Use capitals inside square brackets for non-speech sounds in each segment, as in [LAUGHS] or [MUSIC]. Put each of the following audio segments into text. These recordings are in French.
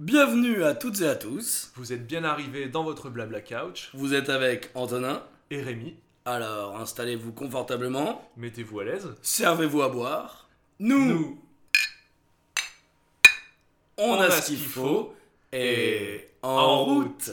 Bienvenue à toutes et à tous. Vous êtes bien arrivés dans votre blabla couch. Vous êtes avec Antonin. Et Rémi, Alors, installez-vous confortablement. mettez-vous à l'aise. Servez-vous à boire. Nous, on, a, ce qu'il faut. Et en, en route.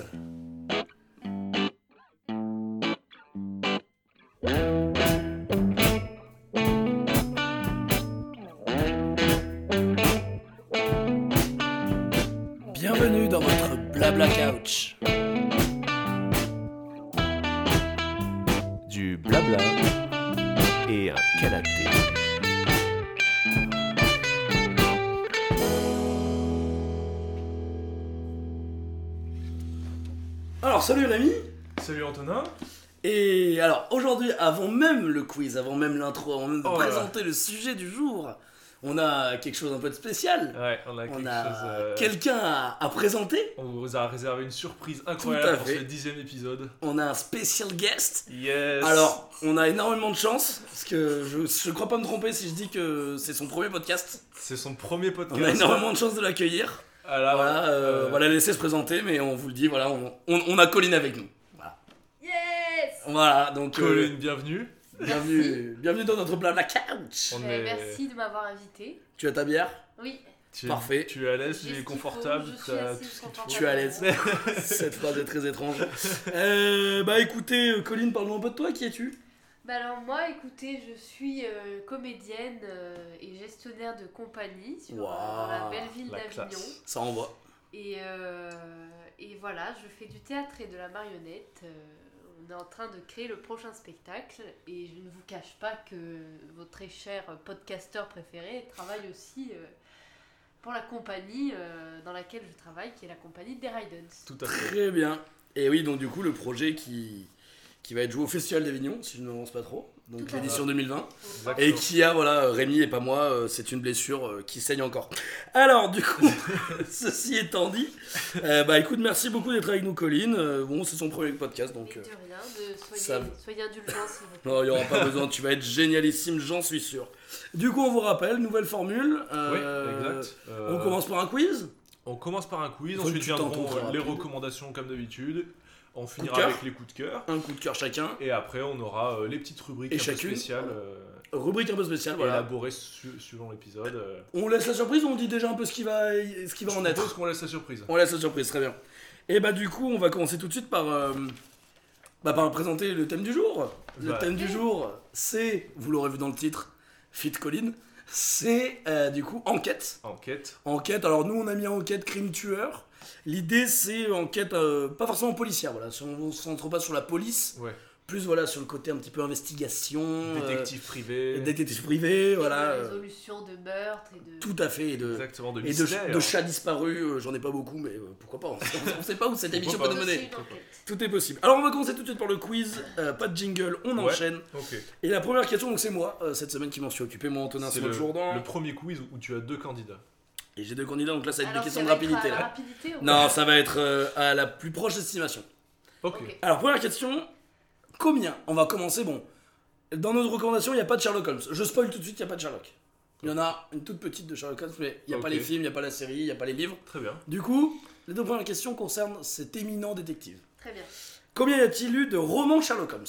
Le sujet du jour, on a quelque chose un peu de spécial. Ouais, on a On quelque a chose. euh, quelqu'un à, à présenter. On vous a réservé une surprise incroyable pour fait. ce dixième épisode. On a un special guest. Yes. Alors, on a énormément de chance parce que je, je crois pas me tromper si je dis que c'est son premier podcast. c'est son premier podcast. On a énormément de chance de l'accueillir. Là, Voilà, euh, euh, on va la laisser se présenter, mais on vous le dit, voilà, on, on- on a Colline avec nous. Voilà, Yes voilà donc euh, Colin, bienvenue. Bienvenue, bienvenue dans notre blabla couch. On Euh, est- Merci de m'avoir invité. Tu as ta bière? Oui, Tu es, Parfait. Tu es à l'aise, tu es confortable, faut, je suis t'as assez tout ce qu'il. Tu es à l'aise. [LAUGHS] Cette phrase est très étrange. Euh, bah écoutez, euh, Colline, parle-nous un peu de toi, qui es-tu? Bah alors moi, écoutez, je suis euh, comédienne euh, et gestionnaire de compagnie sur, dans la belle ville d'Avignon. Ça envoie. Et, euh, et voilà, je fais du théâtre et de la marionnette. On est en train de créer le prochain spectacle et je ne vous cache pas que votre très cher podcasteur préféré travaille aussi euh, pour la compagnie euh, dans laquelle je travaille, qui est la compagnie des Raidens. Tout à fait. Très bien. Et oui, donc du coup, le projet qui, qui va être joué au Festival d'Avignon, si je ne m'avance pas trop, donc l'édition 2020. Exactement. Et qui a, voilà, Rémi et pas moi, euh, c'est une blessure euh, qui saigne encore. Alors, du coup, [LAUGHS] ceci étant dit, euh, bah écoute, merci beaucoup d'être avec nous, Colline. Euh, bon, c'est son premier podcast, donc euh, de rien, de soyez, ça- soyez indulgents s'il vous [LAUGHS] plaît. non, il n'y aura pas besoin, tu vas être génialissime, j'en suis sûr. Du coup, on vous rappelle, nouvelle formule. Oui, euh, exact. On commence par un quiz On commence par un quiz, ensuite viendront les rapide. recommandations comme d'habitude. On finira avec les coups de cœur. Un coup de cœur chacun. Et après, on aura euh, les petites rubriques Et un peu chacune, spéciales voilà. euh, Rubrique un peu spéciale, voilà. élaborées su- suivant l'épisode. euh. On laisse la surprise ou on dit déjà un peu ce qui va, ce qui va Je en être? qu'on laisse la surprise. On laisse la surprise, très bien. Et bah du coup, on va commencer tout de suite par, euh, bah, par présenter le thème du jour. Le Bah. thème du jour, c'est, vous l'aurez vu dans le titre, Fit Colline, c'est euh, du coup enquête. Enquête. Enquête, alors nous on a mis enquête crime tueur. L'idée c'est enquête, euh, pas forcément policière, voilà, on ne se centre pas sur la police, Ouais. plus voilà sur le côté un petit peu investigation, euh, Détective privé. détective privé, voilà. de euh, résolution de meurtre et de. tout à fait, et de, Exactement, de et de, chats disparus, euh, j'en ai pas beaucoup, mais pourquoi pas, on, on sait pas où cette [LAUGHS] émission peut nous mener. Tout est possible. Alors on va commencer tout de suite par le quiz, Euh, pas de jingle, on Ouais. enchaîne. Et la première question, donc c'est moi, euh, cette semaine qui m'en suis occupé, moi Antonin, c'est le premier quiz où tu as deux candidats. Et j'ai deux candidats, donc là ça va être Alors, des questions ça de va être rapidité. à la là. rapidité ou Non, ça va être euh, à la plus proche estimation. Ok. Ok. Alors première question, combien? On va commencer, bon, dans notre recommandation, il n'y a pas de Sherlock Holmes. Je spoil tout de suite, il n'y a pas de Sherlock. Il y en a une toute petite de Sherlock Holmes, mais il n'y a pas Ok. les films, il n'y a pas la série, il n'y a pas les livres. Très bien. Du coup, les deux premières questions concernent cet éminent détective. Très bien. Combien y a-t-il eu de romans Sherlock Holmes?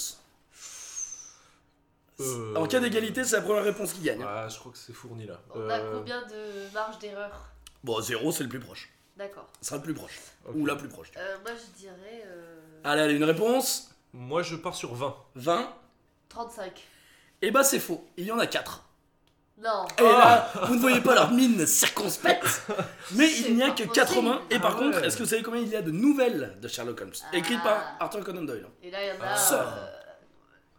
Euh, En cas d'égalité, c'est la première réponse qui gagne. Ah, je crois que c'est fourni là. On a Euh, combien de marge d'erreur? Bon, zéro, c'est le plus proche. D'accord. Ce sera le plus proche. Ou la plus proche. Euh, moi je dirais euh, Allez, allez, une réponse Moi, je pars sur 20. 20. 35. Eh bah, c'est faux. Il y en a 4. Non. Et là, vous ne voyez pas leur mine circonspecte, [LAUGHS] mais il n'y a que possible. 4 romans. Et par Ah contre, ouais. est-ce que vous savez combien il y a de nouvelles de Sherlock Holmes? Écrites par Ah. Arthur Conan Doyle. Et là il y en a Ah. Sœur. euh,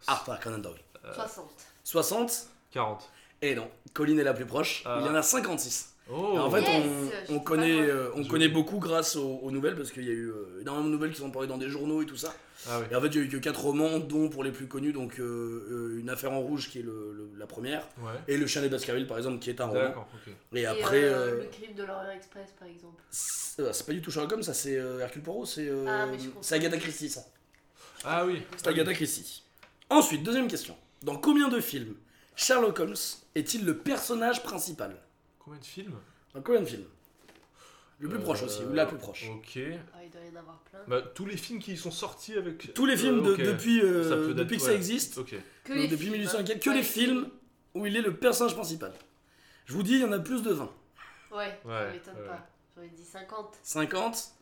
Arthur Conan Doyle. 60. 60 40. Et non, Colline est la plus proche. Ah. Il y en a 56. Oh en fait, Yes, on, je on connaît, euh, on Je- connaît beaucoup grâce aux, aux nouvelles parce qu'il y a eu euh, énormément de nouvelles qui sont parées dans des journaux et tout ça. Ah oui. Et en fait, il y a eu que 4 romans, dont pour les plus connus, donc euh, euh, Une affaire en rouge qui est le- le- la première, Ouais. et Le chien des Baskerville par exemple qui est un roman. Et Et, après, euh, euh, le crime de l'Orient Express par exemple. c'est euh, pas du tout Sherlock Holmes, ça c'est euh, Hercule Poirot, c'est euh, Ah, Agatha Christie ça. Ah oui. C'est Agatha Christie. Ensuite, deuxième question. Dans combien de films Sherlock Holmes est-il le personnage principal Combien de films Dans combien de films Le plus Euh, proche aussi, ou la plus proche. Ok. Ah, il doit y en avoir plein. Bah, tous les films qui y sont sortis avec. Tous les films Euh, de- depuis, euh, Ça peut depuis que ça existe, Ok. Que les depuis films, 1804, hein. que les films où il est le personnage principal. Je vous dis, il y en a plus de 20. Ouais, ça Ouais, m'étonne ouais. pas. J'aurais dit 50. 50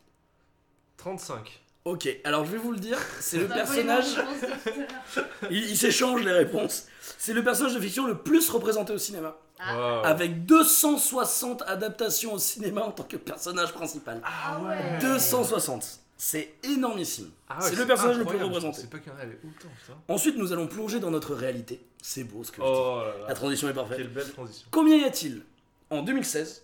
35. Ok, alors je vais vous le dire, c'est le personnage, [LAUGHS] il, il s'échange les réponses, c'est le personnage de fiction le plus représenté au cinéma, Ah. Wow. avec 260 adaptations au cinéma en tant que personnage principal. Ah ouais. 260, c'est énormissime. Ah ouais, c'est le personnage le plus représenté. C'est pas qu'il y en avait autant. Ensuite, nous allons plonger dans notre réalité. C'est beau ce que je dis. Oh là La transition est parfaite. Quelle belle transition. Combien y a-t-il? En 2016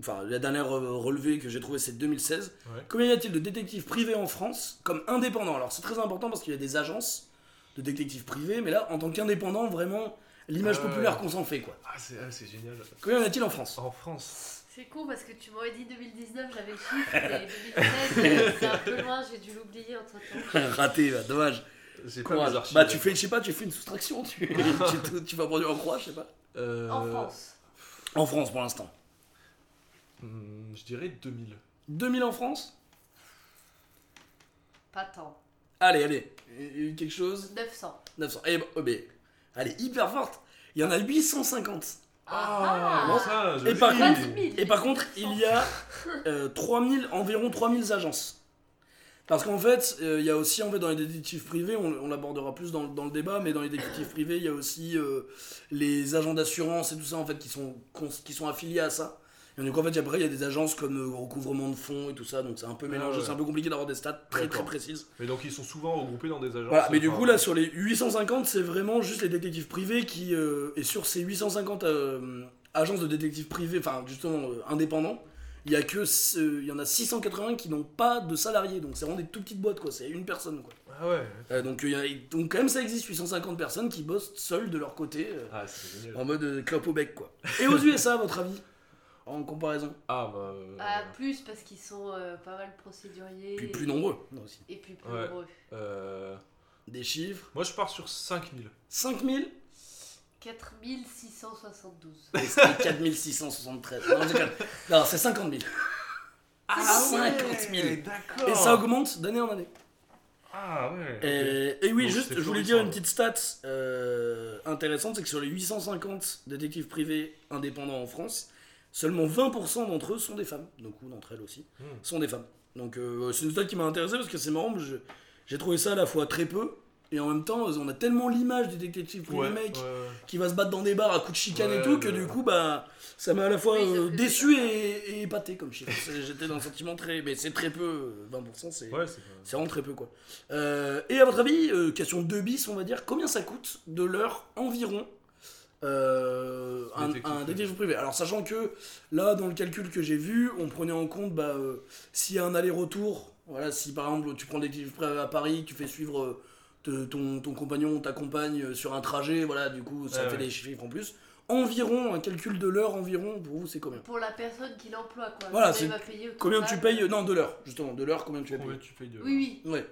Enfin, la dernière euh, relevée que j'ai trouvée, c'est 2016. Ouais. Combien y a-t-il de détectives privés en France comme indépendants? Alors, c'est très important parce qu'il y a des agences de détectives privés, mais là, en tant qu'indépendant, vraiment, l'image Ah populaire qu'on s'en fait, quoi. Ah, c'est ah, c'est génial. Combien y en a-t-il en France? En France. C'est con parce que tu m'aurais dit 2019, j'avais le chiffre, et 2016, c'est un peu loin, j'ai dû l'oublier entre temps. [LAUGHS] Raté, bah, dommage. Pas archives. Bah, tu fais, je sais pas, tu fais une soustraction, tu, [LAUGHS] tu, tu vas produire en croix, je sais pas. Euh, En France. En France, pour l'instant. Hmm, je dirais 2000. 2000 en France? Pas tant. Allez, allez, euh, quelque chose? 900. 900. Eh ben, oh, mais, elle est hyper forte. Il y en a 850. Ah, bon, ça, je Et par contre- 13 000. Et par contre, il y a euh, 3000, environ 3000 agences. Parce qu'en fait, euh, il y a aussi en fait, dans les détectives privés, on, on l'abordera plus dans, le- dans le débat, mais dans les détectives privés, il y a aussi euh, les agents d'assurance et tout ça en fait, qui, sont, cons- qui sont affiliés à ça. Et donc en fait, après, il y a des agences comme euh, recouvrement de fonds et tout ça, donc c'est un peu mélangé, ouais. c'est un peu compliqué d'avoir des stats très très précises. Mais donc ils sont souvent regroupés dans des agences. Voilà, mais du coup, là, sur les 850, c'est vraiment juste les détectives privés qui. euh, et sur ces 850 euh, agences de détectives privés, enfin, justement, euh, indépendants, il y a que. Il y en a 680 qui n'ont pas de salariés. Donc, c'est vraiment des tout petites boîtes, quoi. C'est une personne, quoi. Ah ouais. Euh, donc, il y a- donc, quand même, ça existe 850 personnes qui bossent seules de leur côté, euh, Ah, en mode euh, clope au bec, quoi. Et aux USA, à votre avis? En comparaison Ah bah. euh, Ah, plus parce qu'ils sont euh, pas mal procéduriers. Puis et- plus nombreux, non, aussi. Et puis plus Ouais. nombreux. euh, Des chiffres Moi je pars sur 5000. 5000 4672. et c'était 4673. Non, je déconne. Non, c'est 50 000. Ah 50 000. D'accord. Et ça augmente d'année en année. Ah ouais. Et, et oui, juste, je voulais dire une petite stat euh, intéressante, c'est que sur les 850 détectives privés indépendants en France, seulement 20% d'entre eux sont des femmes. Donc, ou d'entre elles aussi, Hmm. sont des femmes. Donc euh, c'est une stat qui m'a intéressé parce que c'est marrant, mais je- j'ai trouvé ça à la fois très peu, et en même temps, on a tellement l'image du détective privé Ouais, mec ouais, ouais. qui va se battre dans des bars à coups de chicane et tout, que ouais. du coup, bah, ça m'a à la fois Oui, euh, déçu et, et épaté comme chiffre. J'étais dans un sentiment très... Mais c'est très peu, euh, 20%, c'est... Ouais, c'est vraiment très peu quoi. Euh, et à votre avis, euh, question 2 bis, on va dire, combien ça coûte de l'heure environ euh, un, un privé. détective privé Alors sachant que là, dans le calcul que j'ai vu, on prenait en compte bah, euh, s'il y a un aller-retour, voilà, si par exemple tu prends le détective privé à Paris, tu fais suivre euh, te- ton, ton compagnon, ta compagne euh, sur un trajet, voilà, du coup ça Ouais, fait ouais. des chiffres en plus. Environ, un calcul de l'heure environ, pour vous c'est combien? Pour la personne qui l'emploie, quoi. Voilà, Combien c'est- il va payer au Combien tu payes Non, de l'heure, justement, de l'heure, combien tu vas Combien payer tu payes de. Oui, oui. Ouais.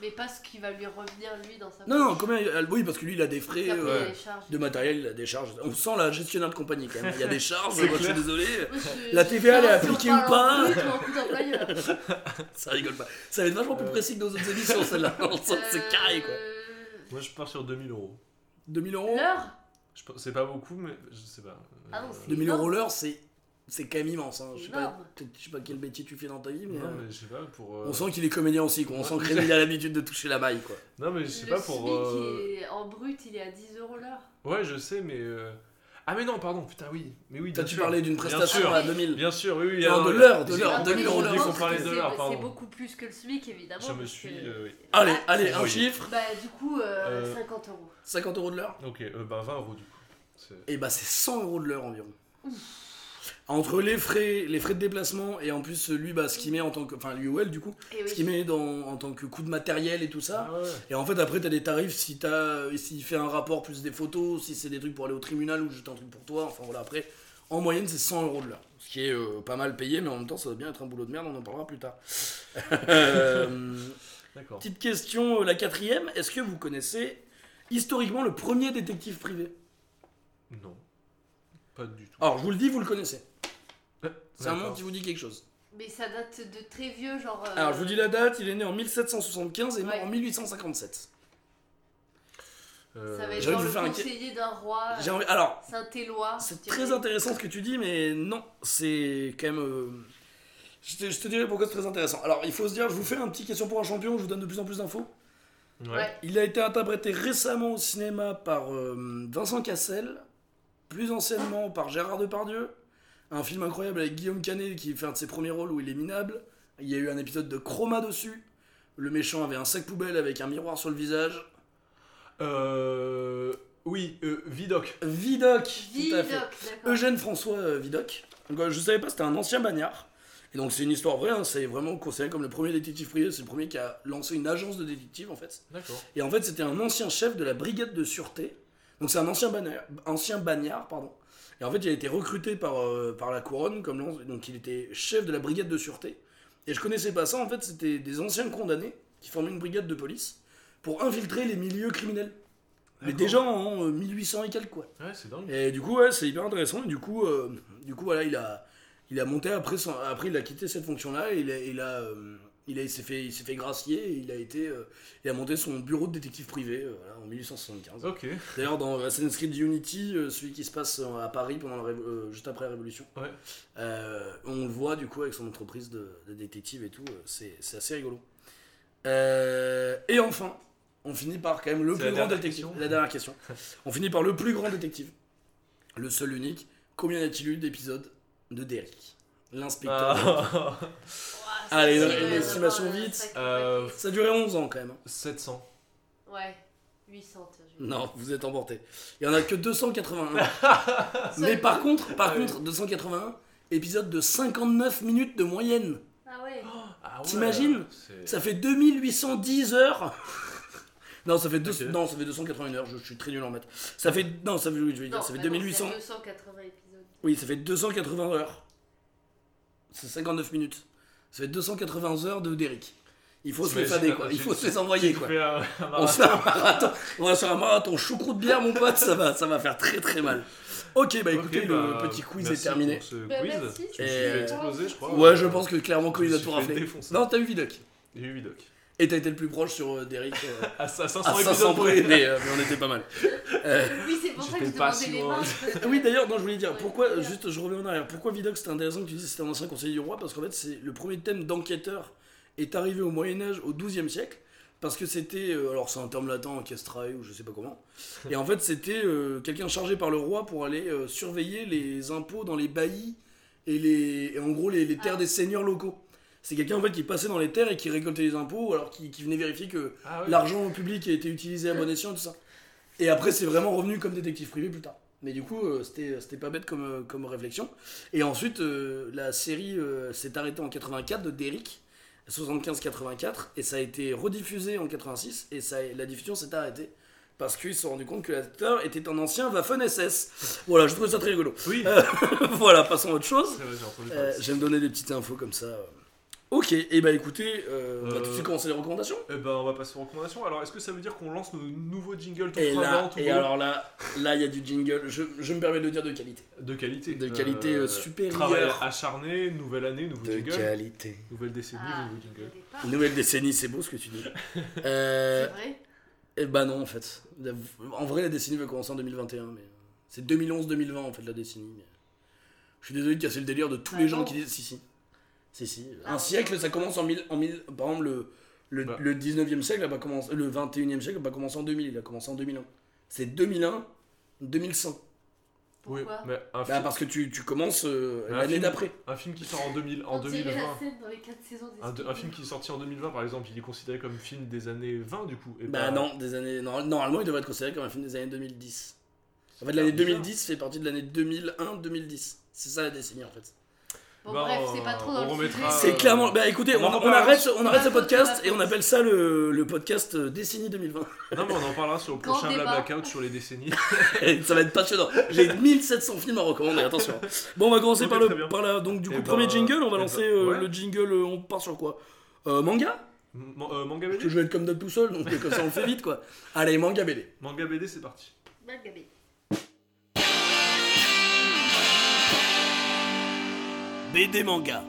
Mais pas ce qui va lui revenir, lui, dans sa Non, non, poche. combien il- Oui, parce que lui il a des frais. Euh, de matériel, il a des charges. On sent la gestionnaire de compagnie quand même. Il y a des charges, moi je suis désolé. Je- La TVA, elle est appliquée ou pas. [LAUGHS] Ça rigole pas. Ça va être vachement plus Euh. précis que nos autres émissions, celle-là. [LAUGHS] On sent que c'est carré quoi. Euh, Moi je pars sur 2000 euros. 2000 euros L'heure C'est pas beaucoup, mais je sais pas. Ah non, Euh, c'est- 2000 énorme. euros l'heure, c'est. C'est quand même immense. Hein. Je, sais pas, je sais pas quel métier tu fais dans ta vie, mais. Non, euh, mais je sais pas pour. euh, On sent qu'il est comédien aussi, quoi. On sent que Rémi a l'habitude de toucher la maille, quoi. Non, mais je sais Le pas pour. Euh, il est- en brut, il est à 10 euros l'heure. Ouais, je sais, mais. euh, Ah, mais non, pardon, putain, oui. Mais oui, bien tu parlais d'une Bien prestation sûr. à 2000. Bien sûr, oui, oui. Non, alors, de l'heure, de l'heure, Après, 2000 euros l'heure. Qu'on parlait de c'est- l'heure, C'est pardon. beaucoup plus que le SMIC, évidemment. Je me suis. que- euh, oui. Allez, Ah, allez, un chiffre. Bah, du coup, euh, Euh, 50 euros. 50 euros de l'heure. Ok, euh, bah 20 euros du coup. C'est- Et bah c'est 100 euros de l'heure environ. Entre les frais, les frais de déplacement et en plus lui bah ce qu'il met en tant que enfin lui ou elle du coup Et ce qu'il met dans, en tant que coût de matériel et tout ça Ah ouais. et en fait après t'as des tarifs si t'as s'il fait un rapport plus des photos si c'est des trucs pour aller au tribunal ou juste un truc pour toi enfin voilà après en moyenne c'est 100 euros de l'heure ce qui est euh, pas mal payé mais en même temps ça doit bien être un boulot de merde on en parlera plus tard [LAUGHS] Euh, D'accord. petite question euh, la quatrième est-ce que vous connaissez historiquement le premier détective privé? Non. Pas du tout. alors je vous le dis vous le connaissez C'est un nom qui vous dit quelque chose. Mais ça date de très vieux, genre. euh, Alors, je vous dis la date, il est né en 1775 et mort Ouais. en 1857. Euh, Ça va être J'ai envie genre de le faire un- conseiller d'un roi. J'ai envie- Alors, Saint-Éloi. c'est je dirais. très intéressant ce que tu dis, mais non, c'est quand même. euh, Je te, je te dirai pourquoi c'est très intéressant. Alors, il faut se dire, je vous fais un petit question pour un champion, je vous donne de plus en plus d'infos. Ouais. Ouais. Il a été interprété récemment au cinéma par euh, Vincent Cassel, plus anciennement par Gérard Depardieu. Un film incroyable avec Guillaume Canet qui fait un de ses premiers rôles où il est minable. Il y a eu un épisode de Chroma dessus. Le méchant avait un sac poubelle avec un miroir sur le visage. Euh, oui, euh, Vidoc. Vidocq, tout à Vidoc, fait. d'accord. Eugène François euh, Vidocq. Donc, euh, je savais pas, c'était un ancien bagnard. Et donc c'est une histoire vraie, hein, c'est vraiment considéré comme le premier détective privé, c'est le premier qui a lancé une agence de détective en fait. D'accord. Et en fait, c'était un ancien chef de la brigade de sûreté. Donc, c'est un ancien bagnard, ancien bagnard, pardon. Et en fait, il a été recruté par, euh, par la couronne, comme donc il était chef de la brigade de sûreté. Et je connaissais pas ça, en fait, c'était des anciens condamnés qui formaient une brigade de police pour infiltrer les milieux criminels. Mais déjà en euh, 1800 et quelques, quoi. Ouais, c'est dingue. Et du coup, ouais, c'est hyper intéressant. Et du coup, euh, du coup voilà, il a, il a monté après, son- après il a quitté cette fonction-là. Et il a, il a, euh, il s'est fait, il s'est fait gracier. Et il a été, euh, il a monté son bureau de détective privé euh, voilà, en 1875. Ok. D'ailleurs, dans Assassin's Creed Unity, euh, celui qui se passe à Paris pendant la juste après la Révolution, Ouais. on le voit du coup avec son entreprise de, de détective et tout. c'est, assez rigolo. Et enfin, on finit par quand même le plus grand détective. question. La dernière question. on finit par le plus grand détective. Le seul unique. Combien y a-t-il eu d'épisodes de Derrick? L'inspecteur. Ah, [LAUGHS] Allez, ça, une même estimation vite. Euh. Ça a duré 11 ans quand même. hein. 700. Ouais, 800, tiens. je vais- Non, vous êtes emporté. Il y en a que 281. [LAUGHS] [LAUGHS] Mais par contre, par Ah ouais. contre, 281, épisode de 59 minutes de moyenne. Ah ouais. Ah ouais, T'imagines? Ça fait 2810 heures. [LAUGHS] Non, ça fait, deux, Ok. non, ça fait 281 heures, je, je suis très nul en maths. Ça fait, non, ça fait, oui, je vais dire, Non, ça fait bah non, 2800. c'est 280 épisodes. Oui, ça fait 280 heures. C'est 59 minutes. Ça fait 280 heures de Derrick. Il faut se les fader, quoi. Il faut se les envoyer, Tu quoi. un- un On se fait un marathon, on va sur un marathon choucroute bière, mon pote, ça va, ça va faire très très mal. Ok, bah écoutez, le bah, petit quiz est terminé. pour ce Bah, quiz. merci, Je me suis Et- fait exploser, je crois. Ouais, je pense que clairement Colin a tout raflé. Non, t'as eu Vidoc. J'ai eu Vidoc. Et t'as été le plus proche sur euh, Derrick euh, [LAUGHS] À, à 500 à 500 épisodes près, près. mais, euh, mais on était pas mal. Euh, Oui, c'est pour ça que je pas si les mains. [LAUGHS] oui, d'ailleurs, non, je voulais dire, pourquoi, juste, je reviens en arrière, pourquoi Vidoc c'était intéressant que tu dises que c'était un ancien conseiller du roi? Parce qu'en fait, c'est le premier thème d'enquêteur est arrivé au Moyen-Âge, au XIIe siècle. Parce que c'était, euh, alors c'est un terme latin, encastrae ou je sais pas comment. [LAUGHS] Et en fait, c'était euh, quelqu'un chargé par le roi pour aller euh, surveiller les impôts dans les baillis et, les, et en gros les, les terres Ah. des seigneurs locaux. C'est quelqu'un en fait qui passait dans les terres et qui récoltait les impôts, alors qui, qui venait vérifier que Ah l'argent public a été utilisé à bon escient, tout ça. Et après, c'est vraiment revenu comme détective privé plus tard. Mais du coup, euh, c'était c'était pas bête comme, euh, comme réflexion. Et ensuite, euh, la série euh, s'est arrêtée en 84 de Derrick, 75-84, et ça a été rediffusé en 86, et ça, la diffusion s'est arrêtée. Parce qu'ils se sont rendus compte que l'acteur était un ancien Waffen SS. Voilà, je trouve ça très rigolo. Oui. [LAUGHS] voilà, passons à autre chose. Euh. J'aime donner des petites infos comme ça. Ok, et bah écoutez, euh, on va Euh, tout de suite commencer les recommandations. Eh ben, on va passer aux recommandations. Alors, est-ce que ça veut dire qu'on lance nos nouveaux jingles tout Et là, tout et alors là, là il y a du jingle. Je, je me permets de le dire de qualité. de qualité De qualité, euh, supérieure. Travail acharné, nouvelle année, nouveau jingle. qualité. Nouvelle décennie, Ah, nouveau jingle. Nouvelle décennie, c'est beau ce que tu dis. [LAUGHS] Euh, C'est vrai et bah non en fait. En vrai, la décennie va commencer en 2021, mais c'est 2011-2020 en fait la décennie. mais- Je suis désolé de casser le délire de tous Ah les gens qui disent si si. Si si. Ah Un siècle, ça commence en 1000. En 1000 par exemple, le, le, Bah. le 19e siècle a pas commencé. Le 21e siècle a pas commencé en 2000, il a commencé en 2001. C'est 2001, 2100. Oui, Pourquoi mais un, Bah film, parce que tu, tu commences euh, l'année film- d'après. un film qui sort en, 2000, en On dirait 2020. la scène dans les 4 saisons des Un, de- un film qui est sorti en 2020, par exemple, il est considéré comme film des années 20 du coup. et Bah pas- non, des années. non, Normalement, il devrait être considéré comme un film des années 2010. En fait, l'année bizarre. 2010 fait partie de l'année 2001-2010. C'est ça la décennie en fait. Bon, Bah, bref, c'est pas trop dans on le sujet. C'est Euh, clairement. Bah écoutez, on arrête, ce- on arrête ce [LAUGHS] podcast et on appelle ça le, le podcast euh, décennie 2020. Non, mais on en parlera sur le Grand prochain débat. Blablacout sur les décennies. [LAUGHS] Ça va être passionnant. J'ai 1700 films à recommander, attention. Bon, on va commencer par, le, par là. Donc, du coup, Eh premier ben, jingle, on va lancer ben, euh, ouais. le jingle. euh, on part sur quoi? Euh, Manga? M- euh, manga Parce que BD je vais être comme d'hab tout seul, donc comme ça on le fait vite quoi. Allez, manga BD. Manga BD, c'est parti. Mal gabé. BD manga.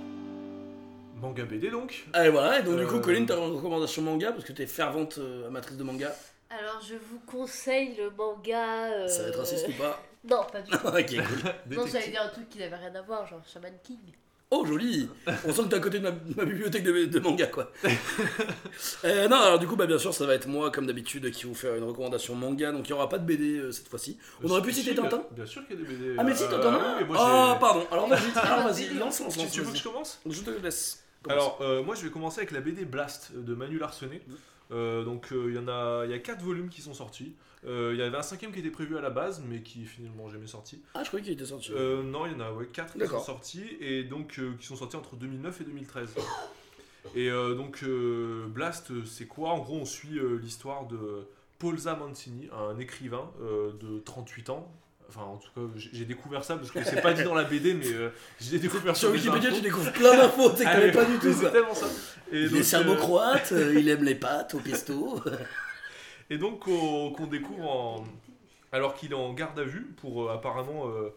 Manga BD donc. Allez voilà, et donc du coup Euh. Colline, t'as une recommandation manga parce que t'es fervente euh, amatrice de manga. Alors, je vous conseille le manga. euh, Ça va être raciste ou pas? Non, pas du [LAUGHS] tout. Ok, cool. non, Détective. j'allais dire un truc qui n'avait rien à voir, genre Shaman King. Oh joli On sent que t'es à côté de ma, ma bibliothèque de, de manga quoi. [LAUGHS] Euh, non, alors du coup, bah, bien sûr, ça va être moi comme d'habitude qui vous faire une recommandation manga, donc il n'y aura pas de BD euh, cette fois-ci. On aurait pu citer Tintin Bien sûr qu'il y a des BD. Ah mais si, Euh, Tintin ah oui, Ah pardon, alors vas-y, [LAUGHS] lance, lance, Tu, lance, tu veux que je commence Je te laisse. Commence. Alors, euh, moi je vais commencer avec la BD Blast de Manu Larsenet. Euh, donc, euh, il y en a, il y a 4 volumes qui sont sortis. Euh, Il y avait un cinquième qui était prévu à la base, mais qui est finalement jamais sorti. Ah, je croyais qu'il était sorti. Euh, non, il y en a ouais, 4 qui sont D'accord. sortis, et donc euh, qui sont sortis entre 2009 et 2013. Et euh, donc, euh, Blast, euh, c'est quoi? En gros, on suit euh, l'histoire de Polza Mancini, un écrivain euh, de 38 ans. Enfin, en tout cas, j'ai j'ai découvert ça parce que c'est pas dit dans la BD, mais euh, j'ai découvert Sur des Wikipédia, infos. tu découvres plein d'infos, tu sais que Ah, t'avais mais- pas du tout mais ça. C'est tellement ça. Et Il est euh, serbo-croate, euh, il aime les pâtes au pesto. [LAUGHS] Et donc qu'on découvre en... alors qu'il est en garde à vue pour euh, apparemment... euh,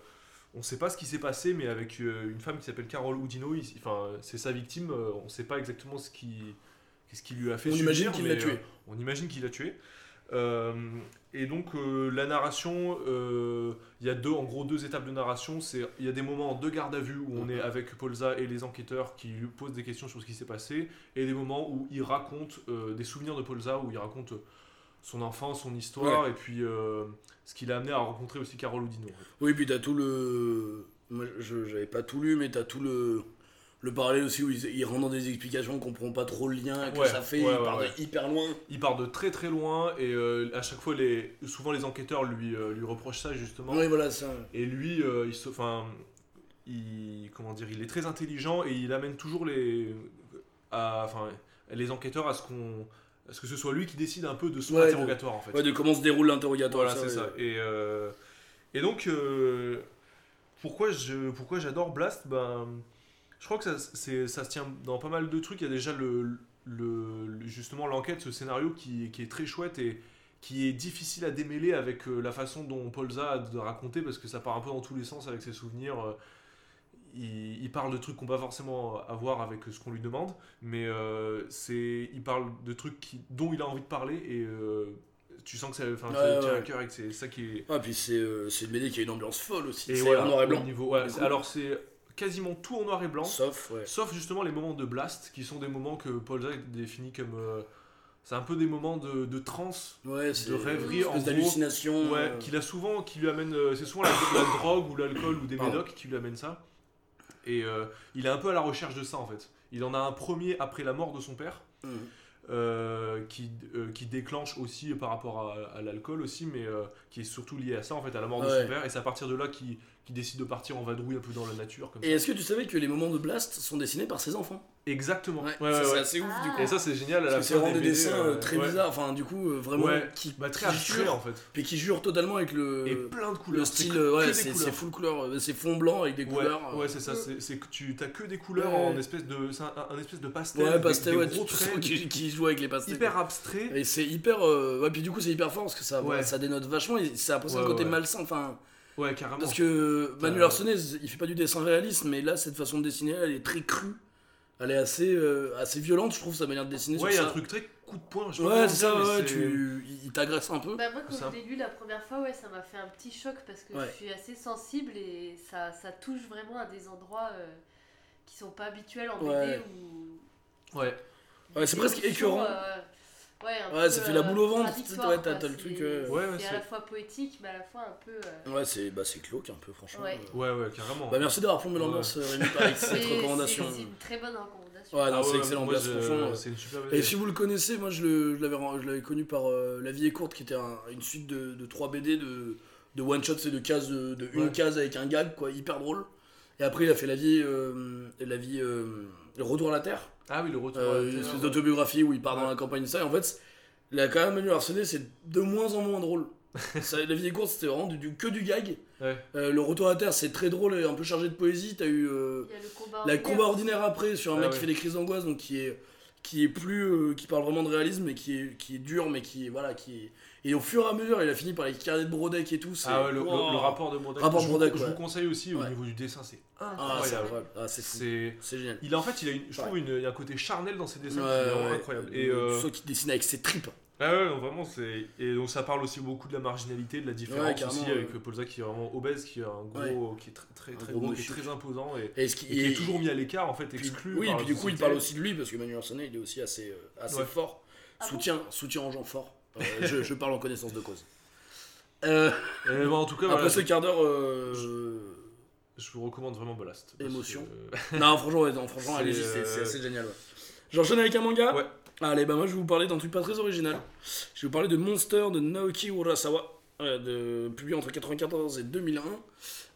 on ne sait pas ce qui s'est passé, mais avec euh, une femme qui s'appelle Carole Houdino, enfin, c'est sa victime, on ne sait pas exactement ce qui, ce qui lui a fait On subir, imagine qu'il l'a tué. on imagine qu'il l'a tué. Et donc la narration, il y a deux, en gros deux étapes de narration. C'est il y a des moments de garde à vue où on est avec Polza et les enquêteurs qui lui posent des questions sur ce qui s'est passé, et des moments où il raconte des souvenirs de Polza, où il raconte son enfance, son histoire, et puis euh, ce qui l'a amené à rencontrer aussi Carole fait. Oui, puis t'as tout le. Moi, je j'avais pas tout lu, mais t'as tout le. Le parallèle aussi où il, il rentre dans des explications, on comprend pas trop le lien que Ouais, ça fait, ouais, il part de hyper loin. Il part de très très loin, et euh, à chaque fois, les, souvent les enquêteurs lui, euh, lui reprochent ça justement. Oui, voilà, ça. Et lui, il se, enfin, il, comment dire, il est très intelligent et il amène toujours les, à- enfin, les enquêteurs à ce qu'on, à ce que ce soit lui qui décide un peu de son Ouais, de- interrogatoire en fait. Ouais, de comment se déroule l'interrogatoire. voilà, c'est ça. Et, euh, et donc, euh, pourquoi je, pourquoi j'adore Blast? Ben, je crois que ça, se tient dans pas mal de trucs. Il y a déjà le, justement l'enquête, ce scénario qui, qui est très chouette et qui est difficile à démêler avec euh, la façon dont Polza a de raconter parce que ça part un peu dans tous les sens avec ses souvenirs. Il, il parle de trucs qu'on pas forcément avoir avec ce qu'on lui demande, mais euh, c'est, il parle de trucs qui, dont il a envie de parler et euh, tu sens que ça, enfin, Ouais, tient à cœur et que c'est ça qui est. Ah, puis c'est euh, c'est une BD qui a une ambiance folle aussi. C'est voilà, en noir et blanc. niveau- ouais, alors c'est quasiment tout en noir et blanc. Sauf. Sauf justement les moments de blast, qui sont des moments que Paul Zack définit comme. euh, c'est un peu des moments de, de transe, de rêverie, en d'hallucination. qu'il a souvent, qui lui amène. c'est souvent la, la drogue ou l'alcool ou des médocs qui lui amènent ça. Et euh, il est un peu à la recherche de ça en fait. Il en a un premier après la mort de son père. hum. euh, qui, euh, qui déclenche aussi par rapport à, à l'alcool aussi, mais euh, qui est surtout lié à ça en fait, à la mort de son père. Et c'est à partir de là qu'il décide de partir en vadrouille un peu dans la nature comme Et est-ce que tu savais que les moments de Blast sont dessinés par ses enfants? Exactement. Ouais, Ouais, ça, ouais, c'est ouais. assez ouf du Ah. coup. Et ça c'est génial Parce que c'est vraiment des BD, dessins euh, euh, très ouais. bizarres, enfin du coup euh, vraiment Ouais. qui, Bah, très qui abstrait jurent- en fait. puis qui jure totalement avec le, Et plein de le couleurs. style, c'est ouais, full couleur, c'est fond blanc avec des Ouais, couleurs. euh, ouais, c'est ça, c'est que tu t'as que des couleurs Ouais. en espèce de. C'est un, un espèce de pastel. Ouais, pastel, des ouais, gros traits, qui, joue avec les pastels. hyper abstrait. Et c'est hyper. Ouais, puis du coup, c'est hyper fort parce que ça, dénote vachement et ça a un côté malsain. Enfin, Ouais, carrément. parce que Manu Larsenet, il fait pas du dessin réaliste, mais là, cette façon de dessiner, elle est très crue. Elle est assez, euh, assez violente, je trouve, sa manière de dessiner. Ouais, il y a un truc très coup de poing. je Ouais, c'est ça, dire, ouais, tu... il t'agresse un peu. Bah, moi, quand Ça. je l'ai lu la première fois, ouais, ça m'a fait un petit choc parce que Ouais. je suis assez sensible et ça, ça touche vraiment à des endroits euh, qui sont pas habituels en BD Ouais. ou. Ouais. Ouais, c'est presque écœurant. Ouais, Ouais, peu, ça fait la boule au ventre, contradictoire, ouais, t'as- le truc, C'est- euh, Ouais, ouais, c'est à la fois poétique, mais à la fois un peu. euh, Ouais, c'est bah, glauque un peu, franchement. Ouais. Euh, Ouais, ouais, carrément. Bah, merci d'avoir plombé l'ambiance, euh, Rémi, avec cette [LAUGHS] recommandation. C'est une très bonne recommandation. Ouais, non, Ah c'est excellent, moi, franchement. euh, une super Et si vous le connaissez, moi je le- je l'avais je l'avais connu par euh, La vie est courte, qui était un- une suite de, de 3 BD de, de one shot, c'est de cases de, de une case avec un gag, quoi, hyper drôle. Et après, il a fait La vie, euh, la vie euh, Le retour à la terre, Ah oui, le retour. à euh, la une Terre, espèce ouais. d'autobiographie où il part dans la campagne, ça. Et en fait, il a quand même Manu Larsenet, c'est de moins en moins drôle. [LAUGHS] Ça, la vie est courte, c'était vraiment du, du- que du gag. Ouais. Euh, le retour à la terre, c'est très drôle et un peu chargé de poésie. T'as eu. euh, Il y a le combat la ordinaire combat aussi. ordinaire après sur un Ah mec ouais. qui fait des crises d'angoisse donc qui est qui est plus euh, qui parle vraiment de réalisme et qui est qui est dur mais qui est voilà qui est Et au fur et à mesure, il a fini par les carnets de Brodeck et tout. c'est- Ah ouais, le, Wow. le rapport de Brodeck. Rapport je, vous- Brodeck, je ouais. vous conseille aussi au Ouais. niveau du dessin, c'est Ah, c'est incroyable. Ah, c'est génial. il a en fait il a une, je trouve une, il y a un côté charnel dans ses dessins Ouais, qui est vraiment ouais. incroyable. Et Euh, euh, Soit qui dessine avec ses tripes. ah ouais, non, vraiment c'est et donc ça parle aussi beaucoup de la marginalité, de la différence Ouais, aussi avec Polza qui est vraiment obèse, qui est un gros, qui est très très, gros gros, qui est très imposant et, qui, et qui et- est toujours mis à l'écart en fait, exclu. Oui, et puis du coup, il parle aussi de lui parce que Manuel Arsenet, il est aussi assez, euh, assez Ouais. fort. Ah bon soutien, soutien en gens forts. Euh, je, je parle en connaissance de cause. Euh, bon, en tout cas, après voilà, ce quart d'heure, euh, je vous recommande vraiment Ballast. Émotion. que- non, franchement, ouais, non, franchement, C'est, allez-y, c'est euh, c'est assez génial. ouais. J'enchaîne avec un manga Ouais. Allez, bah moi je vais vous parler d'un truc pas très original. Je vais vous parler de Monster de Naoki Urasawa, euh, de, publié entre 1994 et 2001.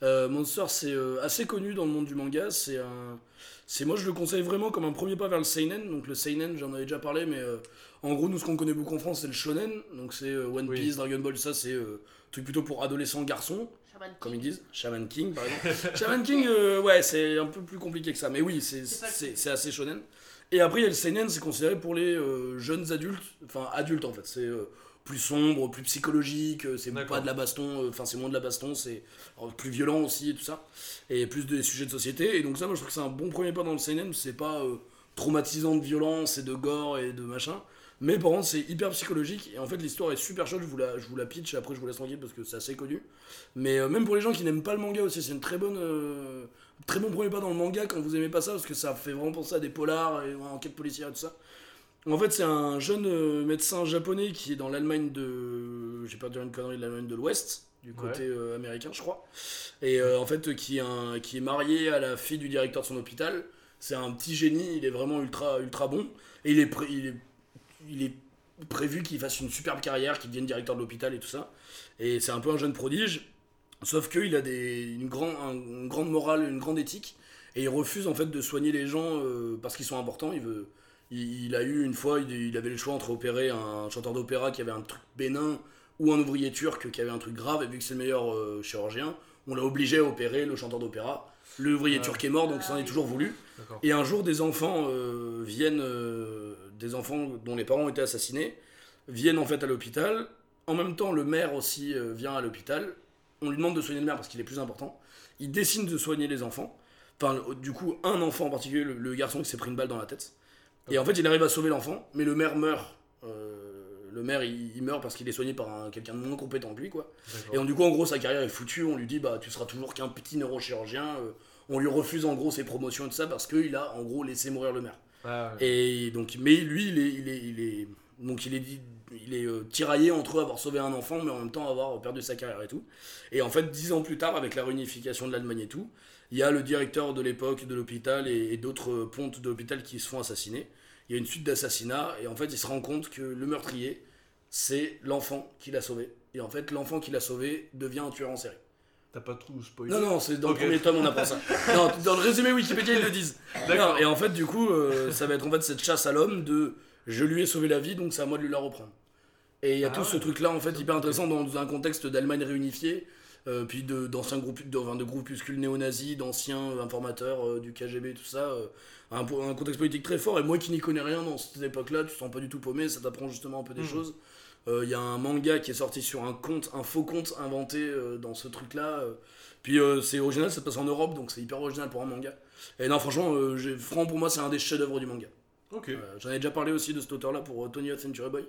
Euh, Monster, c'est euh, assez connu dans le monde du manga. C'est un, c'est moi je le conseille vraiment comme un premier pas vers le seinen. Donc le seinen, j'en avais déjà parlé, mais euh, en gros nous ce qu'on connaît beaucoup en France c'est le shonen. Donc c'est euh, One Oui. Piece, Dragon Ball, ça c'est euh, truc plutôt pour adolescents garçons Shaman comme ils King. disent, Shaman King par exemple. [LAUGHS] Shaman King, euh, ouais, c'est un peu plus compliqué que ça, mais oui, c'est assez shonen. Et après, il y a le seinen, c'est considéré pour les euh, jeunes adultes, enfin adultes en fait, c'est euh, plus sombre, plus psychologique, euh, c'est pas de la baston, euh, enfin c'est moins de la baston, c'est euh, plus violent aussi et tout ça, et plus des sujets de société. Et donc ça, moi je trouve que c'est un bon premier pas dans le seinen, c'est pas euh, traumatisant de violence et de gore et de machin. Mais par contre, c'est hyper psychologique. Et en fait, l'histoire est super chaude. Je vous la, je vous la pitch et après, je vous laisse tranquille parce que c'est assez connu. Mais euh, même pour les gens qui n'aiment pas le manga aussi, c'est une très bonne, euh, très bon premier pas dans le manga quand vous aimez pas ça parce que ça fait vraiment penser à des polars et enquêtes policières et tout ça. En fait, c'est un jeune euh, médecin japonais qui est dans l'Allemagne de. J'ai pas dire une connerie de l'Allemagne de l'Ouest, du côté euh, américain, je crois. Et euh, en fait, qui est, un, qui est marié à la fille du directeur de son hôpital. C'est un petit génie, il est vraiment ultra, ultra bon. Et il est, pré- il est, il est prévu qu'il fasse une superbe carrière, qu'il devienne directeur de l'hôpital et tout ça. Et c'est un peu un jeune prodige. Sauf qu'il a des, une, grand, un- une grande morale, une grande éthique. Et il refuse en fait de soigner les gens euh, parce qu'ils sont importants. Il, veut, il, il a eu une fois, il, il avait le choix entre opérer un chanteur d'opéra qui avait un truc bénin ou un ouvrier turc qui avait un truc grave. Et vu que c'est le meilleur euh, chirurgien, on l'a obligé à opérer le chanteur d'opéra. L'ouvrier Ouais. turc est mort, donc il s'en est toujours voulu. Et un jour, des enfants euh, viennent, euh, des enfants dont les parents ont été assassinés, viennent en fait à l'hôpital. En même temps, le maire aussi vient à l'hôpital. On lui demande de soigner le maire parce qu'il est plus important. Il décide de soigner les enfants. Enfin, du coup, un enfant en particulier, le, le garçon qui s'est pris une balle dans la tête. Et en fait, il arrive à sauver l'enfant, mais le maire meurt. Euh, le maire, il, il meurt parce qu'il est soigné par un- quelqu'un de moins compétent que lui, quoi. Et donc, du coup, en gros, sa carrière est foutue. On lui dit, bah, tu seras toujours qu'un petit neurochirurgien. Euh, on lui refuse en gros ses promotions et tout ça parce qu'il a en gros laissé mourir le maire. Ah, ouais. Et donc, mais lui, il est, il est, il est, donc il est, dit- il est euh, tiraillé entre avoir sauvé un enfant, mais en même temps avoir perdu sa carrière et tout. Et en fait, dix ans plus tard, avec la réunification de l'Allemagne et tout, il y a le directeur de l'époque de l'hôpital et, et d'autres pontes de l'hôpital qui se font assassiner. Il y a une suite d'assassinats et en fait, il se rend compte que le meurtrier, c'est l'enfant qui l'a sauvé. Et en fait, l'enfant qui l'a sauvé devient un tueur en série. T'as pas tout spoilé Non, non, c'est dans le premier tome, on apprend ça. [LAUGHS] Non, dans le résumé Wikipédia, ils le disent. D'accord. Non, et en fait, du coup, euh, ça va être en fait cette chasse à l'homme de je lui ai sauvé la vie, donc c'est à moi de lui la reprendre. Et il y a Ah tout ouais. ce truc-là, en fait, hyper intéressant dans un contexte d'Allemagne réunifiée, euh, puis d'anciens groupes, de, enfin, de groupuscules néo-nazis, d'anciens euh, informateurs euh, du KGB, tout ça. euh, un, contexte politique très fort. Et moi qui n'y connais rien dans cette époque-là, tu te sens pas du tout paumé, ça t'apprend justement un peu des Mhm. choses. Il y a un manga qui est sorti sur un compte, un faux compte inventé dans ce truc-là. Puis c'est original, ça se passe en Europe, donc c'est hyper original pour un manga. Et non, franchement, franchement, pour moi, c'est un des chefs-d'œuvre du manga. Ok. Euh, J'en ai déjà parlé aussi de cet auteur-là pour Tony Hawk Century Boy.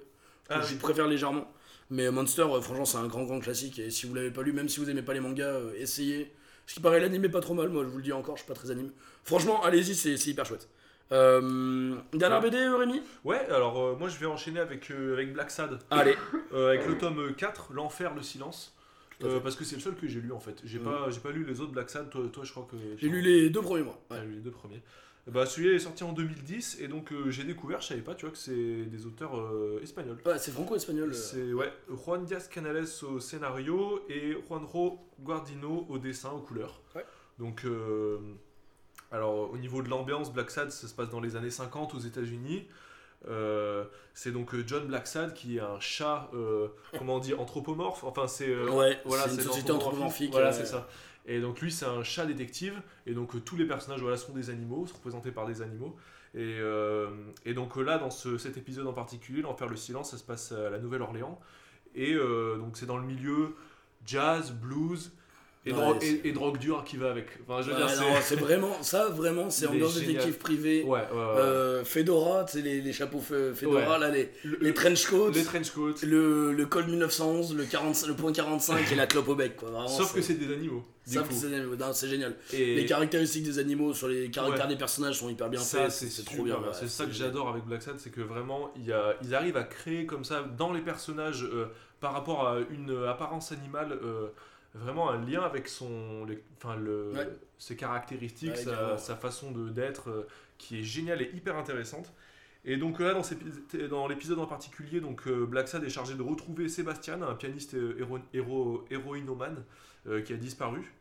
Ah, je oui. préfère légèrement. Mais Monster, franchement, c'est un grand, grand classique. Et si vous l'avez pas lu, même si vous aimez pas les mangas, euh, essayez. Ce qui paraît, l'anime est pas trop mal. Moi, je vous le dis encore, je suis pas très anime. Franchement, allez-y, c'est hyper chouette. Euh, dernière BD, Rémi? Ouais, alors euh, moi je vais enchaîner avec, euh, avec Black Sad, Allez. avec le tome 4, L'Enfer, le Silence. Parce que c'est le seul que j'ai lu en fait. J'ai Mhm. pas, j'ai pas lu les autres Black Sad. Toi, toi je crois que. J'ai lu les deux premiers mois. T'as Ouais. lu les deux premiers. Bah, celui-là est sorti en 2010 et donc euh, j'ai découvert, je savais pas, tu vois, que c'est des auteurs euh, espagnols. Ouais, c'est franco-espagnol. euh. C'est ouais, Juan Diaz Canales au scénario et Juanjo Guardino au dessin, aux couleurs. Ouais. Donc, euh, alors au niveau de l'ambiance, Black Sad, ça se passe dans les années 50 aux États-Unis. Euh, c'est donc John Blacksad qui est un chat, euh, comment on dit, anthropomorphe. Enfin, c'est euh, Ouais, voilà, c'est une société anthropomorphique. Voilà, c'est ça. Et donc lui, c'est un chat détective. Et donc euh, tous les personnages voilà, sont des animaux, sont représentés par des animaux. Et, euh, et donc euh, là, dans ce- cet épisode en particulier, l'Enfer le silence, ça se passe à la Nouvelle-Orléans. Et donc c'est dans le milieu jazz, blues et, Ouais, et- et drogue dure qui va avec. Enfin, je veux Ouais, dire, non, c'est vraiment, ça vraiment, c'est [LAUGHS] génial. détective privé. Ouais. Euh, Fedora, tu sais, les, les chapeaux fe- Fedora, là, les, Le- les trench coats, les trench coats. le, le col 1911, le, 45, le point 45 et la clope au bec, quoi. Vraiment, Sauf que c'est des animaux. Sauf coup. que c'est non, c'est génial. Et Les caractéristiques des animaux sur les caractères des personnages sont hyper bien ça, faits, c'est trop bien. c'est ça que j'adore avec Black Sad, c'est que vraiment, y a- ils arrivent à créer comme ça, dans les personnages, euh, par rapport à une apparence animale, euh, vraiment un lien avec son, les- enfin, le, Ouais. ses caractéristiques, Ouais, sa, façon de- d'être, euh, qui est géniale et hyper intéressante. Et donc là, dans, ces dans l'épisode en particulier, donc euh, Black Sad est chargé de retrouver Sébastien, un pianiste euh, héro, héro- héroïnomane euh, qui a disparu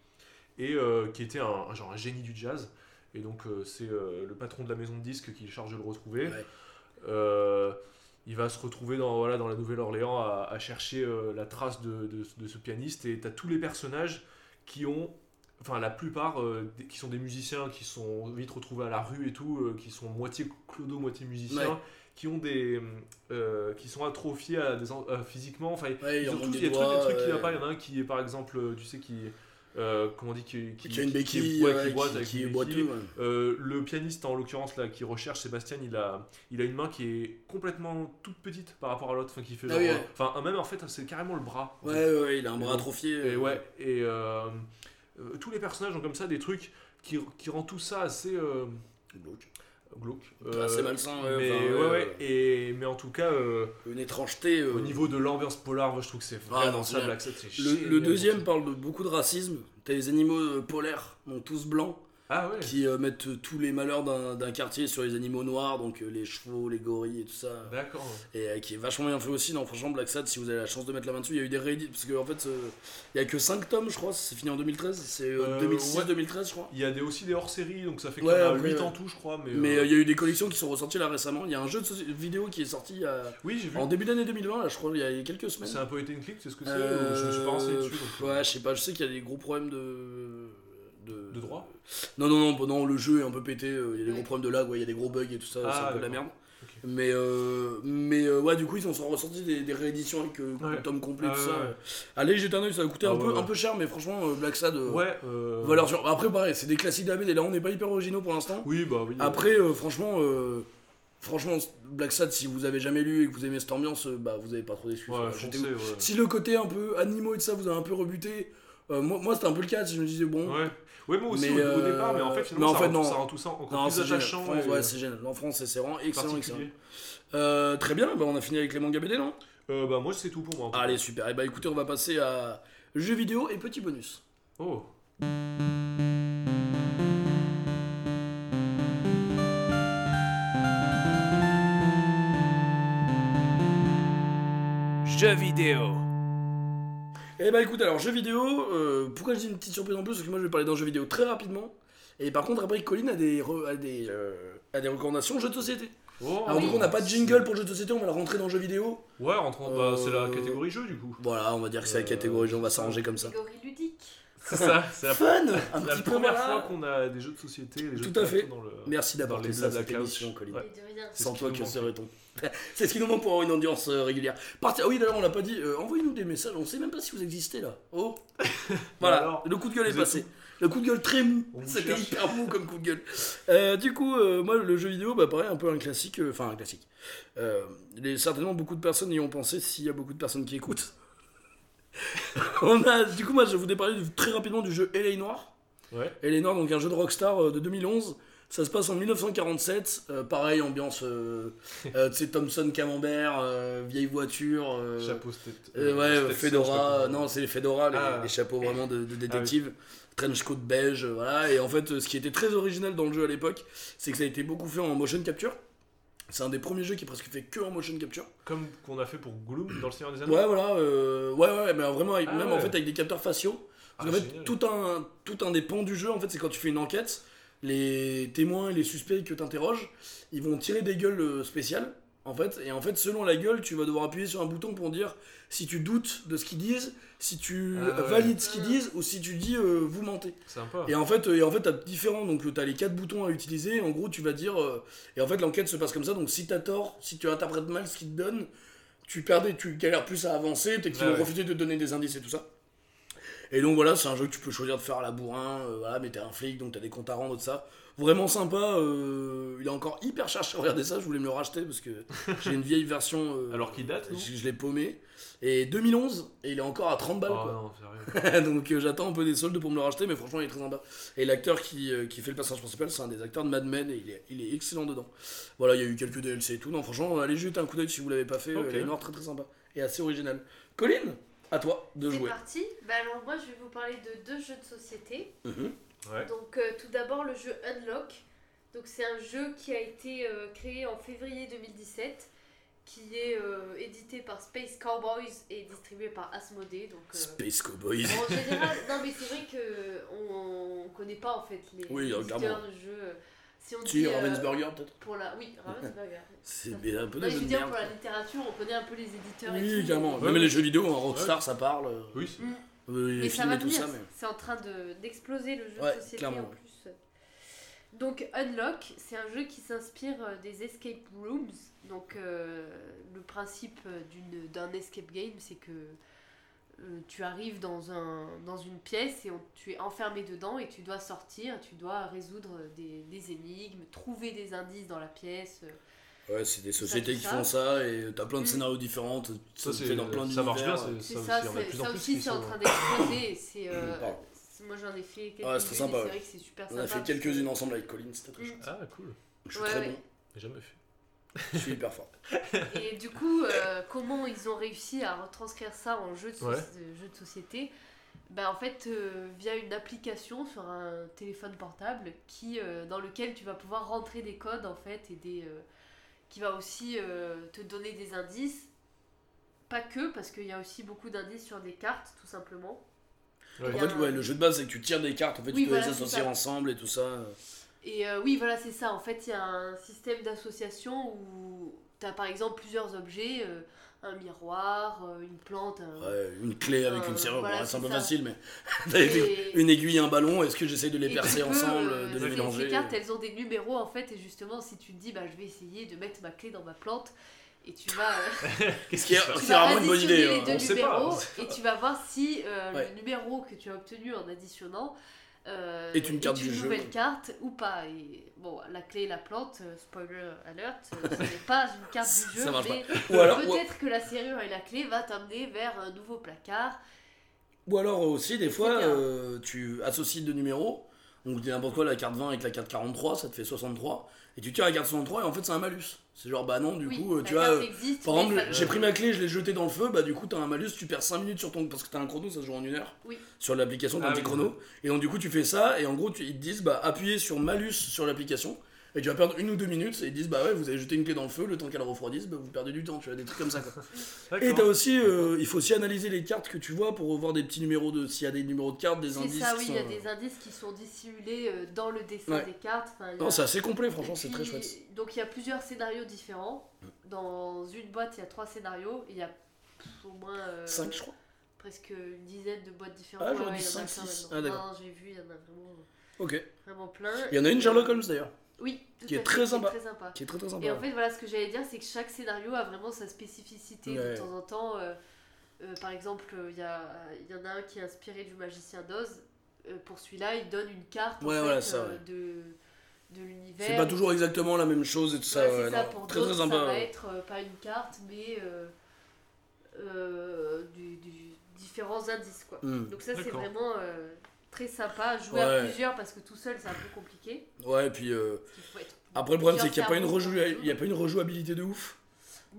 et euh, qui était un, un genre un génie du jazz. Et donc euh, c'est euh, le patron de la maison de disques qui est chargé de le retrouver. Ouais. Il va se retrouver dans, voilà, dans la Nouvelle-Orléans à, à chercher euh, la trace de, de- de ce pianiste. Et tu as tous les personnages qui ont, enfin la plupart, euh, qui sont des musiciens, qui sont vite retrouvés à la rue et tout, euh, qui sont moitié clodo, moitié musiciens, Ouais. qui ont des, euh, qui sont atrophiés à des, en- physiquement. Enfin, Ouais, ils il ont en tous- manque il y a des des trucs, qui ouais. pas. Il y en a un qui est par exemple, tu sais, qui, euh, comment on dit, qui, Qui a une qui- béquille, ouais, ouais, qui boite qui, avec qui une béquille. ouais. Euh, le pianiste en l'occurrence là qui recherche Sébastien, il a, il a une main qui est complètement toute petite par rapport à l'autre, enfin qui fait Ah genre, oui, euh, ouais. enfin même en fait c'est carrément le bras. Ouais, fait. ouais, ouais, il a un bras atrophié. Et ouais, et euh, tous les personnages ont comme ça des trucs qui, qui rend tout ça assez glauque. Glauque. Assez Euh, malsain, ouais. mais, ouais, ouais, et, mais en tout cas, euh, Une étrangeté. euh, au niveau de l'ambiance polar, je trouve que c'est Ah, vraiment ça. Black Le, deuxième parle de beaucoup de racisme. T'as les animaux polaires, donc tous blancs, Ah ouais, qui euh, mettent tous les malheurs d'un quartier sur les animaux noirs, donc euh, les chevaux, les gorilles et tout ça. d'accord. Et euh, qui est vachement bien fait aussi. Non, franchement, Black Sad, si vous avez la chance de mettre la main dessus, il y a eu des réédits. Parce qu'en fait, il y a que 5 tomes, je crois. C'est fini en 2013. C'est euh, Euh, 2006-2013, je crois. Il y a des, aussi des hors-séries, donc ça fait Ouais, en a après, 8 ouais. en tout, je crois. Mais, Mais il y a eu des collections qui sont ressorties là récemment. Il y a un jeu de vidéo qui est sorti oui, vu. en début d'année 2020, là, je crois, il y a quelques semaines. C'est un point and click, c'est ce que c'est Je me suis pas renseigné dessus. donc, Ouais, je sais pas, je sais qu'il y a des gros problèmes de. De, De droit Non, non, non, non, le jeu est un peu pété, euh, il y a des gros problèmes de lag, ouais, il y a des gros bugs et tout ça, Ah, c'est un peu de la merde. Mais, euh, mais euh, ouais, du coup, ils en sont ressortis des, des rééditions avec euh, Ouais. tome complet, Ah, tout ça. Allez, jetez un oeil, ça va coûter Ah, un, ouais, peu, ouais. un peu cher, mais franchement, Black Sad, Ouais. valeur sûre. Après, pareil, c'est des classiques d'Abed, et là, on n'est pas hyper originaux pour l'instant. Oui, bah oui. Après, franchement, franchement, Black Sad, si vous avez jamais lu et que vous aimez cette ambiance, bah, vous avez pas trop d'excuses. Si le côté un peu animaux et tout ça vous a un peu rebuté, moi, moi c'était un peu le cas, je me disais, bon. Ouais. Ouais, moi aussi Mais, au, au euh, départ, mais en fait, mais finalement, en ça, fait, rend, non. ça rend tout ça encore Non, plus attachant. France, et ouais, c'est génial. En France, c'est vraiment excellent, excellent. Euh, très bien, bah, on a fini avec les mangas BD, non? Euh, bah, moi, c'est tout pour moi. Allez, super. Et bah écoutez, on va passer à jeux vidéo et petit bonus. Oh. Jeux vidéo. Et bah écoute, alors jeux vidéo, euh, pourquoi je dis une petite surprise en plus Parce que moi je vais parler d'un jeu vidéo très rapidement. Et par contre, après, Colin a des, re- a des, euh, a des recommandations jeux de société. Oh. Alors du coup, on n'a pas de jingle pour jeux de société, on va le rentrer dans jeux vidéo. Ouais, rentrons, bah, c'est la Euh, catégorie jeu du coup. Voilà, on va dire que c'est la Euh, catégorie jeu, on va s'arranger comme ça. Catégorie ludique. C'est ça, [LAUGHS] c'est la, Fun Un la petit peu première voilà. fois qu'on a des jeux de société, des jeux Tout de à fait. plateau dans le. Merci dans d'apporter les ça à Blabla cette Couch. émission, Colin. Ouais. Et de rien. C'est Sans ce toi, qui que serait-on? [LAUGHS] C'est ce qui nous manque pour avoir une audience euh, régulière. Ah oui, d'ailleurs, on l'a pas dit. euh, Envoyez-nous des messages. On sait même pas si vous existez là. Oh [LAUGHS] Voilà, alors, le coup de gueule est vous êtes passé. Le coup de gueule très mou. On vous C'était cherche. hyper mou comme coup de gueule. Euh, du coup, euh, moi, le jeu vidéo, bah, pareil, un peu un classique. euh, Enfin, un classique. Euh, les- certainement, beaucoup de personnes y ont pensé s'il y a beaucoup de personnes qui écoutent. [LAUGHS] on a, du coup, moi, je voulais parler du- très rapidement du jeu L.A. Noir. Ouais. Noire, donc un jeu de Rockstar euh, de 2011. Ça se passe en 1947. euh, pareil, ambiance, euh, [LAUGHS] euh, tu sais, Thompson Camembert, euh, vieille voiture. euh, Chapeau tête. euh, ouais, Fedora. non, c'est les Fedora, les, Ah. les chapeaux vraiment de, de détective. Trench coat beige, euh, voilà. Et en fait, ce qui était très original dans le jeu à l'époque, c'est que ça a été beaucoup fait en motion capture. C'est un des premiers jeux qui est presque fait que en motion capture. Comme qu'on a fait pour Gloom dans le Seigneur des Anneaux. Ouais, voilà. euh, ouais, ouais, mais vraiment, avec- Ah même ouais. en fait avec des capteurs faciaux. Ah, qu'en fait, tout un, tout un des pans du jeu, en fait, c'est quand tu fais une enquête, les témoins et les suspects que tu interroges, ils vont tirer des gueules euh, spéciales, en fait. Et en fait, selon la gueule, tu vas devoir appuyer sur un bouton pour dire si tu doutes de ce qu'ils disent, si tu Ah ouais. valides ce qu'ils disent, ou si tu dis euh, vous mentez. Sympa. Et en fait, euh, et en fait, t'as différents. Donc, t'as les quatre boutons à utiliser. En gros, tu vas dire. euh, et en fait, l'enquête se passe comme ça. Donc, si t'as tort, si tu interprètes mal ce qu'ils te donnent, tu perdais, tu galères plus à avancer, peut-être qu'ils vont ouais. profiter de te donner des indices et tout ça. Et donc voilà, c'est un jeu que tu peux choisir de faire à la bourrin, euh, voilà, mais t'es un flic, donc t'as des comptes à rendre, tout ça. Vraiment sympa, euh, il est encore hyper cher, j'ai regardé ça, je voulais me le racheter parce que j'ai une vieille version. euh, [LAUGHS] Alors qu'il date, je, je l'ai paumé. Et 2011, et il est encore à 30 balles Oh quoi. non, [LAUGHS] donc j'attends un peu des soldes pour me le racheter, mais franchement il est très sympa. Et l'acteur qui, qui fait le personnage principal, c'est un des acteurs de Mad Men et il est, il est excellent dedans. Voilà, il y a eu quelques DLC et tout. Non, franchement, allez jeter un coup d'œil si vous l'avez pas fait. Ok. Il est noir très très sympa et assez original. Colin, à toi de C'est jouer. parti. Bah alors moi je vais vous parler de deux jeux de société. Mhm. Ouais. Donc euh, tout d'abord le jeu Unlock. Donc c'est un jeu qui a été euh, créé en février 2017, qui est euh, édité par Space Cowboys et distribué par Asmodee. Donc euh, Space Cowboys. en général, non mais c'est vrai que on, on connaît pas en fait les Oui, éditeurs de jeux. Si on Tu dit euh, Ravensburger peut-être pour la, oui Ravensburger. [LAUGHS] C'est mais un peu des je jeux veux de dire merde. pour la littérature, on connaît un peu les éditeurs Oui. Ouais. Même les jeux vidéo, en Rockstar, ça parle. Oui, c'est- Mm. euh, les Mais ça films va et tout venir, ça, mais. c'est en train de- d'exploser le jeu Ouais, de société clairement, en plus. Donc Unlock, c'est un jeu qui s'inspire euh, des escape rooms. Donc euh, le principe d'une- d'un escape game, c'est que euh, tu arrives dans, un, dans une pièce et on- tu es enfermé dedans et tu dois sortir, tu dois résoudre des, des énigmes, trouver des indices dans la pièce. euh, Ouais, c'est des sociétés tout qui ça. font ça et t'as plein de Mm. scénarios différents. Ça, Ça, c'est- fait dans plein ça marche bien, c'est- ça ça, aussi, ça aussi c'est en train d'exploser. c'est, euh, moi j'en ai fait quelques Ouais, c'est ouais. vrai que c'est super On sympa. a fait quelques-unes ensemble avec Colin, c'était très Mm. chouette. Ah, cool. Je suis Ouais, très ouais. bon, J'ai jamais fait. Je suis hyper fort. [LAUGHS] Et du coup, euh, comment ils ont réussi à retranscrire ça en jeu de, soci- Ouais. de- jeu de société? Ben, En fait, euh, via une application sur un téléphone portable qui, euh, dans lequel tu vas pouvoir rentrer des codes en fait et des, euh, qui va aussi euh, te donner des indices. Pas que, parce qu'il y a aussi beaucoup d'indices sur des cartes, tout simplement. Ouais. En fait, un- ouais, le jeu de base, c'est que tu tires des cartes, en fait, Oui, tu peux voilà, les associer ensemble et tout ça. Et euh, oui, voilà, c'est ça. En fait, il y a un système d'association où tu as par exemple plusieurs objets, euh, un miroir, euh, une plante, un... Ouais, une clé avec une serrure, voilà, c'est un peu ça. facile, mais. [LAUGHS] Et- une aiguille, un ballon, est-ce que j'essaie de les Et percer peux, ensemble, euh, de les mélanger Ces cartes, elles ont des numéros en fait, et justement, si tu te dis, bah, je vais essayer de mettre ma clé dans ma plante, et tu vas, [LAUGHS] Qu'est-ce qui est- vraiment une bonne additionner idée, les hein. deux On sait pas, numéros, sait et tu vas voir si euh, Ouais. le numéro que tu as obtenu en additionnant euh, Est une carte du jeu. nouvelle carte ou pas. Et bon, la clé et la plante, euh, spoiler alert, euh, ce n'est pas une carte du jeu, mais peut-être que la serrure et la clé va t'amener vers un nouveau placard. ou alors aussi, des fois, euh, tu associes deux numéros. Donc, n'importe quoi, la carte 20 avec la carte 43, ça te fait 63. Et tu tires la carte 63 et en fait, c'est un malus. C'est genre, bah non, du oui, coup, euh, tu vois. euh, existe, Par exemple, j'ai pris ma clé, je l'ai jetée dans le feu, bah du coup t'as un malus, tu perds 5 minutes sur ton. Parce que t'as un chrono, ça se joue en une heure. Oui. Sur l'application, t'as Ah un petit oui. chrono. Et donc du coup tu fais ça, et en gros tu- ils te disent bah appuyez sur malus sur l'application, et tu vas perdre une ou deux minutes, et ils disent bah ouais, vous avez jeté une clé dans le feu, le temps qu'elle refroidisse, bah vous perdez du temps, tu vois, des trucs comme ça quoi. Et t'as aussi, euh, il faut aussi analyser les cartes que tu vois pour voir des petits numéros de. S'il y a des numéros de cartes, des C'est indices. ça, oui, sont, il y a euh, des indices qui sont dissimulés euh, dans le dessin Ouais. des cartes. Enfin, y Non, a- c'est assez complet, franchement, c'est très chouette. Donc il y a plusieurs scénarios différents. Dans une boîte, il y a trois scénarios. Il y a au moins euh, 5 je crois. presque une dizaine de boîtes différentes. Ah, j'aurais Ouais, dit il y en a cinq, plein six. maintenant. Ah, d'accord. Non, j'ai vu, il y en a vraiment, Ok. vraiment plein. Il y en a une Sherlock Holmes d'ailleurs, Oui, tout qui à est fait, très sympa. très sympa. qui est très très sympa. Et en fait, voilà ce que j'allais dire, c'est que chaque scénario a vraiment sa spécificité Ouais. de temps en temps. euh, euh, par exemple, euh, il y, a- il y en a un qui est inspiré du magicien d'Oz. Euh, pour celui-là, il donne une carte en Ouais, fait, voilà, ça, euh, ouais. de, de l'univers. C'est pas toujours exactement la même chose et tout ça. Ouais, c'est ouais, ça, pour Très très sympa. ça va être euh, pas une carte, mais euh, euh, du, du- différents indices. Quoi. Hmm. Donc ça, c'est vraiment euh, très sympa à jouer à plusieurs parce que tout seul, c'est un peu compliqué. Ouais, et puis euh, après le problème c'est qu'il n'y a, pas une rejou- il y a pas une rejouabilité de ouf.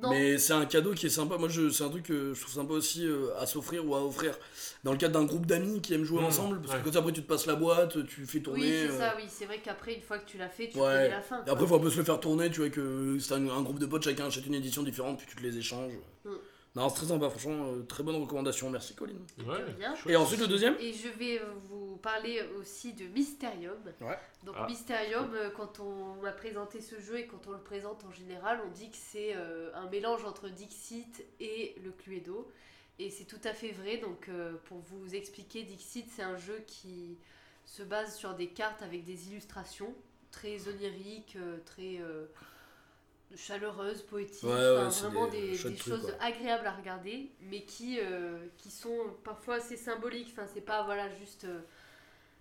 Non, Mais c'est un cadeau qui est sympa. Moi, je, c'est un truc que je trouve sympa aussi euh, à s'offrir ou à offrir dans le cadre d'un groupe d'amis qui aiment jouer Mmh, ensemble. Parce ouais. que quand après tu te passes la boîte, tu fais tourner. oui, c'est euh, ça, oui. C'est vrai qu'après, une fois que tu l'as fait, tu Ouais. connais la fin. Et après, il faut un peu se le faire tourner, tu vois, que c'est un, un groupe de potes, chacun achète une édition différente, puis tu te les échanges. Mm. Non, c'est très sympa, franchement, euh, très bonne recommandation, merci Colin. Ouais. Et ensuite, le deuxième Et je vais vous parler aussi de Mysterium. Ouais. Donc Ah. Mysterium, euh, quand on m'a présenté ce jeu et quand on le présente en général, on dit que c'est euh, un mélange entre Dixit et le Cluedo. Et c'est tout à fait vrai. Donc euh, pour vous expliquer, Dixit, c'est un jeu qui se base sur des cartes avec des illustrations très oniriques, euh, très... Ouais, ouais, c'est vraiment des choses agréables à regarder, mais qui, euh, qui sont parfois assez symboliques. Enfin, c'est pas voilà juste. euh,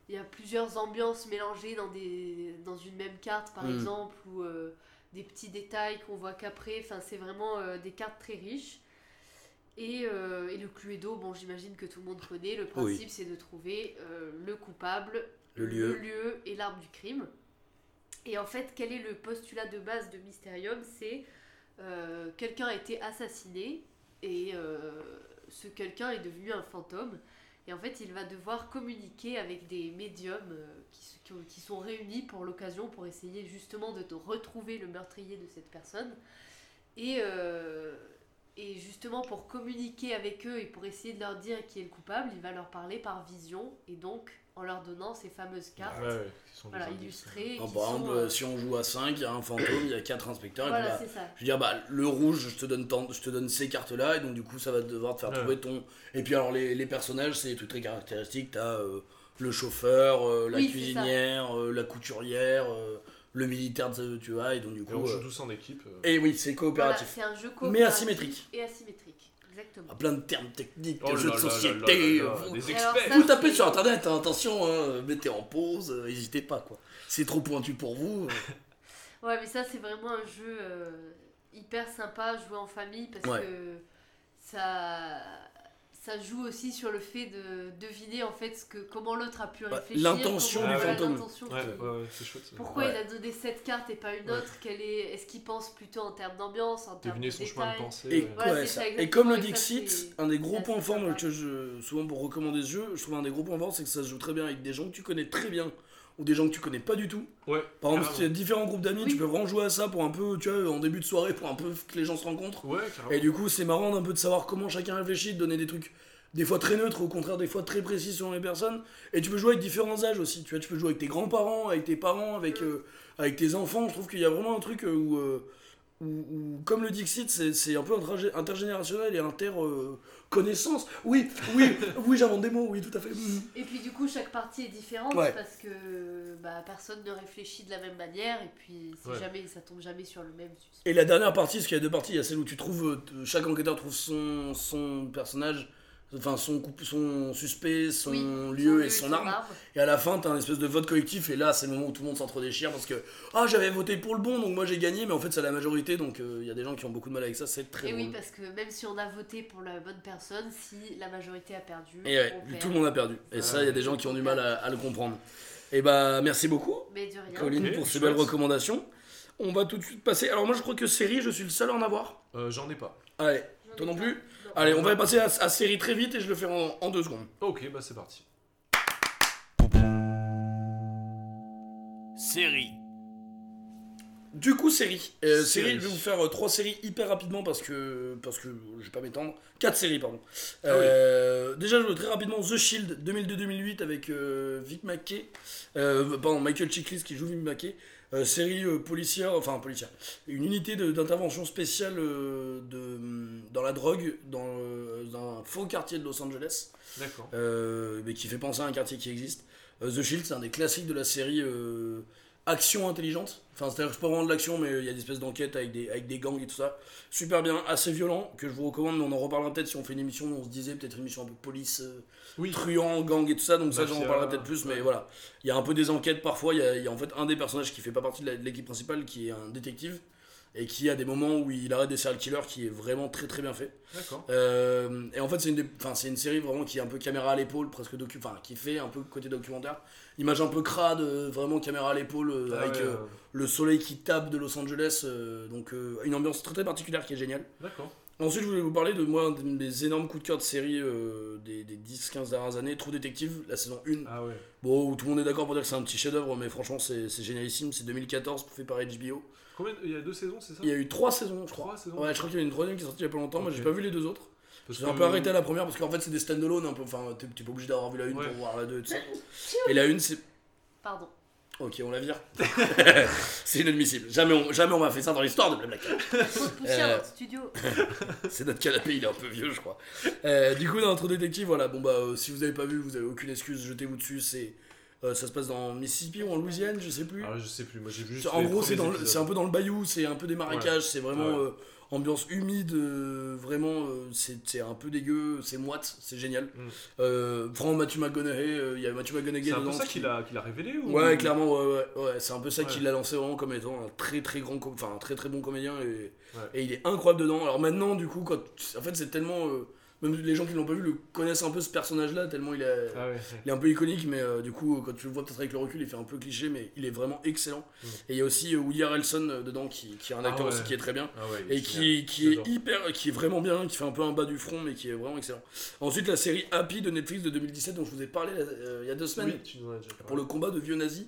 Il y a plusieurs ambiances mélangées dans, des, dans une même carte, par Mm. exemple, ou euh, des petits détails qu'on voit qu'après. Enfin, c'est vraiment des cartes très riches. Et, et le Cluedo, bon, j'imagine que tout le monde connaît. Le Oui. principe, c'est de trouver le coupable, Le lieu. lieu et l'arme du crime. Et en fait, quel est le postulat de base de Mysterium? C'est euh, quelqu'un a été assassiné et euh, ce quelqu'un est devenu un fantôme. Et en fait, il va devoir communiquer avec des médiums euh, qui, sont réunis pour l'occasion pour essayer justement de retrouver le meurtrier de cette personne. Et, et justement, pour communiquer avec eux et pour essayer de leur dire qui est le coupable, il va leur parler par vision et donc en leur donnant ces fameuses cartes Ouais, ouais, qui sont des voilà, indices, illustrées. Ah, par sont, exemple, euh, si on joue à 5, il y a un fantôme, il y a 4 inspecteurs, et puis voilà, bah, c'est ça. je veux dire, bah, le rouge, je te donne, tant- je te donne ces cartes-là, et donc du coup, ça va devoir te faire Ouais. trouver ton. Et puis, alors, les, les personnages, c'est des trucs très caractéristiques. T'as euh, le chauffeur, euh, la Oui, cuisinière, euh, la couturière, euh, le militaire, de- tu vois, et donc du Et on coup. joue euh, tous en équipe. euh. Et oui, c'est Voilà, coopératif. c'est un jeu Mais coopératif asymétrique. Et asymétrique, exactement. Ah, plein de termes techniques, Oh de jeux de là là société. là là là, vous- Des experts ça, Vous tapez sur internet, hein, attention, hein, mettez en pause, euh, n'hésitez pas quoi. C'est trop pointu pour vous. euh. [LAUGHS] Ouais, mais ça, c'est vraiment un jeu euh, hyper sympa à jouer en famille parce Ouais. que ça, ça joue aussi sur le fait de deviner en fait ce que, comment l'autre a pu Bah, réfléchir. l'intention du fantôme. l'intention Ouais, qui- ouais, ouais, c'est chouette. ça. Pourquoi Ouais. il a donné cette carte et pas une autre? Quelle est... Est-ce qu'il pense plutôt en termes d'ambiance, en termes Deviner de son chemin de pensée. Et, ouais. Voilà, ouais, c'est ça. ça, et comme le Dixit, un des gros points forts que je, souvent pour recommander ce jeu, je trouve un des gros points forts, c'est que ça se joue très bien avec des gens que tu connais très bien ou des gens que tu connais pas du tout. Ouais, Par exemple, si tu as différents groupes d'amis, Oui. tu peux vraiment jouer à ça pour un peu, tu vois, en début de soirée, pour un peu que les gens se rencontrent. Ouais, carrément. Et du coup, c'est marrant un peu de savoir comment chacun réfléchit, de donner des trucs des fois très neutres, au contraire des fois très précis selon les personnes. Et tu peux jouer avec différents âges aussi. Tu vois, tu peux jouer avec tes grands-parents, avec tes parents, avec, euh, avec tes enfants. Je trouve qu'il y a vraiment un truc euh, où, euh, où, où, comme le Dixit, c'est c'est un peu intergé- intergénérationnel et inter euh, connaissance. Oui, oui, [LAUGHS] oui, j'invente des mots. Oui, tout à fait. Et puis du coup, chaque partie est différente Ouais. parce que bah, personne ne réfléchit de la même manière et puis c'est Ouais. jamais, ça tombe jamais sur le même suspect. Et la dernière partie, parce qu'il y a deux parties, il y a celle où tu trouves, euh, chaque enquêteur trouve son, son personnage, enfin son, coup- son suspect, son Oui, lieu et son arme. arme. Et à la fin, t'as un espèce de vote collectif, et là, c'est le moment où tout le monde s'entre-déchire parce que ah, j'avais voté pour le bon, donc moi j'ai gagné, mais en fait, c'est la majorité, donc euh, il y a des gens qui ont beaucoup de mal avec ça, c'est très Et drôle. oui, parce que même si on a voté pour la bonne personne, si la majorité a perdu, Et ouais, on perd. tout le monde a perdu. Et ça, il y a des gens qui ont du mal à, à le comprendre. Et bah, merci beaucoup, Mais de rien. Colline, Ok, pour ces belles recommandations. On va tout de suite passer. Alors, moi, je crois que série, je suis le seul à en avoir. Euh, J'en ai pas. Allez, toi non plus. Allez, on va passer à, à série très vite et je le fais en, en deux secondes. Ok, bah c'est parti. Série. Du coup, série. Euh, série, Série. je vais vous faire euh, trois séries hyper rapidement parce que, parce que je vais pas m'étendre. Quatre séries, pardon. Ah Euh, Déjà, je veux très rapidement The Shield 2002-2008 avec euh, Vic Mackey. Euh, pardon, Michael Chiklis qui joue Vic Mackey. Euh, série euh, policière, enfin policière. Une unité d'intervention spéciale euh, de, dans la drogue dans, dans un faux quartier de Los Angeles D'accord. mais qui fait penser à un quartier qui existe. The Shield, c'est un des classiques de la série action intelligente. Enfin, c'est-à-dire que c'est pas vraiment de l'action, mais il y a des espèces d'enquêtes avec des, avec des gangs et tout ça. Super bien, assez violent, que je vous recommande, mais on en reparlera peut-être si on fait une émission où on se disait peut-être une émission un peu police, euh, Oui. truand, gang et tout ça, donc ça j'en reparlerai peut-être plus, mais voilà. Il y a un peu des enquêtes parfois, il y a, il y a en fait un des personnages qui fait pas partie de l'équipe principale, qui est un détective, et qui a des moments où il arrête des serial killers qui est vraiment très très bien fait. D'accord. Euh, et en fait, c'est une, c'est une série vraiment qui est un peu caméra à l'épaule, presque docu, enfin, qui fait un peu côté documentaire. Image un peu crade, euh, vraiment caméra à l'épaule, euh, Ah avec le soleil qui tape de Los Angeles. donc, une ambiance très très particulière qui est géniale. D'accord. Ensuite, je voulais vous parler de moi, de mes énormes coups de cœur de série euh, des, des 10-15 dernières années, True Detective, la saison 1. Ah ouais. Bon, où tout le monde est d'accord pour dire que c'est un petit chef-d'œuvre, mais franchement, c'est c'est génialissime. C'est 2014, fait par HBO. Combien Il y a deux saisons, c'est ça Il y a eu trois saisons, je crois. Trois saisons Ouais, je crois qu'il y en a une troisième qui est sortie il y a pas longtemps. Moi, j'ai pas vu les deux autres. J'ai un peu arrêté à la première parce qu'en fait c'est des stand-alone un peu, enfin t'es pas obligé d'avoir vu la une Ouais. pour voir la deux et tout ça. Et la une c'est... Pardon. Ok on la vire. [LAUGHS] c'est inadmissible. Jamais on, jamais on m'a fait ça dans l'histoire de Blablacar. Poussière Euh, le studio. [LAUGHS] C'est notre canapé, il est un peu vieux je crois. Euh, du coup dans notre détective, voilà, bon bah euh, si vous avez pas vu, vous avez aucune excuse, jetez-vous dessus, c'est Euh, ça se passe dans Mississippi ou en Louisiane, je sais plus. Alors, je sais plus, moi j'ai vu juste. en gros, c'est premiers dans le- épisodes. c'est un peu dans le bayou, c'est un peu des marécages, c'est vraiment Ouais. euh, ambiance humide, euh, vraiment, c'est un peu dégueu, c'est moite, c'est génial. Mm. Vraiment, Matthew McConaughey, il y a Matthew McConaughey C'est un peu ça qui- qu'il a, qu'il a révélé ou... Ouais, clairement, ouais, ouais, c'est un peu ça Ouais. qui l'a lancé vraiment comme étant un très très grand, com- enfin un très très bon comédien et, il est incroyable dedans. Alors maintenant, du coup, quand, en fait, c'est tellement, même les gens qui l'ont pas vu le connaissent un peu ce personnage-là, tellement il est, Ah ouais. il est un peu iconique, mais euh, du coup, quand tu le vois peut-être avec le recul, il fait un peu cliché, mais il est vraiment excellent. Mm. Et il y a aussi euh, Woody Harrelson euh, dedans qui, qui est un Ah acteur ouais. aussi qui est très bien. Ah ouais, Et qui, est hyper, qui est vraiment bien, qui fait un peu un bas du front, mais qui est vraiment excellent. Ensuite, la série Happy de Netflix de 2017, dont je vous ai parlé euh, il y a deux semaines Oui, tu nous en as déjà parlé. pour le combat de vieux nazis.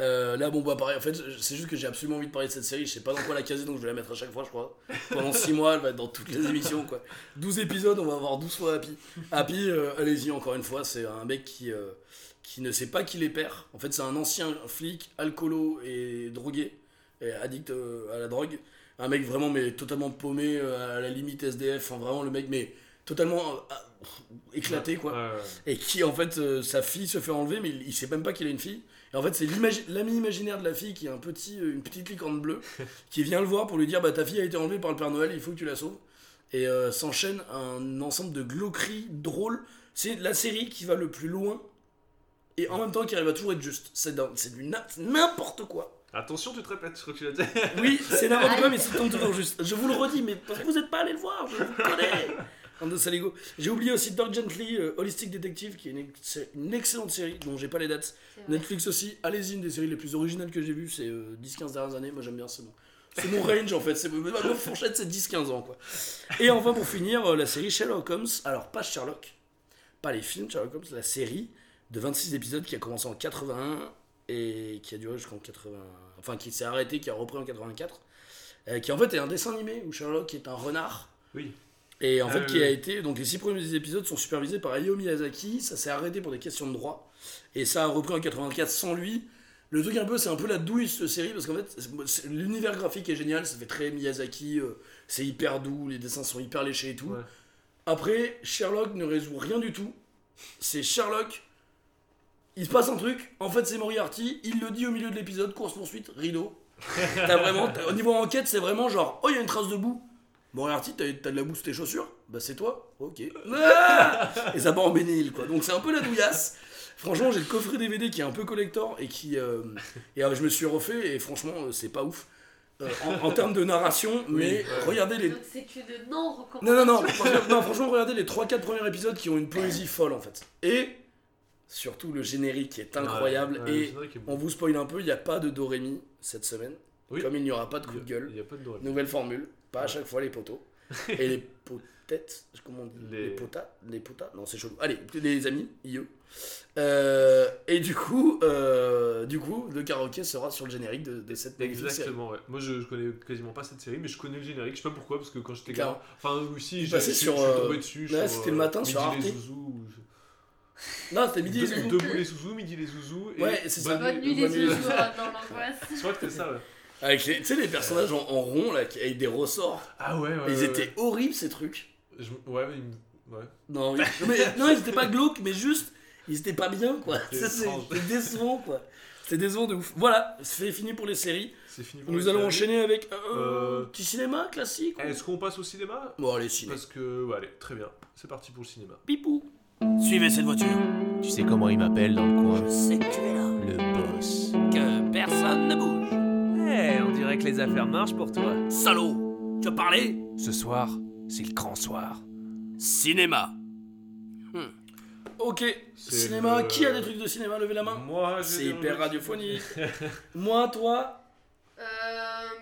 Euh, là, bon, bah pareil, en fait, c'est juste que j'ai absolument envie de parler de cette série. Je sais pas dans quoi la caser, donc je vais la mettre à chaque fois, je crois. Pendant 6 mois, elle va être dans toutes les émissions, quoi. 12 épisodes, on va avoir 12 fois Happy. Happy, euh, allez-y, encore une fois, c'est un mec qui, euh, qui ne sait pas qu'il est père. En fait, c'est un ancien flic, alcoolo et drogué, et addict à la drogue. Un mec vraiment, mais totalement paumé, à la limite SDF. Enfin, vraiment, le mec, mais totalement éclaté, quoi et qui en fait sa fille se fait enlever mais il, il sait même pas qu'il a une fille et en fait c'est l'ami imaginaire de la fille qui est un petit euh, une petite licorne bleue [LAUGHS] qui vient le voir pour lui dire bah ta fille a été enlevée par le Père Noël il faut que tu la sauves. Et euh, s'enchaîne un ensemble de glauqueries drôles. C'est la série qui va le plus loin et en même temps qui arrive à toujours être juste. C'est du n'importe quoi. Attention, tu te répètes, je crois que tu l'as dit. oui c'est n'importe [LAUGHS] quoi mais c'est toujours juste. Je vous le redis mais parce que vous n'êtes pas allé le voir je vous connais Saligots. J'ai oublié aussi Doc Gently, euh, Holistic Detective, qui est une, ex- une excellente série dont j'ai pas les dates. Netflix aussi, allez-y, une des séries les plus originales que j'ai vues, c'est euh, 10-15 dernières années. Moi j'aime bien, c'est bon. C'est mon range en fait, c'est ma ma fourchette, c'est 10-15 ans quoi. Et enfin pour finir, euh, la série Sherlock Holmes. Alors pas Sherlock, pas les films Sherlock Holmes, la série de 26 épisodes qui a commencé en 81 et qui a duré jusqu'en 80. Enfin qui s'est arrêté, qui a repris en 84. euh, qui en fait est un dessin animé où Sherlock est un renard. Oui. Et en fait, qui a oui. été. Donc, les six premiers épisodes sont supervisés par Hayao Miyazaki. Ça s'est arrêté pour des questions de droit. Et ça a repris en 84 sans lui. Le truc, un peu, c'est un peu la douille, cette série, parce qu'en fait, l'univers graphique est génial. Ça fait très Miyazaki. euh, c'est hyper doux. Les dessins sont hyper léchés et tout. Ouais. Après, Sherlock ne résout rien du tout. C'est Sherlock. Il se passe un truc. En fait, c'est Moriarty. Il le dit au milieu de l'épisode. Course-poursuite, rideau. [LAUGHS] T'as vraiment. au niveau enquête, c'est vraiment genre. Oh, il y a une trace de boue. Moriarty, t'as t'as de la sur tes chaussures? Bah, c'est toi. Ok. Ah [LAUGHS] et ça part en bénil, quoi. Donc, c'est un peu la douillasse. Franchement, j'ai le coffret DVD qui est un peu collector et qui. euh, et euh, je me suis refait et franchement, euh, c'est pas ouf. Euh, en, en termes de narration, mais regardez les Donc c'est une non-recommandation. non, non, non, franchement, non, franchement, regardez les 3-4 premiers épisodes qui ont une poésie folle en fait. Et surtout le générique qui est incroyable. Ouais, ouais, et est on vous spoil un peu, il n'y a pas de Dorémy cette semaine. Oui. Comme il n'y aura pas de coup de y gueule. Il n'y a pas de. Nouvelle formule, pas à chaque fois les poteaux. [LAUGHS] et les potettes, comment on dit Les, Les- potas Les potas Non, c'est chelou. Allez, les amis, IE. Euh, et du coup, euh, du coup, le karaoké sera sur le générique de, de cette magnifique série. Exactement, ouais. Moi, je, je connais quasiment pas cette série, mais je connais le générique. Je sais pas pourquoi, parce que quand j'étais gamin. Enfin, aussi, Il j'ai sur, je suis euh, tombé dessus. ouais, c'était le matin sur Arte. Non, c'était midi les zouzous. Debout les Zouzous, midi les Zouzous. et Ouais, c'est ça. Bonne nuit les zouzous hein, dans l'angoisse. Je crois que c'était ça, ouais. Avec les, tu sais, les personnages en, en rond, là, qui- avec des ressorts. Ah ouais, ouais. ils ouais, étaient horribles, ces trucs. ouais. Je- Ouais, mais il me- ouais. Non, oui. mais, non, ils étaient pas glauques, mais juste, ils étaient pas bien, quoi. Ça, C'est étrange. décevant, quoi. C'était décevant de ouf. Voilà, c'est fini pour les séries. C'est fini pour Nous les allons séries. enchaîner avec un Euh, petit cinéma classique. ou- Est-ce qu'on passe au cinéma? Bon, allez, ciné. Parce que, ouais, allez, très bien. C'est parti pour le cinéma. Pipou. Suivez cette voiture. Tu sais comment il m'appelle dans le coin sais que tu es là. Le boss. Que personne ne bouge. Eh, on dirait que les affaires marchent pour toi. Salaud. Tu as parlé? Ce soir, c'est le grand soir. Cinéma. Hmm. Ok, cinéma. le- Qui a des trucs de cinéma? Levez la main. Moi, j'ai C'est hyper radiophonique. [LAUGHS] Moi, toi? Euh,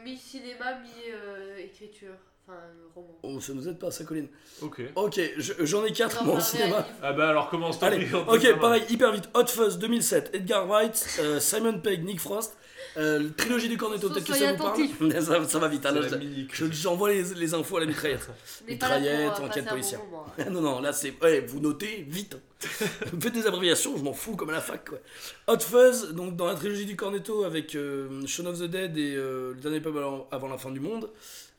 mi-cinéma, mi-écriture. Enfin, roman. Oh, ça nous aide pas, ça, Colline. Ok. Ok, je- j'en ai quatre, Non, moi, au enfin, cinéma. Ah bah alors commence Allez, ok, pareil, hyper vite. Hot Fuzz 2007, Edgar Wright, euh, Simon Pegg, Nick Frost, euh, trilogie du Cornetto, peut-être que ça vous parle. [LAUGHS] ça, ça va vite, hein, je- je- j'envoie les, les infos à la mitraillette. [LAUGHS] Mitraillette, enquête bon policière. moment, hein. [LAUGHS] non, non, là c'est. Ouais, vous notez vite. vous faites des abréviations, je m'en fous comme à la fac, quoi. Hot Fuzz, donc dans la trilogie du Cornetto avec euh, Shaun of the Dead et euh, Le dernier pub avant, la fin du monde.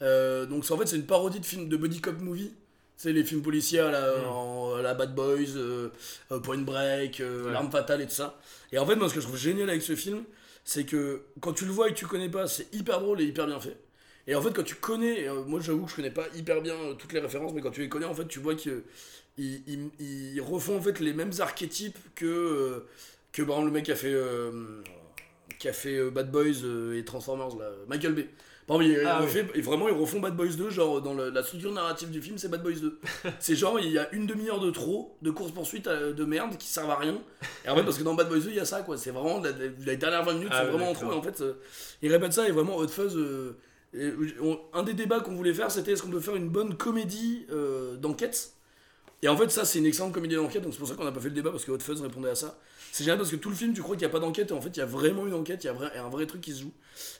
Euh, donc c'est- en fait, c'est une parodie de film de buddy cop movie. C'est les films policiers à la, Mm. en- la Bad Boys, euh, euh, Point Break, euh, Ouais. L'arme fatale et tout ça. Et en fait, moi, ce que je trouve génial avec ce film, c'est que quand tu le vois et que tu connais pas, c'est hyper drôle et hyper bien fait. Et en fait, quand tu connais, euh, moi j'avoue que je connais pas hyper bien toutes les références, mais quand tu les connais, en fait, tu vois qu'ils ils, ils refont en fait les mêmes archétypes que, que par exemple, le mec qui a fait, qui a fait Bad Boys et Transformers, là, Michael Bay. Par exemple, il, Ah oui. et vraiment, ils refont Bad Boys 2, genre dans le- la structure narrative du film, c'est Bad Boys 2. [LAUGHS] c'est genre, il y a une demi-heure de trop, de course-poursuite euh, de merde qui servent à rien. Et en fait, parce que dans Bad Boys 2, il y a ça, quoi. C'est vraiment, la, la dernière 20 minutes Ah sont ouais, vraiment en trop. Et en fait, euh, ils répètent ça et vraiment, Hot Fuzz. euh, et on- un des débats qu'on voulait faire, c'était est-ce qu'on peut faire une bonne comédie euh, d'enquête? Et en fait, ça, c'est une excellente comédie d'enquête, donc c'est pour ça qu'on n'a pas fait le débat parce que Hot Fuzz répondait à ça. C'est génial parce que tout le film, tu crois qu'il n'y a pas d'enquête, et en fait, il y a vraiment une enquête, il y a vrai- un vrai truc qui se joue.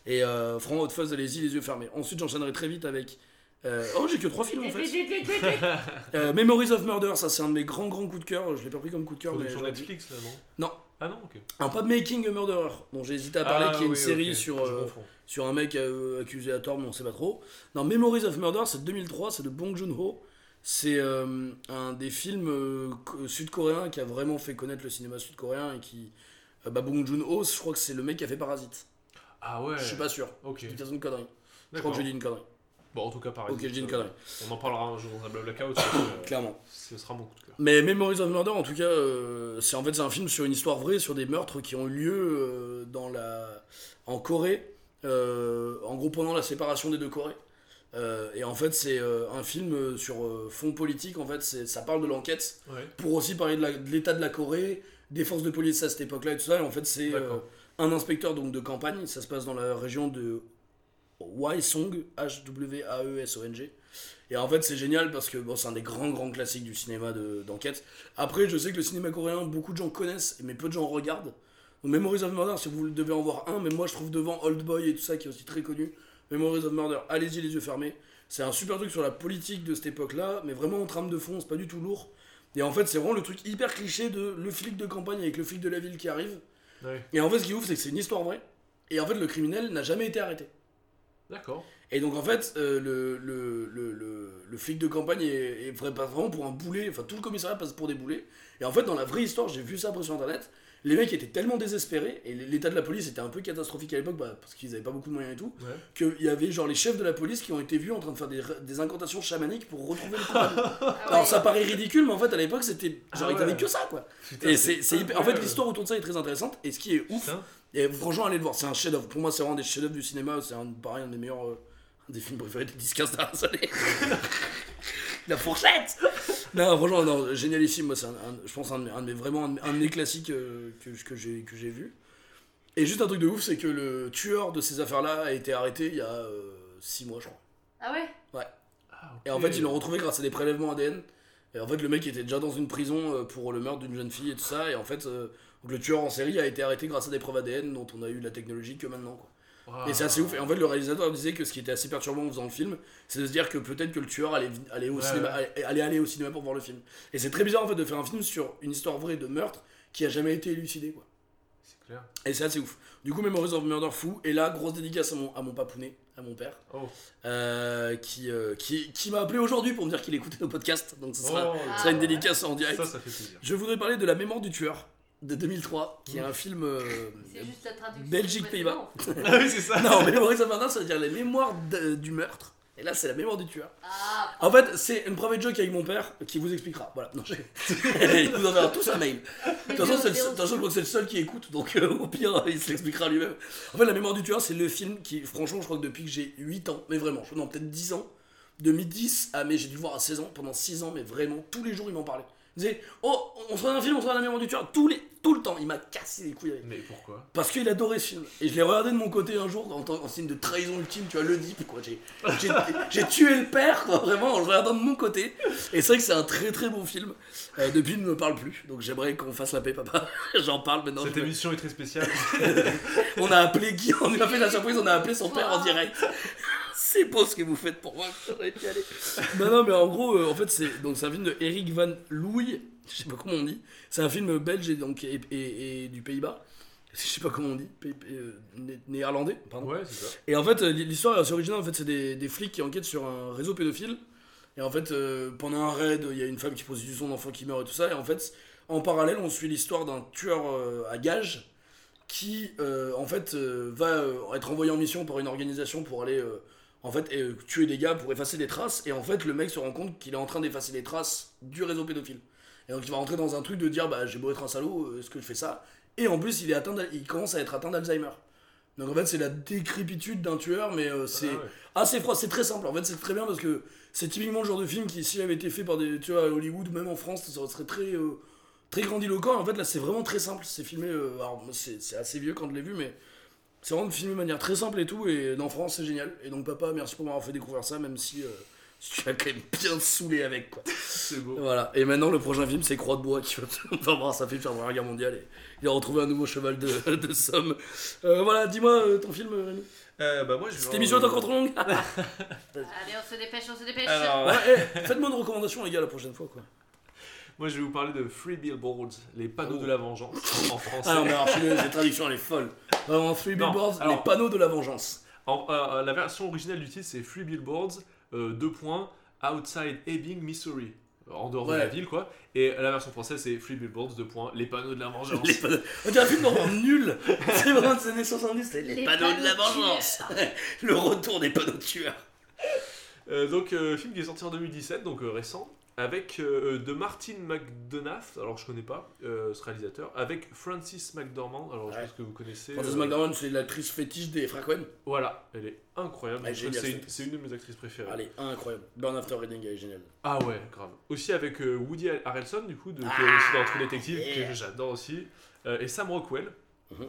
Et euh, franchement, Hot Fuzz, allez-y, les yeux fermés. Ensuite, j'enchaînerai très vite avec. euh, oh, j'ai que trois films en fait. [LAUGHS] Euh, Memories of Murder, ça, c'est un de mes grands, grands coups de cœur. Je l'ai pas pris comme coup de cœur, mais. Dit. Netflix là, non? Non. Ah non, ok. Un pas de Making a Murderer, dont j'ai hésité à parler, Ah qui est une série sur. euh, sur un mec euh, accusé à tort, mais on sait pas trop. Non, Memories of Murder, c'est de 2003, c'est de Bong Joon-ho. C'est euh, un des films euh, co- sud-coréens qui a vraiment fait connaître le cinéma sud-coréen et qui. euh, bah, Bong Joon-ho, je crois que c'est le mec qui a fait Parasite. Ah ouais. Je suis pas sûr. Ok. Je dis une connerie. Je crois que j'ai dit une connerie. Bon, en tout cas, pareil. Ok, je dis une connerie. On en parlera un jour dans un [COUGHS] euh, Clairement. Ce sera mon coup de cœur. Mais Memories of Murder, en tout cas, euh, c'est en fait un film sur une histoire vraie, sur des meurtres qui ont eu lieu euh, dans la, en Corée, euh, en gros pendant la séparation des deux Corées. Euh, et en fait, c'est euh, un film euh, sur euh, fond politique. En fait, ça parle de l'enquête Ouais. pour aussi parler de l'état de la Corée, des forces de police à cette époque-là et tout ça. Et en fait, c'est un inspecteur donc de campagne. Ça se passe dans la région de Hwasong, H-W-A-E-S-O-N-G. Et en fait, c'est génial parce que bon, c'est un des grands, grands classiques du cinéma de- d'enquête. Après, je sais que le cinéma coréen, beaucoup de gens connaissent, mais peu de gens regardent. Donc, Memories of Murder, si vous devez en voir un, mais moi je trouve devant Old Boy et tout ça qui est aussi très connu. Memories of Murder, allez-y les yeux fermés. C'est un super truc sur la politique de cette époque-là, mais vraiment en trame de fond, c'est pas du tout lourd. Et en fait, c'est vraiment le truc hyper cliché de le flic de campagne avec le flic de la ville qui arrive. Ouais. Et en fait, ce qui est ouf, c'est que c'est une histoire vraie. Et en fait, le criminel n'a jamais été arrêté. D'accord. Et donc en fait, euh, le, le, le, le, flic de campagne est, est vraiment pour un boulet, enfin tout le commissariat passe pour des boulets. Et en fait, dans la vraie histoire, j'ai vu ça après sur internet, les mecs étaient tellement désespérés, et l'état de la police était un peu catastrophique à l'époque, bah, parce qu'ils avaient pas beaucoup de moyens et tout, Ouais. qu'il y avait genre les chefs de la police qui ont été vus en train de faire des, des incantations chamaniques pour retrouver le coupable. [LAUGHS] Ah ouais. Alors ça paraît ridicule, mais en fait à l'époque c'était genre Ah ils ouais. que ça quoi. Putain, Et c'est hyper- en fait l'histoire autour de ça est très intéressante, et ce qui est ouf, Putain. et franchement, allez le voir, c'est un chef-d'œuvre. Pour moi, c'est vraiment des chefs-d'œuvre du cinéma. C'est un, pareil, un des meilleurs. euh, un des films préférés des 10-15 dernières années. [LAUGHS] La fourchette [LAUGHS] Non, franchement, non, génialissime. Moi, c'est un, un- je pense un, de mes- un de mes- vraiment un de mes, un de mes classiques euh, que, que j'ai que j'ai vu. Et juste un truc de ouf, c'est que le tueur de ces affaires-là a été arrêté il y a 6 mois, je crois. Ah ouais? Ah, ok. Et en fait, ils l'ont retrouvé grâce à des prélèvements ADN. Et en fait, le mec était déjà dans une prison euh, pour le meurtre d'une jeune fille et tout ça. Et en fait, euh, donc le tueur en série a été arrêté grâce à des preuves ADN dont on a eu la technologie que maintenant. Quoi. Et c'est assez ouf. Et en fait, le réalisateur disait que ce qui était assez perturbant en faisant le film, c'est de se dire que peut-être que le tueur allait, allait, au Ouais, cinéma, ouais. allait, allait aller au cinéma pour voir le film. Et c'est très bizarre en fait de faire un film sur une histoire vraie de meurtre qui a jamais été élucidée. Quoi. C'est clair. Et c'est assez ouf. Du coup, Memories of Murder fou. Et là, grosse dédicace à mon, à mon papounet, à mon père, Oh. euh, qui, euh, qui, qui m'a appelé aujourd'hui pour me dire qu'il écoutait nos podcasts. Donc ce sera, Oh, sera une dédicace en direct. Ça, ça fait plaisir. Je voudrais parler de La mémoire du tueur de 2003, qui est un film. euh, C'est juste la traduction. Belgique, du Pays-Bas. précédent. ah oui, c'est ça. Non, Murder, ça veut dire les mémoires de- du meurtre. Et là, c'est la mémoire du tueur. Ah, En fait, c'est une private joke avec mon père qui vous expliquera. Voilà. Non, j'ai- [LAUGHS] il vous enverra tous un mail. De toute façon, c'est le seul- de toute façon, je crois que c'est le seul qui écoute, donc euh, au pire, il se l'expliquera lui-même. En fait, La mémoire du tueur, c'est le film qui, franchement, je crois que depuis que j'ai 8 ans, mais vraiment, je- non, peut-être 10 ans, de 2010 à, mais j'ai dû le voir à 16 ans, pendant 6 ans, mais vraiment, tous les jours, il m'en parlait. Il disait, oh, on se regarde un film, on se regarde La mémoire du tueur, tous les, tout le temps. Il m'a cassé les couilles avec. Mais pourquoi? Parce qu'il adorait ce film. Et je l'ai regardé de mon côté un jour en, signe de trahison ultime, tu vois, le deep, quoi. [LAUGHS] J'ai, tué le père, quoi, vraiment, en le regardant de mon côté. Et c'est vrai que c'est un très très bon film. Euh, depuis, il ne me parle plus. Donc j'aimerais qu'on fasse la paix, papa. [LAUGHS] J'en parle maintenant. Cette me- émission est très spéciale. [LAUGHS] On a appelé Guy, on lui a fait la surprise, on a appelé son père en direct. C'est beau ce que vous faites pour moi, j'aurais pu y aller. Non, non, mais en gros, euh, en fait, c'est donc c'est un film de Eric Van Looy, je sais pas comment on dit. C'est un film belge et, donc, et, et- et du Pays-Bas. [LAUGHS] Je sais pas comment on dit, Pays- euh, né- néerlandais, pardon. ouais, c'est ça. Et en fait, euh, l'histoire est assez originale. En fait, c'est des, des flics qui enquêtent sur un réseau pédophile Et en fait, euh, pendant un raid, il y a une femme qui prostitue son enfant qui meurt et tout ça. Et en fait, en parallèle, on suit l'histoire d'un tueur euh, à gages qui, euh, en fait, euh, va euh, être envoyé en mission par une organisation pour aller, euh, en fait, euh, tuer des gars pour effacer des traces. Et en fait, le mec se rend compte qu'il est en train d'effacer les traces du réseau pédophile. Et donc, il va rentrer dans un truc de dire, bah, j'ai beau être un salaud, euh, est-ce que je fais ça? Et en plus, il, est atteint il commence à être atteint d'Alzheimer. Donc, en fait, c'est la décrépitude d'un tueur, mais euh, c'est Ah ouais. assez froid, c'est très simple. En fait, c'est très bien parce que c'est typiquement le genre de film qui, s'il avait été fait par des, tu vois, à Hollywood même en France, ça serait très, euh, très grandiloquent. En fait, là, c'est vraiment très simple. C'est filmé, alors, c'est assez vieux quand je l'ai vu, mais c'est vraiment filmé de manière très simple et tout. Et en France, c'est génial. Et donc, papa, merci pour m'avoir fait découvrir ça, même si euh, tu as quand même bien saoulé avec, quoi. [LAUGHS] C'est beau. Voilà. Et maintenant, le prochain film, c'est Croix de Bois qui va [LAUGHS] voir sa fille faire la Première Guerre mondiale. Et il a retrouvé un nouveau cheval de, [LAUGHS] de Somme. Euh, voilà, dis-moi euh, ton film, Rémi. Euh, bah moi, je vais Cette émission est encore trop longue. Allez, on se dépêche, on se dépêche. Alors, Ouais, eh, Faites-moi une recommandation, les gars, la prochaine fois, quoi. Moi, je vais vous parler de Free Billboards, les panneaux de la vengeance en français. Ah non, mais alors, cette traduction, elle est folle. Vraiment, Three Non, Billboards, alors- les panneaux de la vengeance. En- euh, la version originale du titre, c'est Free Billboards, euh, deux points, Outside Ebbing, Missouri. En dehors de Ouais. la ville, quoi. Et la version française, c'est Free Billboards, deux points, les panneaux de la vengeance. Les panneaux... On dirait un film d'horreur nul. [LAUGHS] C'est vraiment des années 70, c'est les, Les panneaux, de la panneaux vengeance. [LAUGHS] Le retour des panneaux tueurs. Euh, donc, euh, film qui est sorti en 2017, donc euh, récent, avec de Martin McDonough, alors je connais pas ce réalisateur, avec Francis McDormand, alors je Ouais. pense que vous connaissez. Frances euh, McDormand, c'est l'actrice fétiche des frères Coen. Voilà, elle est incroyable. Je c'est une, de mes actrices préférées. Elle est incroyable. Burn After Reading, elle est géniale. Ah ouais, grave. Aussi avec Woody Harrelson, du coup, de, qui est Ah, aussi dans True Detective, yeah. que j'adore aussi, et Sam Rockwell. Mhm.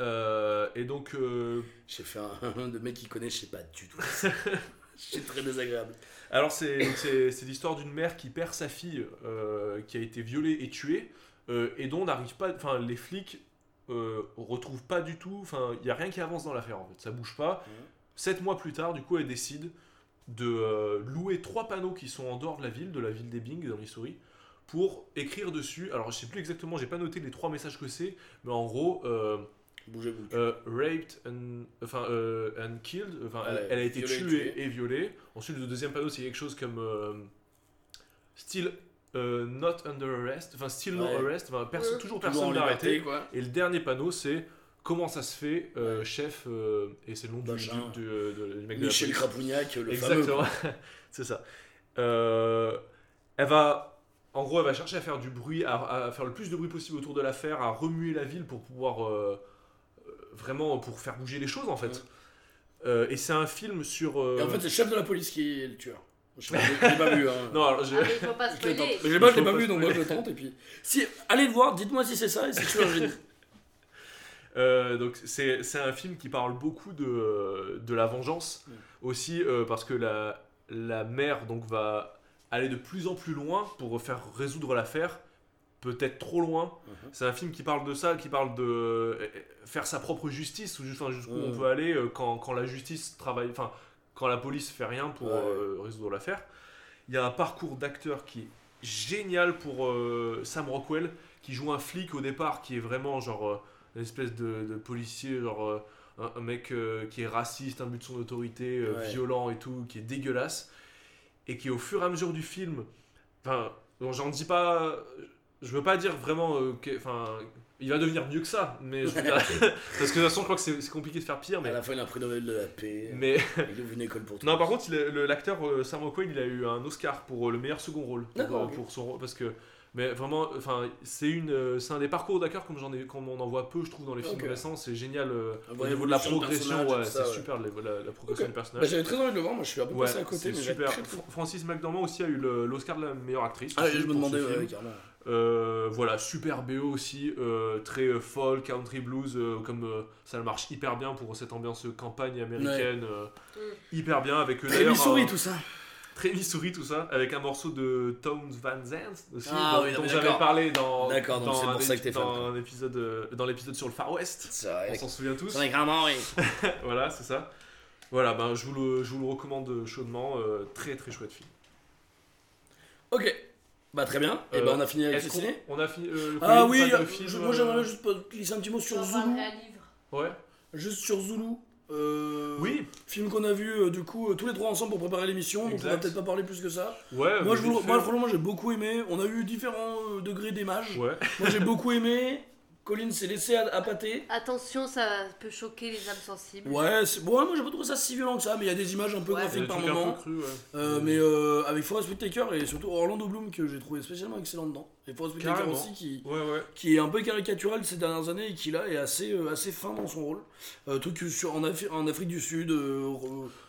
Euh, et donc, euh, J'ai fait un, [LAUGHS] un de mec qui connaît, je sais pas du tout. [LAUGHS] [LAUGHS] C'est très désagréable. alors c'est l'histoire d'une mère qui perd sa fille, euh, qui a été violée et tuée, euh, et dont on n'arrive pas, enfin les flics euh, retrouvent pas du tout, enfin il y a rien qui avance dans l'affaire en fait, ça bouge pas. Mhm. Sept mois plus tard, du coup, elle décide de euh, louer trois panneaux qui sont en dehors de la ville, de la ville d'Ebbing, dans Missouri, pour écrire dessus. Alors, je sais plus exactement, j'ai pas noté les trois messages que c'est, mais en gros, Bougez, vous. euh, raped and, enfin, euh, and killed, enfin, elle, Ouais, elle a été tuée tuée. et violée. Ensuite, le deuxième panneau, c'est quelque chose comme euh, still not under arrest, enfin, still no Ouais. arrest, enfin, perso- Ouais. toujours personne d'arrêté. quoi. Et le dernier panneau, c'est comment ça se fait, euh, chef, euh, et c'est le nom du, Machin. du, du- de- du mec de la Michel. Crapougnac, le Exactement, fameux. [LAUGHS] c'est ça. Euh, elle va, en gros, elle va chercher à faire du bruit, à, à faire le plus de bruit possible autour de l'affaire, à remuer la ville pour pouvoir vraiment pour faire bouger les choses en fait. Ouais. Euh, et c'est un film sur. euh, Et en fait, c'est le chef de la police qui est le tueur. Je l'ai pas vu. Hein. [LAUGHS] non, alors je- Ah, mais faut pas Je l'ai spoiler. tenté. Je l'ai pas, vu, donc moi je le tente. Et puis, si, allez le voir, dites-moi si c'est ça et si je suis un génie. [LAUGHS] Euh, donc c'est c'est un film qui parle beaucoup de, de la vengeance aussi euh, parce que la, la mère donc va aller de plus en plus loin pour faire résoudre l'affaire peut-être trop loin Mhm. c'est un film qui parle de ça qui parle de euh, faire sa propre justice ou enfin, jusqu'où on Mm. peut aller euh, quand, quand la justice travaille enfin quand la police fait rien pour Ouais. euh, résoudre l'affaire il y a un parcours d'acteur qui est génial pour euh, Sam Rockwell qui joue un flic au départ qui est vraiment genre euh, une espèce de, de policier genre euh, un, un mec euh, qui est raciste un but de son autorité euh, Ouais. violent et tout qui est dégueulasse et qui au fur et à mesure du film enfin j'en dis pas je veux pas dire vraiment euh, que enfin il va devenir mieux que ça mais je veux dire- [LAUGHS] parce que de toute façon je crois que c'est c'est compliqué de faire pire À mais la fin, il a un prix Nobel de la paix. mais Il ouvre une école pour [LAUGHS] tout. non, par contre, il a- le- l'acteur euh, Sam Rockwell, il a eu un Oscar pour euh, le meilleur second rôle. Pour, D'accord, euh, ok. pour son rôle, parce que, mais vraiment, enfin, c'est une, euh, c'est un des parcours d'acteurs comme j'en ai, comme on en voit peu, je trouve, dans les films Ok. récents. C'est génial euh, On au voit niveau de la l'évolution progression. personnage Ouais, tout c'est ouais. super la, la- la progression Ok. du Bah, personnage. J'avais très envie de le voir, moi je suis un peu ouais, passé à côté, c'est mais super. très, très- Fr- Francis McDormand aussi a eu le- l'Oscar de la meilleure actrice. Ah, aussi je me pour ce demandais, film. ouais, carrément. Euh, voilà, super BO aussi, euh, très euh, folk, country blues, euh, comme euh, ça marche hyper bien pour cette ambiance campagne américaine, hyper bien avec Très Missouri un- tout ça. très Missouri tout ça, avec un morceau de Towns Van Zandt aussi, Ah dont, oui, non, dont mais j'avais parlé dans, D'accord, donc dans, c'est un, ça que dans quoi. un épisode, euh, dans l'épisode sur le Far West, on s'en souvient tous. Carrément, oui. [LAUGHS] voilà, c'est ça. Voilà, ben, je, vous le, je vous le recommande chaudement, euh, très très chouette film. Ok. Bah très bien. Et Euh, bah on a fini avec le ciné. on a fini euh, Ah oui, euh, film, je- moi euh, j'aimerais juste pas glisser un petit mot sur Zulu. Ouais. Juste sur Zulu. Euh, Oui, Film qu'on a vu euh, du coup euh, tous les trois ensemble pour préparer l'émission, donc on va peut-être pas parler plus que ça. ouais. moi, je moi, franchement, j'ai beaucoup aimé. On a eu différents euh, degrés d'image. Ouais. Moi, j'ai beaucoup aimé. Colin s'est laissé à, à pâter. Attention, ça peut choquer les âmes sensibles. Ouais, c'est- bon, moi j'ai pas trouvé ça si violent que ça, mais il y a des images un peu Ouais. Graphiques par moment. ouais. Euh, mais euh, avec Forest Whitaker et surtout Orlando Bloom que j'ai trouvé spécialement excellent dedans. Et Forest Whitaker aussi qui, Ouais, ouais. qui est un peu caricatural ces dernières années et qui là est assez, euh, assez fin dans son rôle. Euh, truc sur, en, Afri- en Afrique du Sud, euh,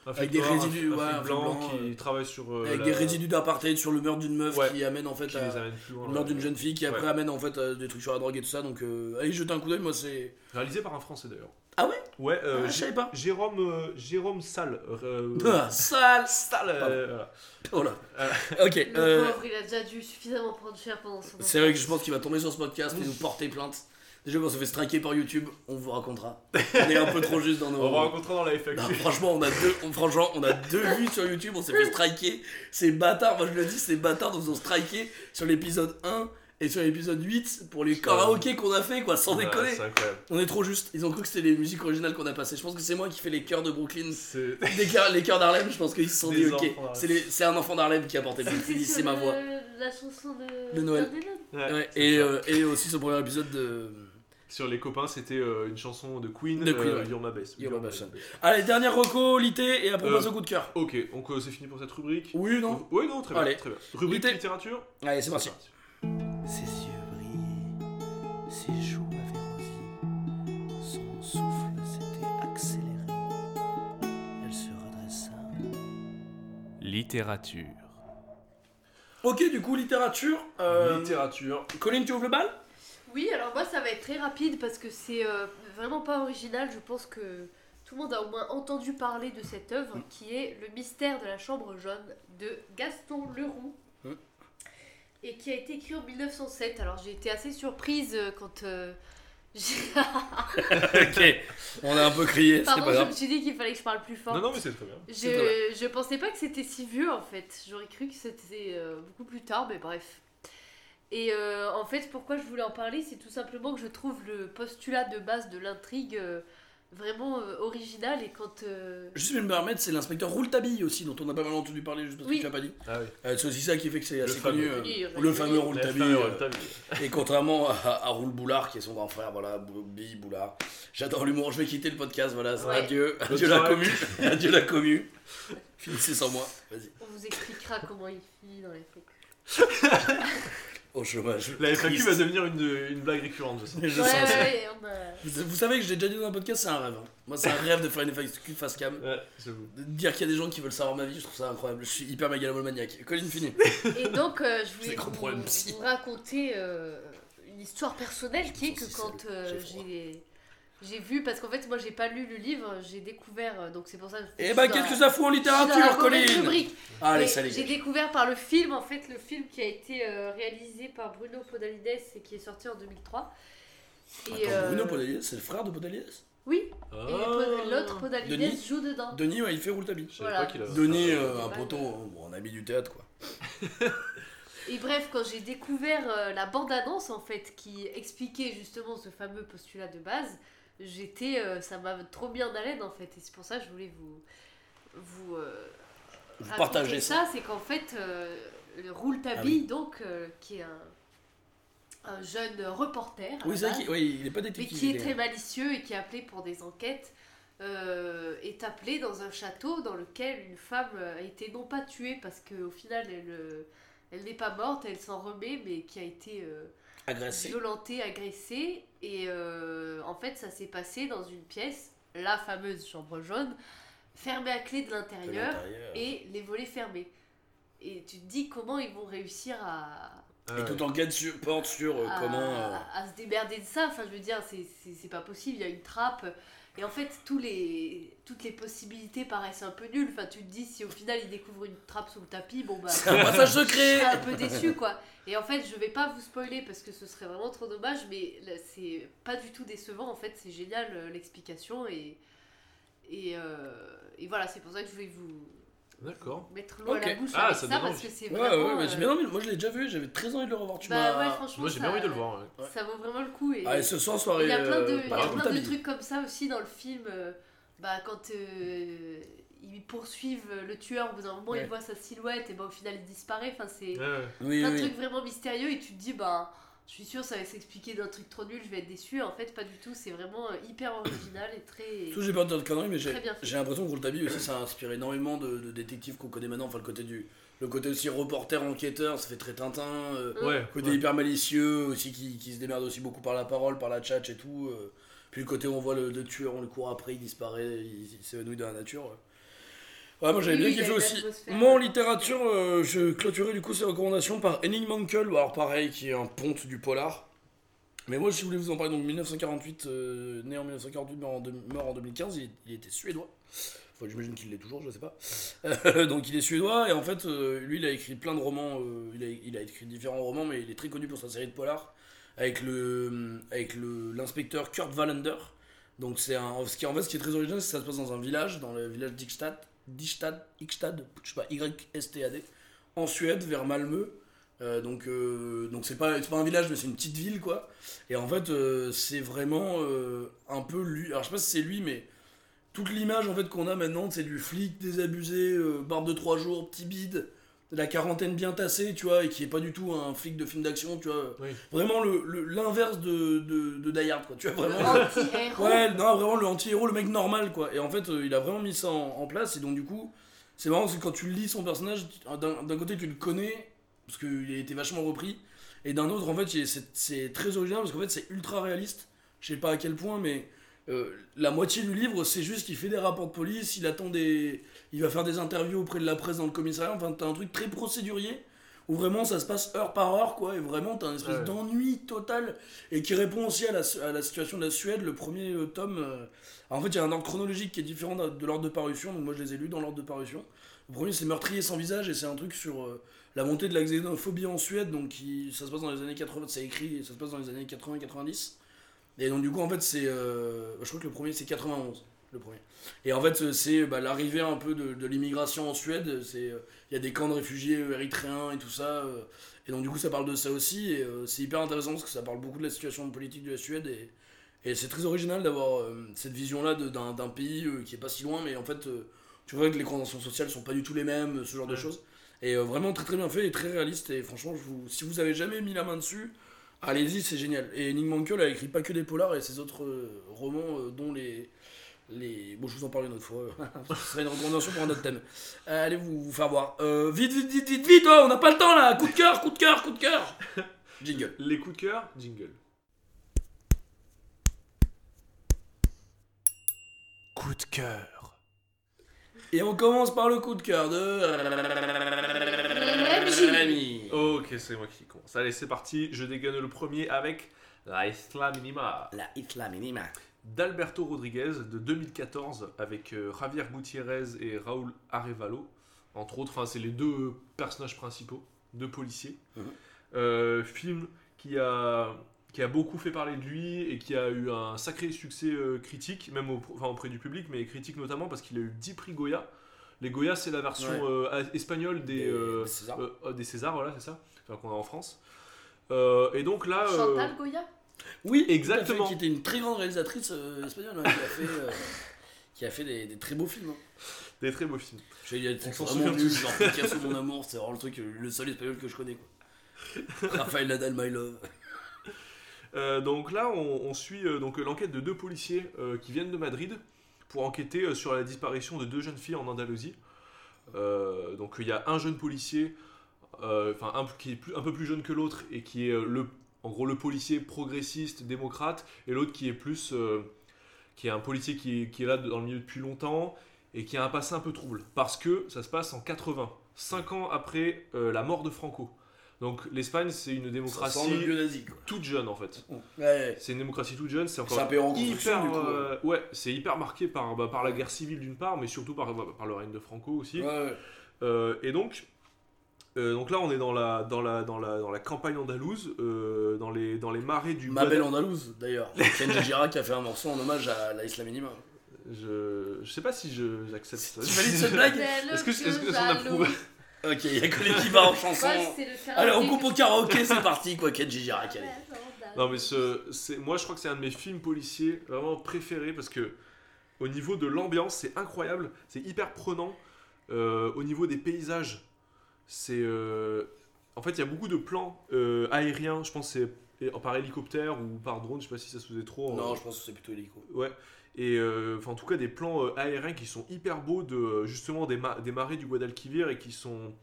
Avec des résidus, ouais, blanc, qui euh, travaille sur. avec la- des résidus d'apartheid sur le meurtre d'une meuf qui amène en fait Qui à- amène loin. le meurtre d'une jeune fille qui après amène en fait à des trucs sur la drogue et tout ça. Donc allez jeter un coup d'œil, moi c'est. Réalisé par un Français d'ailleurs. Ah ouais? Ouais, euh, Ah, je savais pas. Jérôme, euh, Jérôme Salle. euh, Ah, sale [LAUGHS] Salle euh, voilà. Oh là Euh, Ok, Le euh, pauvre, il a déjà dû suffisamment prendre cher pendant son c'est vrai que je pense qu'il va tomber sur ce podcast et nous porter plainte. Déjà, quand on s'est fait striker par YouTube, on vous racontera. On est un peu trop juste dans nos. [LAUGHS] On va rencontrer dans la FAQ. Non, franchement, on a deux, on- franchement, on a deux vues sur YouTube, on s'est fait striker. Ces bâtards, moi je le dis, ces bâtards nous ont striké sur l'épisode 1 et sur l'épisode 8 pour les karaokés qu'on a fait, quoi, sans Ouais, déconner. C'est incroyable. On est trop juste. Ils ont cru que c'était les musiques originales qu'on a passées. Je pense que c'est moi qui fais les chœurs de Brooklyn. C'est. Des chœurs- les chœurs d'Harlem, je pense qu'ils se sont Des dit, ok, c'est les- c'est un enfant d'Harlem qui a porté Brooklyn, c'est ma le- voix. La chanson de, De Noël. Ouais, Ouais, et, euh, et aussi son premier épisode de. Sur les copains, c'était euh, une chanson de Queen, De Queen, euh, ouais. You're My Best. You're My My Best. Best. Allez, dernière reco, Lité, et après on Euh, passe au coup de cœur. Ok, donc euh, c'est fini pour cette rubrique. Oui, non Oui, non, très bien. Allez. Très bien. Rubrique Lité. littérature Allez, c'est parti. Ses yeux brillaient, ses joues avaient rosi, son souffle s'était accéléré. Elle se redressa. Littérature. Ok, du coup, littérature. euh, Littérature. Colin, tu ouvres le bal? Oui, alors moi ça va être très rapide parce que c'est euh, vraiment pas original. Je pense que tout le monde a au moins entendu parler de cette œuvre qui est Le mystère de la chambre jaune de Gaston Leroux Mm. Et qui a été écrit en 1907. Alors j'ai été assez surprise euh, quand euh, [LAUGHS] j'ai- [LAUGHS] Ok, on a un peu crié, Pardon, pas je me grave. suis dit qu'il fallait que je parle plus fort. Non, non, mais c'est très bien. Je, je pensais pas que c'était si vieux en fait. J'aurais cru que c'était euh, beaucoup plus tard, mais bref. Et euh, en fait, pourquoi je voulais en parler, c'est tout simplement que je trouve le postulat de base de l'intrigue euh, vraiment euh, original. Et quand. euh, Juste me permettre, c'est l'inspecteur Rouletabille aussi, dont on a pas mal entendu parler, juste parce Oui. que tu l'as pas dit. Ah oui. Euh, c'est aussi ça qui fait que c'est assez connu. euh, le fameux. Rouletabille. Euh. Et contrairement à, à Roule Boulard, qui est son grand frère, voilà, Bobby Boulard. J'adore l'humour, je vais quitter le podcast, voilà, Ouais. adieu, adieu la commu, [LAUGHS] adieu la commu. Finissez sans moi, vas-y. On vous expliquera comment il finit dans les trucs. [LAUGHS] Au chômage. La FAQ Triste. va devenir une, une blague récurrente, je sais. Je Ouais, sens ça. ouais, on a- Vous, vous savez que je l'ai déjà dit dans un podcast, c'est un rêve. hein. Moi, c'est un rêve de faire une FAQ face cam. Ouais. De dire qu'il y a des gens qui veulent savoir ma vie, je trouve ça incroyable. Je suis hyper mégalomaniaque. Colin, fini. Et donc, euh, je voulais vous, raconter euh, une histoire personnelle qui est que quand euh, j'ai. J'ai vu, parce qu'en fait, moi j'ai pas lu le livre, j'ai découvert, euh, donc c'est pour ça que je Eh bah, dans quelques la- infos en littérature, rubrique. Allez, ça J'ai découvert par le film, en fait, le film qui a été euh, réalisé par Bruno Podalides et qui est sorti en 2003. Et, Attends, euh, Bruno Podalides, c'est le frère de Podalides? Oui, et Ah. L'autre Podalides Denis joue dedans. Denis, ouais, il fait Rouletabille. Je savais Voilà. pas qu'il a. Denis, euh, un poteau, hein, bon, un ami du théâtre, quoi. [LAUGHS] Et bref, quand j'ai découvert euh, la bande-annonce en fait qui expliquait justement ce fameux postulat de base, j'étais, euh, ça m'a trop mis en haleine en fait. Et c'est pour ça que je voulais vous, vous, euh, Vous partagez ça. C'est qu'en fait, euh, le Rouletabille, donc, euh, qui est un, un jeune reporter, Oui, base, oui, il est pas mais qui est très malicieux et qui est appelé pour des enquêtes, est appelé dans un château dans lequel une femme a été non pas tuée parce qu'au final elle, elle n'est pas morte, elle s'en remet, mais qui a été agressé. violentée, agressée. Et euh, en fait, ça s'est passé dans une pièce, la fameuse chambre jaune, fermée à clé de l'intérieur et les volets fermés. Et tu te dis comment ils vont réussir à, Ah Et toute enquête sur- porte sur euh, à, comment. euh, à se démerder de ça. Enfin, je veux dire, c'est pas possible, il y a une trappe. Et en fait, tous les, toutes les possibilités paraissent un peu nulles. Enfin, tu te dis, si au final il découvre une trappe sous le tapis, bon bah. [LAUGHS] C'est un passage secret un peu déçu quoi. Et en fait, je vais pas vous spoiler parce que ce serait vraiment trop dommage, mais c'est pas du tout décevant. En fait, c'est génial euh, l'explication et et, euh, et voilà, c'est pour ça que je voulais vous D'accord. mettre l'eau à la bouche Ah, avec ça ça, parce que c'est Ouais, vraiment. ouais, mais j'ai euh, bien envie. Moi, je l'ai déjà vu, j'avais très envie de le revoir. Tu bah ouais, franchement, Moi j'ai bien envie de le voir. ouais. Ça vaut vraiment le coup. Et, Allez, ce soir, soirée. il y a plein de, euh, il y bah, a plein de Rouletabille. trucs comme ça aussi dans le film. euh, bah, quand euh, ils poursuivent le tueur, au bout d'un moment, Ouais. ils voient sa silhouette et bah, au final, il disparaît. Enfin, c'est Oui, oui. trucs vraiment mystérieux et tu te dis, bah, je suis sûre, ça va s'expliquer d'un truc trop nul, je vais être déçu. En fait, pas du tout. C'est vraiment euh, hyper original et très. Tout, j'ai peur de dire de conneries, mais j'ai l'impression que Rouletabille aussi, ça a inspiré énormément de, de détectives qu'on connaît maintenant. Enfin, le côté du. Le côté aussi reporter, enquêteur, ça fait très Tintin. euh, ouais. côté ouais. hyper malicieux aussi, qui, qui se démerde aussi beaucoup par la parole, par la tchatch et tout. euh. Puis le côté où on voit le, le tueur, on le court après, il disparaît, il, il s'évanouit dans la nature. Ouais, moi j'avais bien kiffé aussi. Moi en littérature, euh, je clôturais du coup ces recommandations par Henning Mankell, alors pareil, qui est un ponte du polar. Mais moi, si vous voulez vous en parler, donc 1948, euh, né en 1948, mort en, mort en 2015, il, il était suédois. Enfin, j'imagine qu'il l'est toujours, je sais pas. Euh, [LAUGHS] donc il est suédois, et en fait, lui, il a écrit plein de romans, il, a, il a écrit différents romans, mais il est très connu pour sa série de polar, avec le avec le l'inspecteur Kurt Wallander. Donc c'est un... Ce qui, en fait, ce qui est très original, c'est que ça se passe dans un village, dans le village d'Ikstad, d'Ikstad, Ikstad, je sais pas, en Suède, vers Malmö. Euh, donc euh, donc c'est pas pas un village mais c'est une petite ville quoi et en fait euh, c'est vraiment un peu lui alors je sais pas si c'est lui mais toute l'image en fait qu'on a maintenant c'est du flic désabusé barbe de trois jours petit bide la quarantaine bien tassée tu vois et qui est pas du tout un flic de film d'action tu vois Oui. vraiment le le- l'inverse de, de, de Die Hard quoi tu vois Le vraiment anti-héros. Ouais, non, vraiment le anti-héros, le mec normal, quoi. Et en fait, euh, il a vraiment mis ça en, en place. Et donc, du coup, c'est marrant parce que quand tu lis son personnage, tu- d'un d'un côté, tu le connais, parce qu'il a été vachement repris. Et d'un autre, en fait, c'est très original parce qu'en fait, c'est ultra réaliste. Je sais pas à quel point, mais euh, la moitié du livre, c'est juste qu'il fait des rapports de police, il attend des. Il va faire des interviews auprès de la presse dans le commissariat. Enfin, t'as un truc très procédurier. Où vraiment ça se passe heure par heure, quoi. Et vraiment, t'as un espèce Ouais. d'ennui total et qui répond aussi à la, à la situation de la Suède. Le premier euh, tome, euh, en fait, il y a un ordre chronologique qui est différent de, de l'ordre de parution, donc moi je les ai lus dans l'ordre de parution. Le premier, c'est Meurtrier sans visage, et c'est un truc sur euh, la montée de la xénophobie en Suède, donc qui, ça se passe dans les années 80, c'est écrit, ça se passe dans les années 80-90. Et donc, du coup, en fait, c'est. je crois que le premier, c'est 91, le premier. Et en fait, c'est bah, l'arrivée un peu de, de l'immigration en Suède, euh, Il y a des camps de réfugiés euh, érythréens et tout ça. euh, et donc, du coup, ça parle de ça aussi. Et euh, c'est hyper intéressant parce que ça parle beaucoup de la situation politique de la Suède. Et, et c'est très original d'avoir cette vision-là d'un pays qui est pas si loin, mais en fait, tu vois que les conventions sociales sont pas du tout les mêmes, ce genre de choses. Et vraiment très très bien fait et très réaliste. Et franchement, je vous, si vous avez jamais mis la main dessus, allez-y, c'est génial. Et Nick Mankel a écrit pas que des polars et ses autres romans, dont les. Les... Bon, je vous en parle une autre fois. [LAUGHS] Ce serait une recommandation pour un autre thème. Euh, allez vous, vous faire voir. Euh, vite, vite, vite, vite, vite, oh, on n'a pas le temps là. Coup de cœur, coup de cœur, coup de cœur. [LAUGHS] Jingle. Les coups de cœur, jingle. Coup de cœur. Et on commence par le coup de cœur de. Rémi. Ok, c'est moi qui commence. Allez, c'est parti. Je dégaine le premier avec La Isla Minima La Isla Minima. d'Alberto Rodriguez de 2014 avec euh, Javier Gutiérrez et Raúl Arevalo, entre autres. Enfin, c'est les deux personnages principaux, deux policiers. Mhm. Euh, film qui a, qui a beaucoup fait parler de lui et qui a eu un sacré succès euh, critique, même au- enfin, auprès du public, mais critique notamment parce qu'il a eu 10 prix Goya. Les Goya, c'est la version Ouais. euh, espagnole des, Des- euh, des Césars. Césars, voilà, c'est ça, enfin, qu'on a en France. Euh, et donc là, euh, Chantal Goya? Oui, Exactement. fait, qui était une très grande réalisatrice euh, espagnole hein, qui a fait, euh, qui a fait des, des très beaux films. hein. des très beaux films. Je sais, il y a des trucs s'en vraiment souvient nuls, tous. genre Picasso, mon amour, c'est vraiment le truc, euh, le seul espagnol que je connais. Quoi. [LAUGHS] Raphaël Nadal, my love. Euh, donc là, on, on suit euh, donc l'enquête de deux policiers euh, qui viennent de Madrid pour enquêter euh, sur la disparition de deux jeunes filles en Andalousie. Euh, donc il y a un jeune policier, euh, enfin un qui est plus- un peu plus jeune que l'autre et qui est euh, le, en gros le policier progressiste démocrate, et l'autre qui est plus, euh, qui est un policier qui est, qui est là dans le milieu depuis longtemps et qui a un passé un peu trouble parce que ça se passe en 80, 5 ans après euh, la mort de Franco. Donc l'Espagne c'est une démocratie toute jeune en fait. Ouais. C'est une démocratie toute jeune, c'est encore en hyper, euh, ouais, c'est hyper marqué par, bah, par la guerre civile d'une part, mais surtout par, par le règne de Franco aussi. Ouais, ouais. Euh, et donc, euh, donc là, on est dans la, dans la, dans la, dans la campagne andalouse, euh, dans, les, dans les marais du Ma belle Andalouse, d'ailleurs. [LAUGHS] Kenji Girac a fait un morceau en hommage à la Isla Minima. Je, je sais pas si je- j'accepte ça. Tu valides cette blague Est-ce que- est-ce que- qu'on approuve Ok, il y a que les qui en chanson. Allez, on coupe au karaoké, c'est parti, quoi, Kenji Girac. Allez. Non mais ce, c'est, moi je crois que c'est un de mes films policiers vraiment préférés parce que au niveau de l'ambiance, c'est incroyable, c'est hyper prenant. Euh, au niveau des paysages, c'est. euh, en fait, il y a beaucoup de plans euh, aériens, je pense que c'est par hélicoptère ou par drone, je sais pas si ça se faisait trop. en- Non, je pense que c'est plutôt hélico. Ouais. Et euh, enfin, en tout cas, des plans euh, aériens qui sont hyper beaux de justement des, ma- des marées du Guadalquivir et qui sont.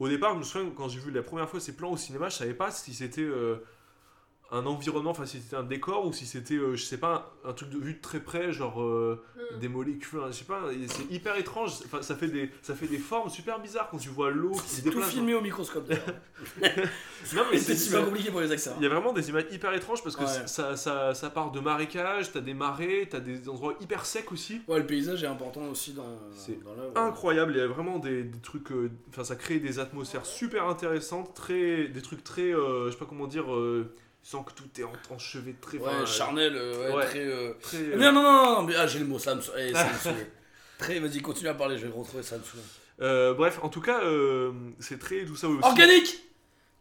Au départ, je me souviens quand j'ai vu la première fois ces plans au cinéma, je savais pas si c'était euh, un environnement, enfin si c'était un décor ou si c'était, euh, je sais pas, un, un truc de vue de très près, genre euh, Mm. des molécules, hein, je sais pas, c'est hyper étrange. Enfin, ça fait des, ça fait des formes super bizarres quand tu vois l'eau qui se C'est tout déplace. filmé au microscope. d'ailleurs. [LAUGHS] Non, mais [LAUGHS] C'est super compliqué pour les accents. il y a vraiment des images hyper étranges parce que Ouais. ça, ça, ça part de marécages, t'as des marais, t'as des endroits hyper secs aussi. Ouais, le paysage est important aussi dans, C'est dans l'œuvre. incroyable. Il y a vraiment des, des trucs. euh, Enfin, ça crée des atmosphères super intéressantes, très, des trucs très. euh, je sais pas comment dire. Euh, sans que tout est en- enchevêtré. très. Ouais, charnel, euh, ouais, ouais. très. euh, très Eh euh, bien, non, non, non, mais ah, j'ai le mot, ça me, eh, ça me [LAUGHS] saoule. Très, vas-y, continue à parler, je vais retrouver, ça me saoule. euh, bref, en tout cas, euh, c'est très tout ça aussi. Organique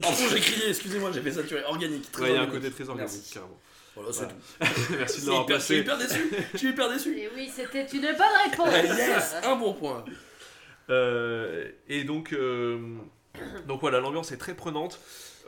Pardon, j'ai crié, excusez-moi, j'ai fait saturé. Organique. très Ouais, il y a un côté très organique, Merci. carrément. Voilà, c'est Voilà. tout. [LAUGHS] [LAUGHS] Merci de l'avoir hyper- Je suis hyper déçu. Je suis hyper déçu. Et oui, c'était une bonne réponse. yes, un bon point. Euh, et donc, euh, donc voilà, l'ambiance est très prenante.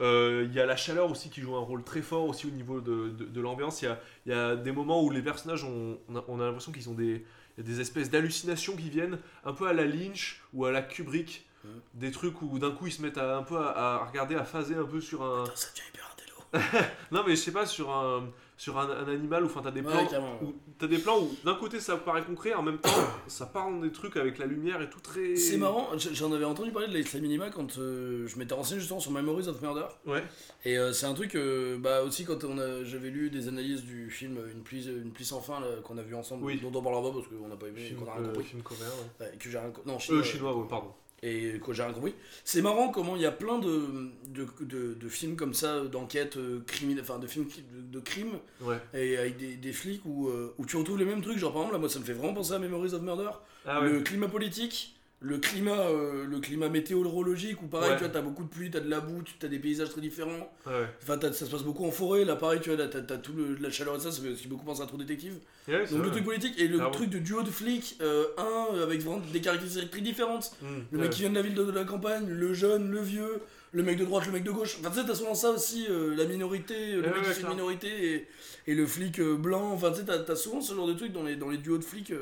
Euh, Il y a la chaleur aussi qui joue un rôle très fort aussi au niveau de, de- de l'ambiance. Il y y a des moments où les personnages, ont- on a, on a l'impression qu'ils ont des, il y a des espèces d'hallucinations qui viennent un peu à la Lynch ou à la Kubrick. Mhm. Des trucs où d'un coup ils se mettent à, un peu à, à regarder, à phaser un peu sur un. Putain, ça devient hyper intello. [LAUGHS] Non, mais je sais pas, sur un, sur un, un animal ou enfin t'as des plans. Ouais, où t'as des plans où d'un côté ça paraît concret, en même temps [COUGHS] ça part dans des trucs avec la lumière et tout très. C'est marrant, j'en avais entendu parler de l'Isla Minima quand euh, je m'étais renseigné justement sur Memories of Murder. Ouais. Et euh, c'est un truc, euh, bah aussi quand on a, j'avais lu des analyses du film Une pluie, une pluie sans fin là, qu'on a vu ensemble, Oui. dont on parlera pas parce qu'on n'a pas aimé, Film, qu'on a rien compris. film coréen. ouais. Ouais, que j'ai rien non, chinois, chinois, pardon. Et que j'ai compris. C'est marrant comment il y a plein de, de, de, de films comme ça, d'enquête euh, criminelle, enfin de films de, de crime, Ouais. et avec des, des flics où, euh, où tu retrouves les mêmes trucs. Genre par exemple, là, moi ça me fait vraiment penser à Memories of Murder. Ah le climat politique, le climat, euh, le climat météorologique, où pareil, Ouais. tu vois, t'as beaucoup de pluie, t'as de la boue, tu as des paysages très différents. Ouais. Enfin, t'as- ça se passe beaucoup en forêt, là pareil, tu vois, t'as as tout le, la chaleur et ça, ça fait aussi beaucoup penser à Trou Détective. Donc le truc politique et le Ah bon. truc de duo de flics, euh, un avec vraiment des caractéristiques très différentes. Mmh, Le ouais. mec qui vient de la ville de, de la campagne, le jeune, le vieux, le mec de droite, le mec de gauche. Enfin, tu sais, t'as souvent ça aussi, euh, la minorité, le mec qui clair. minorité et, et le flic blanc. Enfin, tu sais, t'as as souvent ce genre de trucs dans les, dans les duos de flics.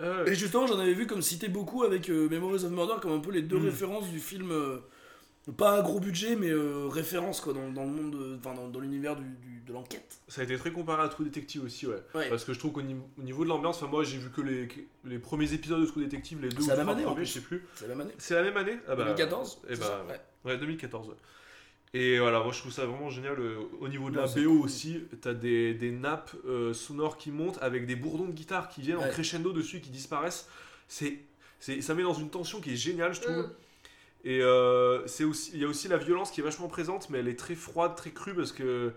Euh. Et justement, j'en avais vu comme cité beaucoup avec euh, Memories of Murder, comme un peu les deux Mm. références du film. euh, pas à gros budget, mais euh, référence quoi, dans, dans le monde, de- enfin dans, dans l'univers du, du- de l'enquête. Ça a été très comparé à True Detective aussi, ouais. Ouais. Parce que je trouve qu'au niveau, au niveau de l'ambiance, moi j'ai vu que les, les premiers épisodes de True Detective, les deux ou trois premiers, je sais plus. C'est la même année. C'est la même année? Ah bah, 2014 eh bah, ça Ouais. Ouais, 2014. ouais. Et voilà, moi je trouve ça vraiment génial. euh, Au niveau de Non, la BO cool. aussi, t'as des, des nappes euh, sonores qui montent avec des bourdons de guitare qui viennent en crescendo dessus, qui disparaissent. C'est, c'est, ça met dans une tension qui est géniale, je trouve. Mm. Et euh, c'est aussi, il y a aussi la violence qui est vachement présente, mais elle est très froide, très crue parce que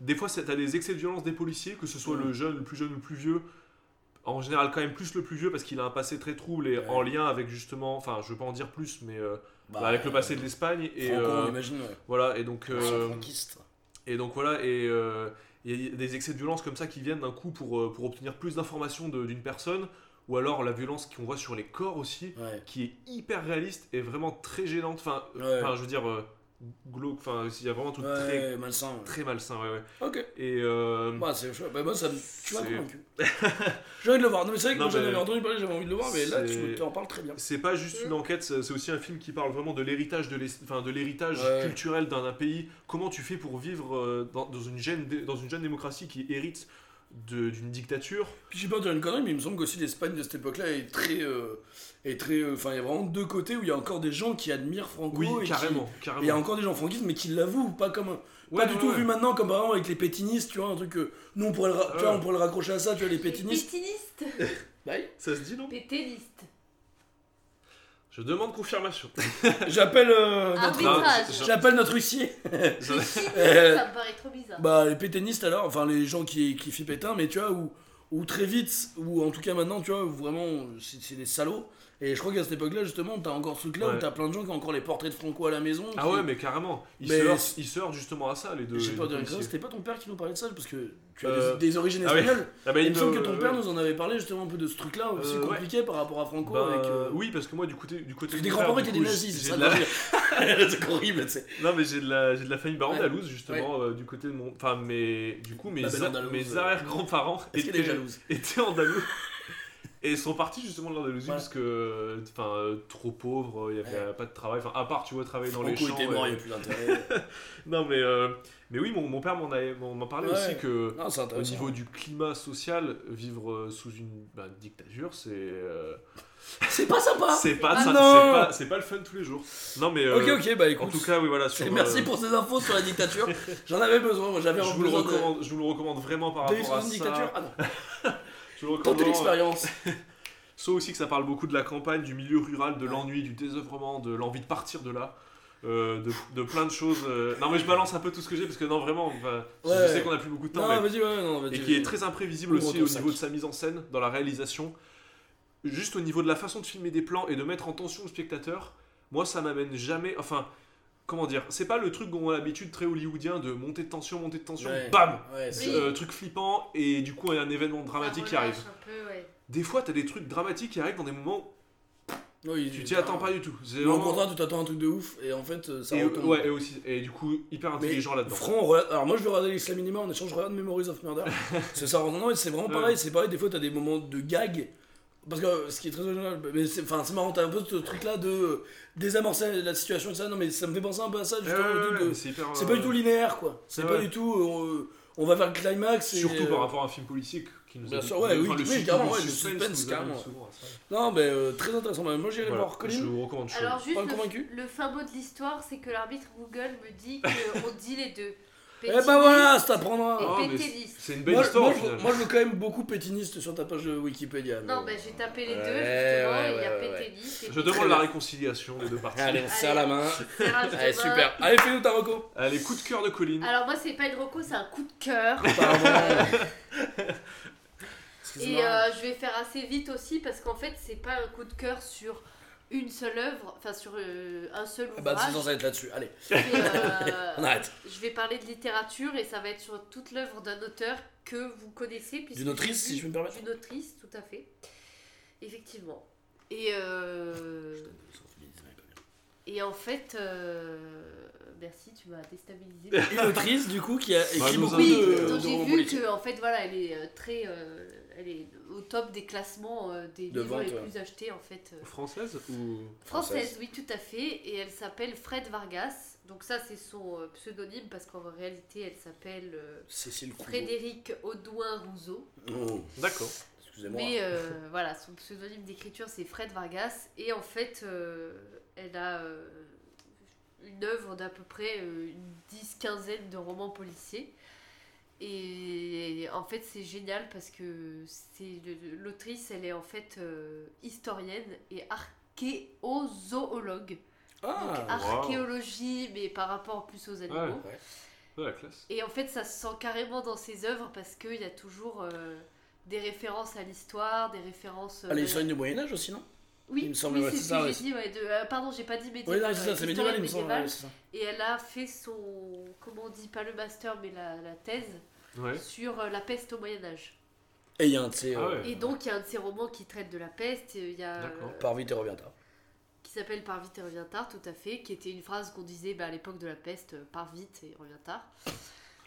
des fois, t'as des excès de violence des policiers, que ce soit Mm. le jeune, le plus jeune ou le plus vieux. En général, quand même plus le plus vieux parce qu'il a un passé très trouble et Ouais. en lien avec justement, enfin, je veux pas en dire plus, mais euh, Bah, bah, avec le passé de l'Espagne et Franco, euh, on imagine, ouais. voilà et donc euh, et donc voilà et euh, il y a des excès de violence comme ça qui viennent d'un coup pour pour obtenir plus d'informations d'une personne ou alors la violence qu'on voit sur les corps aussi Ouais. qui est hyper réaliste et vraiment très gênante enfin Ouais. enfin je veux dire glauque enfin il y a vraiment truc Ouais, très malsain. ouais. très malsain ouais ouais Ok. et euh, Bah, c'est chouette. Bah, moi, ça me. Tu m'as convaincu. [LAUGHS] J'ai envie de le voir. Non, mais c'est vrai que Non, moi, j'en mais- avais entendu parler, j'avais envie de le voir, mais là, tu en parles très bien. c'est pas juste une enquête, c'est aussi un film qui parle vraiment de l'héritage de enfin, de l'héritage Ouais. culturel d'un pays. Comment tu fais pour vivre euh, dans, dans une jeune dans une jeune démocratie qui hérite de- d'une dictature? Puis je sais pas dire une connerie, mais il me semble qu'aussi l'Espagne de cette époque-là est très. euh, est très. euh, Enfin, il y a vraiment deux côtés où il y a encore des gens qui admirent Franco. Oui, et qui- carrément, et il y a encore des gens franquistes, mais qui l'avouent, pas comme. Ouais, pas du ouais, tout ouais. vu maintenant comme par exemple avec les pétinistes, tu vois, un truc que. Nous, on pourrait le, ra- tu vois, Ouais. on pourrait le raccrocher à ça, tu vois, les pétinistes. Pétiniste [LAUGHS] Bah, Ça se dit non? Péténiste. Je demande confirmation. [LAUGHS] J'appelle euh, notre. Arbitrage. je- J'appelle notre huissier. [LAUGHS] Ça me paraît trop bizarre. Bah, les pétainistes alors, enfin les gens qui, qui fient pétain, mais tu vois, ou, ou très vite, ou en tout cas maintenant, tu vois, vraiment c'est c'est des salauds, Et je crois qu'à cette époque-là, justement, t'as encore ce truc-là Ouais. où t'as plein de gens qui ont encore les portraits de Franco à la maison. Ah qui- ouais, mais carrément. Ils, Mais- se heurtent, ils se heurtent justement à ça, les deux. Je sais pas, policiers. c'était pas ton père qui nous parlait de ça Parce que tu as Euh, des, des origines ah espagnoles. [LAUGHS] Ah bah, Il me semble que ton père ouais. nous en avait parlé justement un peu de ce truc-là aussi Euh, ouais. compliqué par rapport à Franco. Bah, avec, euh, Oui, parce que moi, du côté, du côté Parce que de grands-parents étaient des nazis, j'ai c'est ça de la-. [LAUGHS] C'est horrible, tu sais. Non, mais j'ai de la, j'ai de la famille Ouais. andalouse, justement, euh, du côté de mon. Enfin, mais du coup, mes, euh. arrière-grands-parents Est-ce qu'elle est étaient, jalouse? étaient andalous. [LAUGHS] Et sont partis justement de l'Andalousie Ouais. parce que, enfin, trop pauvres, il n'y avait Ouais. pas de travail. Enfin, à part, tu vois, travailler dans les Franco champs. était mort, il n'y a plus d'intérêt. [LAUGHS] Non, mais, euh, mais oui, mon, mon père m'en avait- parlait Ouais. aussi que. Non, Au niveau du climat social, vivre euh, sous une bah, dictature, c'est euh, C'est pas sympa [LAUGHS] c'est pas, Ah ça- non c'est pas c'est pas le fun tous les jours. Non mais euh, Ok, ok, bah en écoute. tout cas oui voilà sur, Merci euh, pour ces infos sur la dictature. [LAUGHS] J'en avais besoin, moi j'avais je vous, le de- recommande, je vous le recommande vraiment par rapport à une ça. dictature? Ah non, Tentez l'expérience. [LAUGHS] Sauf aussi que ça parle beaucoup de la campagne, du milieu rural, de l'ennui, du désœuvrement, de l'envie de partir de là. euh, de, de plein de choses. euh. Non mais je balance un peu tout ce que j'ai parce que non vraiment, enfin, je Ouais. sais qu'on a plus beaucoup de temps. Non, mais- vas-y, ouais, non, et qui est très imprévisible aussi au niveau de sa mise en scène, dans la réalisation. Juste au niveau de la façon de filmer des plans et de mettre en tension le spectateur, moi ça m'amène jamais. Enfin, comment dire C'est pas le truc dont on a l'habitude très hollywoodien de monter de tension, monter de tension, Ouais. bam Ouais. Euh, Truc flippant et du coup il y a un événement dramatique qui arrive. relâche un peu, ouais. Des fois t'as des trucs dramatiques qui arrivent dans des moments Oui, tu t'y attends pas du tout. Au vraiment- contraire, tu t'attends un truc de ouf et en fait, euh, ça Et, retombe. ouais, et aussi, et du coup, hyper intelligent là-dedans. Franc, regarde- alors moi je vais regarder l'Islam Minima en échange, je regarde Memories of Murder. [LAUGHS] c'est ça, non, mais c'est vraiment pareil, Ouais. c'est pareil, des fois t'as des moments de gag. Parce que ce qui est très original, mais c'est enfin, c'est marrant, t'as un peu ce truc là de euh, désamorcer la situation et ça, non mais ça me fait penser un peu à ça, justement, ouais, ouais, c'est pas du euh, tout linéaire quoi, c'est pas ouais. du tout, euh, on va vers le climax et. Surtout par rapport à un film policier qui nous Bien a sûr, ouais, oui, enfin, le oui, suspense- carrément, le ouais, le suspense suspense, nous amène carrément. souvent. Non, mais euh, très intéressant, moi j'irai Voilà, voir, Colin. je vous recommande. Alors juste Pas le, convaincu le fin mot de l'histoire, c'est que l'arbitre Google me dit qu'on [LAUGHS] dit les deux. Eh ben voilà, ça t'apprendra. Péténiste. C'est une belle Moi, histoire moi, je, final. moi, je veux quand même beaucoup pétiniste sur ta page de Wikipédia. Non, mais- ben j'ai tapé les deux Ouais, justement, ouais, et il y a ouais, et Je demande la réconciliation des deux parties. Allez, on se serre la main. Allez, super. Allez, fais-nous ta reco. Allez, coup de cœur de Colline. Alors moi c'est pas une reco, c'est un coup de cœur. Pardon. [LAUGHS] Et euh, je vais faire assez vite aussi parce qu'en fait c'est pas un coup de cœur sur une seule œuvre, enfin sur euh, un seul Ah bah, ouvrage. censé être là-dessus. Allez, Et, euh, [LAUGHS] on arrête. je vais parler de littérature et ça va être sur toute l'œuvre d'un auteur que vous connaissez. D'une autrice, si je me permettre D'une autrice, tout à fait. Effectivement. Et, euh, et en fait, euh, merci, tu m'as déstabilisé. Une autrice, du coup, qui a écrit beaucoup a- Oui, de, j'ai vu politiques. que en fait voilà, elle est très, euh, elle est au top des classements euh, des De livres vente, les ouais. plus achetés en fait. euh, Française ou. Française, oui, tout à fait. Et elle s'appelle Fred Vargas. Donc ça, c'est son euh, pseudonyme parce qu'en réalité, elle s'appelle euh. Frédéric Audouin Rousseau. Oh, D'accord. excusez-moi. Mais euh, [LAUGHS] voilà, son pseudonyme d'écriture, c'est Fred Vargas. Et en fait, euh, elle a euh, une œuvre d'à peu près euh, une dix-quinzaine de romans policiers. Et en fait, c'est génial parce que c'est l'autrice, elle est en fait euh, historienne et archéozoologue. Donc Ah, archéologie, mais par rapport plus aux animaux. ouais. La classe. Et en fait, ça se sent carrément dans ses œuvres parce qu'il y a toujours euh, des références à l'histoire, des références. euh, Ah, l'histoire du Moyen-Âge aussi, non? Oui, il me semble, oui, ouais, c'est c'est ce ça, que ouais. j'ai dit. Ouais, de, euh, pardon, j'ai pas dit Oui, médiéval. non, c'est ça, c'est médiéval, il me semble. ça. Et elle a fait son. Comment on dit Pas le master, mais la, la thèse Ouais. sur euh, la peste au Moyen-Âge. Et il y a un de ces. Ah euh, ouais. Et donc, il y a un de ses romans qui traite de la peste. Il y a. D'accord. euh, Par vite et revient tard. qui s'appelle Par vite et reviens tard, tout à fait, qui était une phrase qu'on disait bah, à l'époque de la peste, euh, Par vite et reviens tard.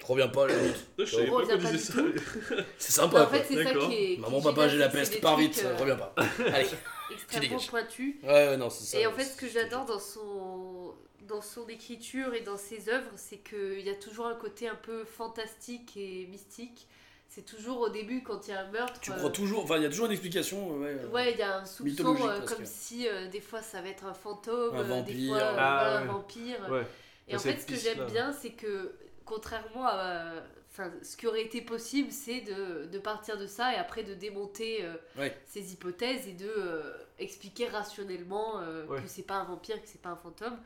Reviens pas, à la limite. Je savais On pas revient qu'on pas disait du ça. [LAUGHS] C'est sympa, en fait, quoi. c'est ça D'accord. qui est. qui Maman, papa, j'ai la peste, pars vite, euh, reviens pas. [LAUGHS] Allez. extrêmement pointus. Ouais, ouais, non, c'est ça. Et en fait, ce que j'adore dans son, dans son écriture et dans ses œuvres, c'est qu'il y a toujours un côté un peu fantastique et mystique. C'est toujours au début, quand il y a un meurtre. Tu euh, crois toujours. Enfin, il y a toujours une explication. Ouais, euh, Ouais, il y a un soupçon, euh, comme si euh, des fois ça va être un fantôme, Un des fois euh, Ah, un vampire. Ouais. Et en fait, ce que j'aime bien, c'est que contrairement à. Enfin, ce qui aurait été possible, c'est de, de partir de ça et après de démonter euh, Ouais. ces hypothèses et de euh, expliquer rationnellement euh, Ouais. que c'est pas un vampire, que c'est pas un fantôme.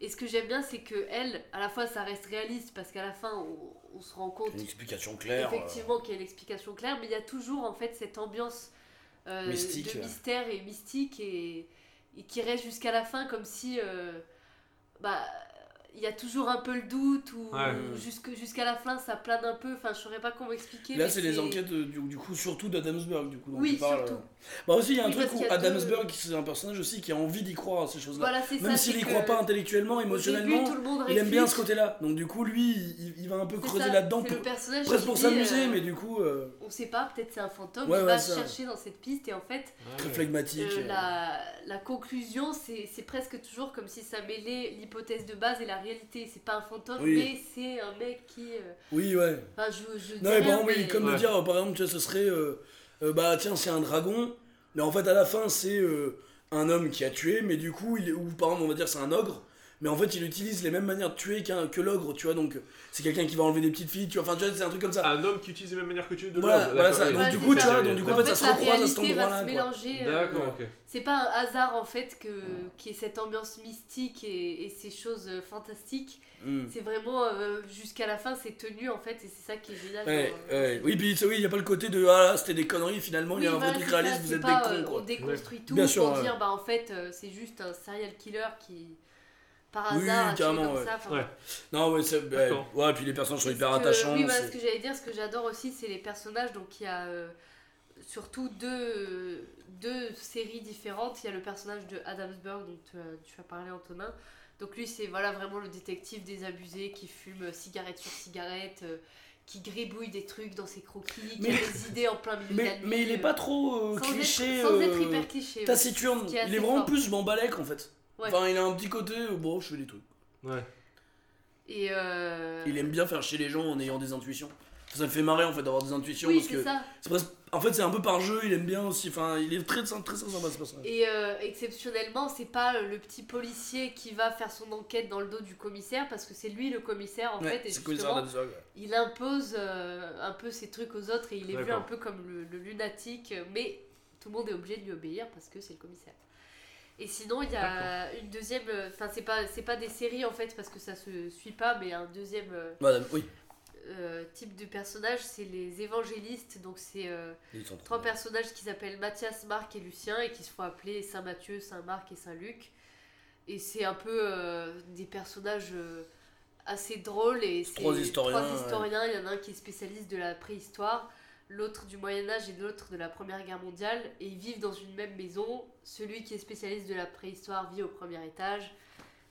Et ce que j'aime bien, c'est que elle, à la fois, ça reste réaliste parce qu'à la fin, on, on se rend compte Une explication claire. euh, effectivement qu'il y a une explication claire, mais il y a toujours en fait cette ambiance euh, Mystique, de mystère et mystique et, et qui reste jusqu'à la fin comme si euh, bah il y a toujours un peu le doute ou Ouais. jusque- jusqu'à la fin ça plane un peu enfin je saurais pas comment expliquer Là, c'est les enquêtes euh, du, du coup surtout d'Adamsburg du coup. dont Oui, tu parles, surtout. Bah aussi, il y a un Oui, truc où deux- Adamsburg, c'est un personnage aussi qui a envie d'y croire à ces choses-là. voilà c'est Même s'il c'est y que croit pas intellectuellement, début, émotionnellement, tout le monde il aime bien ce côté-là. Donc du coup, lui, il, il va un peu creuser ça, là-dedans c'est pour, le personnage presque pour s'amuser, euh, mais du coup, euh, on sait pas peut-être c'est un fantôme Ouais, il ouais, va chercher dans cette piste et en fait très flegmatique. Euh, euh. la, conclusion, c'est c'est presque toujours comme si ça mêlait l'hypothèse de base et la réalité. C'est pas un fantôme, Oui. mais c'est un mec qui. euh, Oui, ouais. Enfin, je, je dis Non, mais par exemple, oui, comme de dire, par exemple, tu vois, ce serait, euh, euh, bah tiens, c'est un dragon, mais en fait, à la fin, c'est euh, un homme qui a tué, mais du coup, il est, ou par exemple, on va dire, c'est un ogre, mais en fait, il utilise les mêmes manières de tuer qu'un- que l'ogre, tu vois, donc c'est quelqu'un qui va enlever des petites filles, tu vois, enfin, tu vois, c'est un truc comme ça. Un homme qui utilise les mêmes manières que tu es de Voilà, voilà ça. Donc, Ouais, du coup, tu vois, donc, du coup, en fait, fait, ça se la recroise à cet réalité va endroit-là, se quoi. mélanger. euh, D'accord, ok. C'est pas un hasard en fait que qu'il y ait cette ambiance mystique et, et ces choses euh, fantastiques. Mm. C'est vraiment euh, jusqu'à la fin, c'est tenu en fait, et c'est ça qui est génial. Ouais, dans- ouais. Oui, puis oui, il n'y a pas le côté de ah là, c'était des conneries, finalement, il y a un vrai voilà, truc réaliste, vous êtes pas, des cons, On déconstruit tout Bien sûr, pour ouais. dire bah en fait euh, c'est juste un serial killer qui par Oui, hasard tué carrément, comme ouais. ça. Ouais. Non, ouais, c'est. Ouais, puis les personnages sont hyper attachants. Oui, ce que j'allais dire. Ce que j'adore aussi, c'est les personnages. Donc, il y a euh, surtout deux, deux séries différentes. Il y a le personnage de Adamsburg, dont tu as, tu as parlé, Antonin. Donc, lui, c'est voilà, vraiment le détective désabusé qui fume cigarette sur cigarette, euh, qui gribouille des trucs dans ses croquis, Mais- qui a des idées en plein milieu de la Mais, nuit. mais il est euh, pas trop euh, sans cliché. Être, sans être euh, hyper cliché. taciturne. Il est vraiment fort. plus Bambalek en fait. Ouais. Enfin, il a un petit côté, bon, je fais des trucs. Ouais. Et euh, Il aime bien faire chier les gens en ayant des intuitions. Ça me fait marrer en fait d'avoir des intuitions Oui, parce c'est que ça. presque- en fait c'est un peu par jeu, il aime bien aussi. Enfin, il est très très, très sympa ce personnage. Et euh, exceptionnellement, c'est pas le petit policier qui va faire son enquête dans le dos du commissaire, parce que c'est lui le commissaire en Ouais, fait, et c'est le commissaire justement, ouais. il impose euh, un peu ses trucs aux autres et il est vu un peu comme le, le lunatique, mais tout le monde est obligé de lui obéir parce que c'est le commissaire. Et sinon, il y a une deuxième, euh, enfin c'est pas c'est pas des séries en fait parce que ça se suit pas, mais un deuxième euh, Madame, oui. euh, type de personnage, c'est les évangélistes, donc c'est euh, trois bien. personnages qui s'appellent Mathias, Marc et Lucien et qui se font appeler Saint Matthieu, Saint Marc et Saint Luc. Et c'est un peu euh, des personnages assez drôles et c'est Trois historiens, trois historiens. Il y en a un qui est spécialiste de la préhistoire, l'autre du Moyen Âge et l'autre de la Première Guerre mondiale. Et ils vivent dans une même maison. Celui qui est spécialiste de la préhistoire vit au premier étage.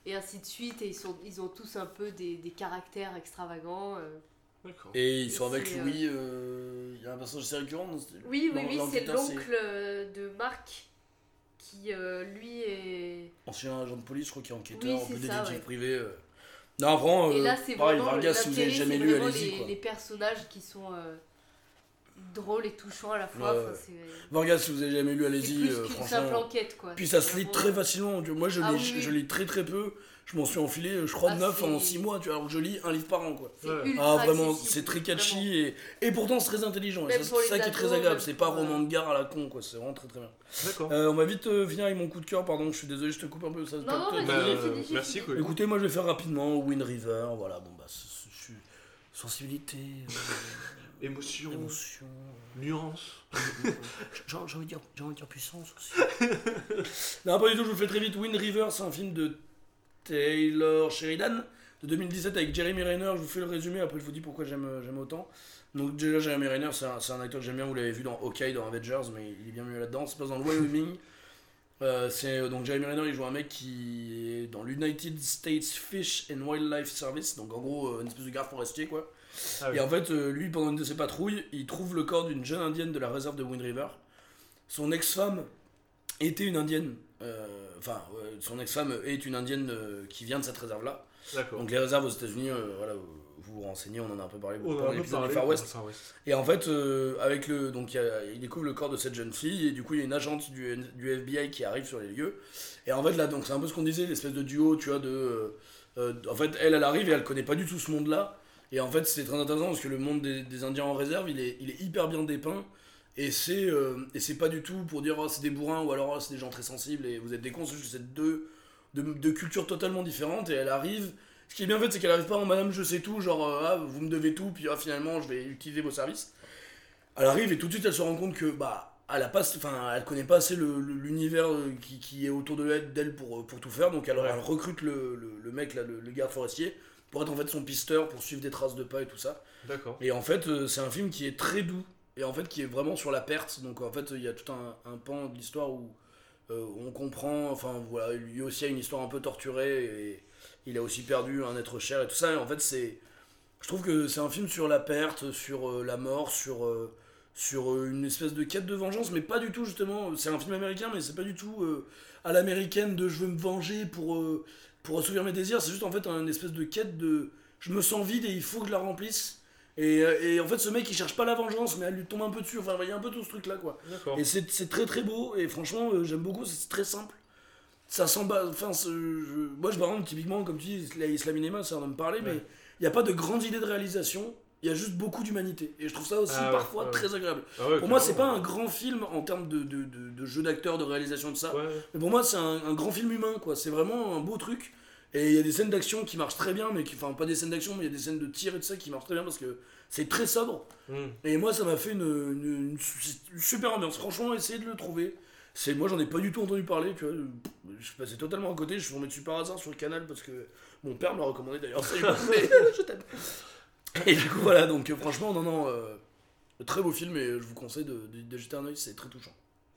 Et ainsi de suite. Et ils, sont, ils ont tous un peu des, des caractères extravagants. euh. Et ils sont Et avec Louis. euh, Il y a un personnage assez récurrent Oui, oui, oui, c'est l'oncle euh, de Marc qui, euh, lui, est. Ancien agent de police, je crois, qui est enquêteur, Oui, un peu c'est ça, détective ouais. privé. euh. Non, vraiment, Et euh, là, c'est pareil, vraiment Vargas, si vous avez l'intérêt, jamais lu, allez-y. les, les personnages qui sont euh, drôles et touchants à la fois. Ouais, enfin, ouais. c'est- Vargas, si vous avez jamais lu, c'est allez-y, plus euh, qu'une simple enquête, quoi. Puis ça C'est se lit très facilement. Moi, je Ah lis, oui, je, lis très très peu. Je m'en suis enfilé, euh, je crois, Ah, 9 en c'est- 6 mois, tu vois, alors que je lis un livre par an, quoi. C'est Ouais. Ah, vraiment, c'est très catchy et, et pourtant c'est très intelligent. Ça, c'est ça qui est très agréable. C'est pas pour, roman euh, de gare à la con, quoi. C'est vraiment très très bien. D'accord. Euh, on va vite euh, finir avec mon coup de cœur, pardon, je suis désolé, je te coupe un peu. Ça, Non, non, Bah, euh, merci, quoi. Écoutez, moi je vais faire rapidement. Wind River, voilà, bon bah, c'est- c'est- je suis. Sensibilité, euh, Émotion, émotion. nuance. [LAUGHS] J'ai envie, de dire- j'ai envie de dire puissance aussi. [LAUGHS] non, pas du tout, je vous fais très vite. Wind River, c'est un film de Taylor Sheridan de 2017 avec Jeremy Renner. Je vous fais le résumé, après je vous dis pourquoi j'aime j'aime autant. Donc, déjà, Jeremy Renner, c'est un, c'est un acteur que j'aime bien. Vous l'avez vu dans Hawkeye, dans Avengers, mais il est bien mieux là-dedans. C'est pas dans le Wyoming. [LAUGHS] Euh, c'est euh, donc Jeremy Renner, il joue un mec qui est dans l'United States Fish and Wildlife Service, donc en gros euh, une espèce de garde forestier quoi. Ah oui. Et en fait, euh, lui, pendant une de ses patrouilles, il trouve le corps d'une jeune indienne de la réserve de Wind River. Son ex-femme était une indienne. euh, Enfin, ouais, son ex-femme est une indienne euh, qui vient de cette réserve-là. Donc les réserves aux États-unis, euh, voilà, vous vous renseignez, on en a un peu parlé beaucoup peu l'épisode. Far West. Et en fait, euh, avec le, donc il, découvre le corps de cette jeune fille et du coup il y a une agente du, du FBI qui arrive sur les lieux. Et en fait là, donc c'est un peu ce qu'on disait, l'espèce de duo, tu vois, de, euh, euh, en fait elle, elle arrive et elle connaît pas du tout ce monde-là. Et en fait c'est très intéressant parce que le monde des, Indiens en réserve, il est, il est hyper bien dépeint. Et c'est euh, pas du tout pour dire oh, c'est des bourrins ou alors oh, c'est des gens très sensibles et vous êtes des cons, c'est deux, cultures totalement différentes et elle arrive. Ce qui est bien fait, c'est qu'elle arrive pas en madame je sais tout, genre euh, ah, vous me devez tout, puis ah, finalement je vais utiliser vos services. Elle arrive et tout de suite elle se rend compte que bah elle a pas, enfin, elle connaît pas assez l'univers euh, qui, est autour de elle- d'elle pour, euh, pour tout faire. Donc elle, elle recrute le, le- mec là, le garde forestier, pour être en fait son pisteur, pour suivre des traces de pas et tout ça. D'accord. Et en fait, euh, c'est un film qui est très doux et en fait qui est vraiment sur la perte. Donc en fait, il y a tout un, un pan de l'histoire où euh, on comprend. Enfin voilà, lui aussi a une histoire un peu torturée et il a aussi perdu un être cher et tout ça. Et en fait, c'est, je trouve que c'est un film sur la perte, sur euh, la mort, sur euh, sur une espèce de quête de vengeance, mais pas du tout justement. C'est un film américain, mais c'est pas du tout euh, à l'américaine de je veux me venger pour euh, pour assouvir mes désirs. C'est juste en fait une espèce de quête de je me sens vide et il faut que je la remplisse. Et, euh, et en fait, ce mec il cherche pas la vengeance, mais elle lui tombe un peu dessus. Enfin, il y a un peu tout ce truc là quoi. Et c'est très très beau, et franchement, euh, j'aime beaucoup, c'est très simple. Ça sent bas. Enfin, c'est- je- moi, je, par exemple, typiquement, comme tu dis, la Islaminema, ça en a me parler, mais il n'y a pas de grandes idées de réalisation, il y a juste beaucoup d'humanité. Et je trouve ça aussi Ah parfois ouais, très agréable. Ah ouais, Pour moi, c'est pas un grand film en termes de, de, de, de jeu d'acteur, de réalisation de ça. Ouais. Mais pour moi, c'est un, un grand film humain, quoi. C'est vraiment un beau truc. Et il y a des scènes d'action qui marchent très bien, mais qui, enfin, pas des scènes d'action, mais il y a des scènes de tir et tout ça qui marchent très bien parce que c'est très sobre. Hmm. Et moi, ça m'a fait une, une- une su- une super ambiance. Franchement, essayez de le trouver. C'est moi, j'en ai pas du tout entendu parler. Tu vois, je suis passé totalement à côté. Je suis tombé dessus par hasard sur le canal parce que mon père me l'a recommandé d'ailleurs. [LAUGHS] Je t'aime. [LAUGHS] Et du coup, voilà. Donc, euh, franchement, non, non, euh, très beau film et je vous conseille de, de, de jeter un oeil. C'est très touchant.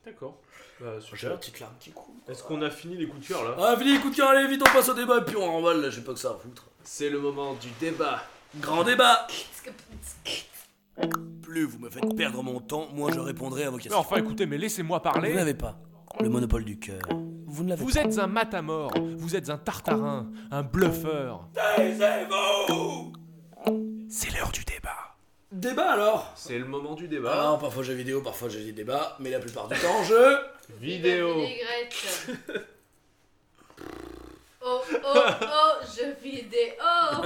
D'accord. Bah, J'ai la petite larme qui coule. Est-ce qu'on a fini les coups de cœur là? Ah, fini, coup de cœur, allez, vite, on passe au débat et puis on remballe. Là, j'ai pas que ça à foutre. C'est le moment du débat. Grand débat. Qu'est-ce que- Plus vous me faites perdre mon temps, moins je répondrai à vos Mais questions. enfin, écoutez, mais laissez-moi Vous parler. n'avez pas le monopole du cœur. Vous ne l'avez Vous êtes un matamor, vous êtes un tartarin, un bluffeur. C'est l'heure du débat. Débat alors C'est le moment du Ah débat. non, parfois j'ai vidéo, parfois j'ai des débats, mais la plupart du temps je. Vidéo. Oh, oh, oh, je vidéo. Ah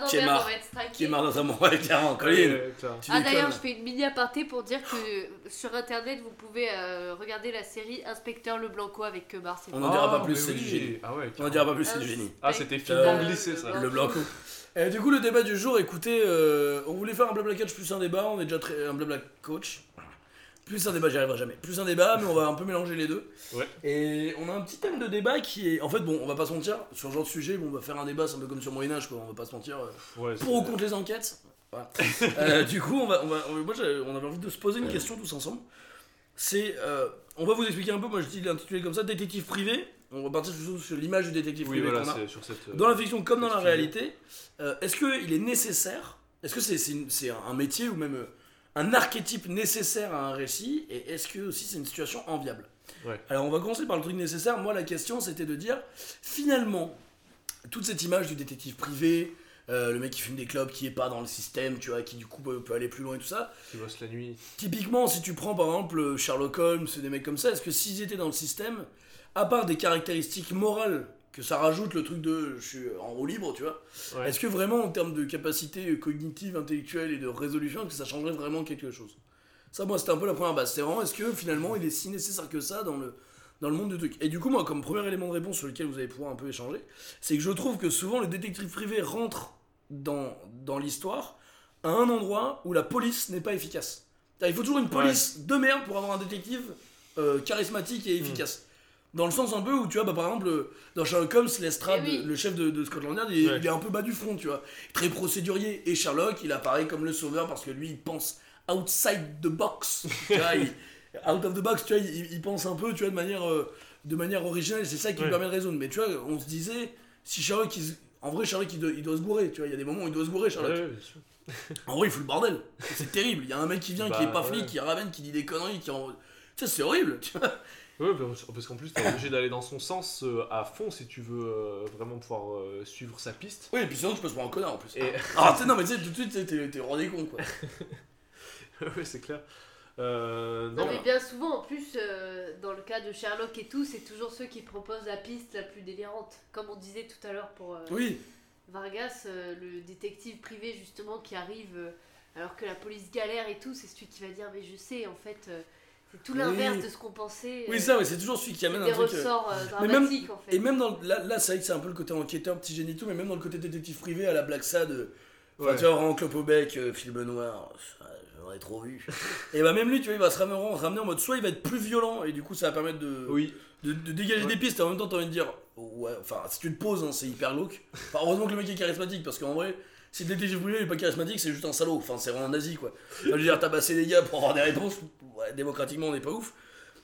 non, Qui est merde, marre. on va être striké. Qui est marre notamment avec Colline. Tu Ah d'ailleurs, je déconnes. fais une mini aparté pour dire que sur internet, vous pouvez euh, regarder la série Inspecteur Le Blanco avec Kemar. c'est On bon. en dira pas Ah, plus, mais c'est du génie. Ah ouais. On en dira pas plus, c'est du génie. Ah, c'était finement glissé, ça. Le Blanco. Et du coup, le débat du jour, écoutez, euh, on voulait faire un blabla catch plus un débat, on est déjà très. un blabla coach. Plus un débat, j'y arriverai jamais. Plus un débat, mais on va un peu mélanger les deux. Ouais. Et on a un petit thème de débat qui est. En fait, bon, on va pas se mentir, sur ce genre de sujet, bon, on va faire un débat, c'est un peu comme sur Moyen-Âge, quoi, on va pas se mentir. euh, Ouais, pour ou contre les enquêtes. Voilà. Euh, du coup, on va, on va, on- moi, j'avais- on avait envie de se poser une question tous ensemble. C'est, euh, on va vous expliquer un peu. Moi, je dis l'intitulé comme ça, détective privé. On va partir sur, sur l'image du détective Oui, privé voilà, qu'on a. c'est sur cette. euh, Dans la fiction comme dans la réalité, euh, est-ce qu'il est nécessaire Est-ce que c'est un métier ou même euh, un archétype nécessaire à un récit Et est-ce que aussi c'est une situation enviable? Ouais. Alors on va commencer par le truc nécessaire. Moi la question c'était de dire finalement toute cette image du détective privé, euh, le mec qui fume des clubs, qui est pas dans le système, tu vois, qui du coup peut, peut aller plus loin et tout ça. Qui bosse la nuit. Typiquement, si tu prends par exemple Sherlock Holmes, des mecs comme ça, est-ce que s'ils étaient dans le système, à part des caractéristiques morales que ça rajoute le truc de je suis en roue libre, tu vois, Ouais. est-ce que vraiment en termes de capacité cognitive, intellectuelle et de résolution, est-ce que ça changerait vraiment quelque chose? Ça, moi, c'était un peu la première base. C'est vraiment, est-ce que finalement il est si nécessaire que ça dans le, dans le monde du truc? Et du coup, moi, comme premier élément de réponse sur lequel vous allez pouvoir un peu échanger, c'est que je trouve que souvent le détective privé rentre dans, dans l'histoire à un endroit où la police n'est pas efficace. Il faut toujours une police de merde pour avoir un détective euh, charismatique et efficace. Dans le sens un peu où, tu vois, bah, par exemple, euh, dans Sherlock Holmes, Lestrade, Eh oui. le chef de, de Scotland Yard, il, est- Ouais. il est un peu bas du front, tu vois. Très procédurier. Et Sherlock, il apparaît comme le sauveur parce que lui, il pense outside the box. tu vois, il- [LAUGHS] out of the box, tu vois, il, il pense un peu, tu vois, de manière, euh, de manière originale. C'est ça qui Ouais. lui permet de résoudre. Mais tu vois, on se disait, si Sherlock, il en vrai, Sherlock, il doit, il doit se gourer, tu vois. Il y a des moments où il doit se gourer, Sherlock. ouais, bien sûr. [LAUGHS] En vrai, il fout le bordel. C'est terrible. Il y a un mec qui vient, qui Bah, est pas flic, ouais. qui ramène, qui dit des conneries, qui en... Tu sais, c'est horrible, tu vois. Ouais, parce qu'en plus, t'es obligé d'aller dans son sens euh, à fond si tu veux euh, vraiment pouvoir euh, suivre sa piste. Oui, et puis sinon, tu peux se prendre un connard en plus. Et Ah, tu sais, non, mais tu sais, tout de suite, t'es- des cons, quoi. [LAUGHS] ouais, c'est clair. Euh, Non, non, mais bien souvent, en plus, euh, dans le cas de Sherlock et tout, c'est toujours ceux qui proposent la piste la plus délirante. Comme on disait tout à l'heure pour euh, Oui, Vargas, euh, le détective privé justement qui arrive euh, alors que la police galère et tout, c'est celui qui va dire Mais je sais, en fait, euh, c'est tout Oui. l'inverse de ce qu'on pensait. oui, euh, ça, ouais, c'est toujours celui qui amène un des truc. euh, ressorts euh, même- en fait. Et même dans. Là, là c'est vrai que c'est un peu le côté enquêteur, petit génie et tout, mais même dans le côté détective privé à la Black Sad, euh, Ouais. tu vois, vraiment clope au bec, euh, film noir, j'aurais trop vu. [LAUGHS] et bah, même lui, tu vois, il va se ramener, ramener en mode soit il va être plus violent, et du coup, ça va permettre de, Oui, de, de dégager Ouais. des pistes, et en même temps, t'as envie de dire, ouais, enfin, si tu te poses, hein, c'est hyper glauque. Enfin, heureusement que le mec est charismatique, parce qu'en vrai, si le détective privé il est pas charismatique, c'est juste un salaud. Enfin, c'est vraiment un nazi, quoi. Enfin, je veux dire, tabasser les gars pour avoir des réponses, ouais, démocratiquement, on n'est pas ouf.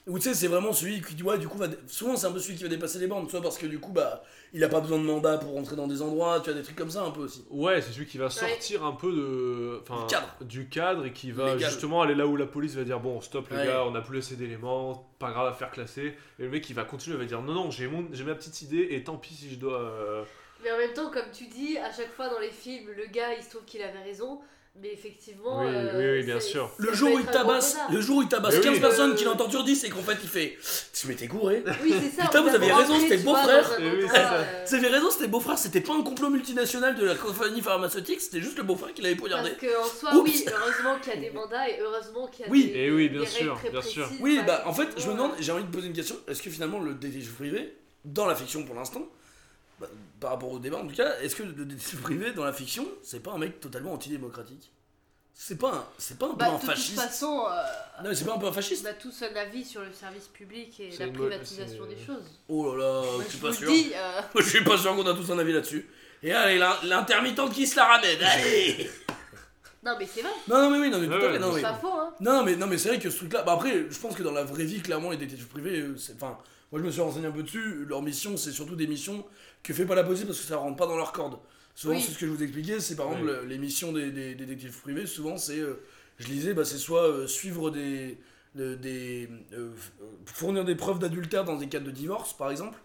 Ou tu sais, c'est vraiment celui qui, ouais, du coup, va. Souvent, c'est un peu celui qui va dépasser les bornes, soit parce que du coup, bah, il a pas besoin de mandat pour rentrer dans des endroits, tu as des trucs comme ça un peu aussi. ouais, c'est celui qui va sortir un peu de, enfin, Du cadre. du cadre et qui va Légal. justement aller là où la police va dire bon stop les Ouais. gars, on n'a plus assez d'éléments, pas grave à faire classer. Et le mec il va continuer, il va dire non non j'ai mon, j'ai ma petite idée et tant pis si je dois. euh, Mais en même temps, comme tu dis, à chaque fois dans les films, le gars il se trouve qu'il avait raison, mais effectivement. Oui, euh, oui, oui, bien c'est- sûr. ça Le jour où il tabasse, le jour où il tabasse Mais 15 oui. personnes Euh, qu'il entend sur 10, c'est qu'en fait, il fait. Tu m'étais gouré. Oui, c'est ça. Putain, vous avez raison, c'était c'est ça. euh, Vous avez raison, c'était beau-frère, c'était pas un complot multinational de la compagnie pharmaceutique, c'était juste le beau-frère qui l'avait poignardé. Parce qu'en soi, Oups. oui, heureusement qu'il y a des mandats et heureusement qu'il y a Oui. des, Eh oui, bien des sûr, règles très bien sûr. précises. Oui, bah en fait, je me demande, j'ai envie de poser une question. Est-ce que finalement le détective privé, dans la fiction pour l'instant, bah, par rapport au débat en tout cas, est-ce que le détective [LAUGHS] privé dans la fiction, c'est pas un mec totalement antidémocratique? C'est pas un, c'est pas un peu Bah, un de toute fasciste façon, euh, Non, mais c'est pas un peu un fasciste on a tous un avis sur le service public et C'est la privatisation des choses. Oh là là, Moi, je suis pas vous sûr. dis, euh, [LAUGHS] Je suis pas sûr qu'on a tous un avis là-dessus. Et allez, l'in- l'intermittente qui se la ramène, allez [LAUGHS] non mais c'est vrai, Non, non, mais oui, non, mais tout Ouais, à fait, non, c'est mais... pas faux, hein. Non, mais, non, mais c'est vrai que ce truc-là. Bah après, je pense que dans la vraie vie, clairement, les détectives privés, euh, c'est. Enfin, moi je me suis renseigné un peu dessus. Leur mission, c'est surtout des missions que fait pas la police parce que ça rentre pas dans leur corde. Souvent, Oui. c'est ce que je vous expliquais. C'est par Oui. exemple les missions des, des- des détectives privés. Souvent, c'est. euh, je lisais, bah, c'est soit euh, suivre des. de- des euh, f- euh, fournir des preuves d'adultère dans des cas de divorce, par exemple.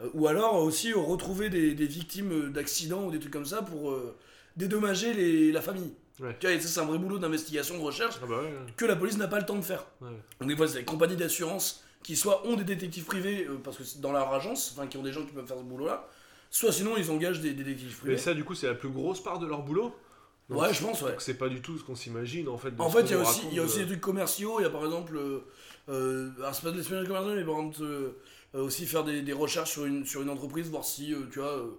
Euh, ou alors aussi euh, retrouver des, des victimes euh, d'accidents ou des trucs comme ça pour euh, dédommager les, la famille. Ouais. Tu vois, c'est un vrai boulot d'investigation, de recherche Ah bah ouais. que la police n'a pas le temps de faire. Ouais. Donc des fois, c'est des compagnies d'assurance qui soit ont des détectives privés euh, parce que c'est dans leur agence, enfin qui ont des gens qui peuvent faire ce boulot-là, soit sinon ils engagent des, des détectives Mais privés. ça du coup c'est la plus grosse part de leur boulot? Donc, Ouais, je pense, ouais. donc c'est pas du tout ce qu'on s'imagine en fait. de En ce fait, qu'on il y a nous aussi, il y a raconte aussi de- des trucs commerciaux. Il y a par exemple, euh, euh, alors c'est pas de l'espionnage commercial, mais par exemple euh, euh, aussi faire des, des recherches sur une, sur une entreprise, voir si, euh, tu vois, euh,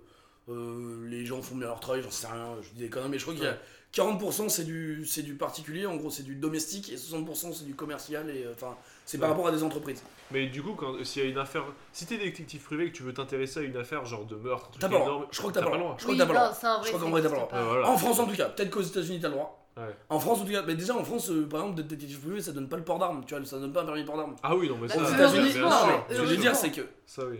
euh, les gens font bien leur travail, j'en sais rien, je dis des conneries, mais je crois qu'il y a 40% c'est du, c'est du particulier, en gros c'est du domestique, et 60% c'est du commercial, et euh, enfin, c'est par rapport à des entreprises. Mais du coup, quand s'il y a une affaire, si t'es détective privé et que tu veux t'intéresser à une affaire genre de meurtre, un truc T'as pas le énorme, droit. Je crois que t'as pas le droit. Je crois Oui, que t'as pas le droit. Je crois qu'en vrai, t'as pas le droit. Voilà. En France en tout cas, peut-être qu'aux États-Unis t'as le droit. Ouais. En France en tout cas, mais déjà en France, euh, par exemple, d'être détective privé, ça donne pas le port d'armes, tu vois, ça donne pas un permis de port d'armes. Ah oui, non, mais Bah, ça, Aux États-Unis, ce que je veux dire, c'est que Ça oui.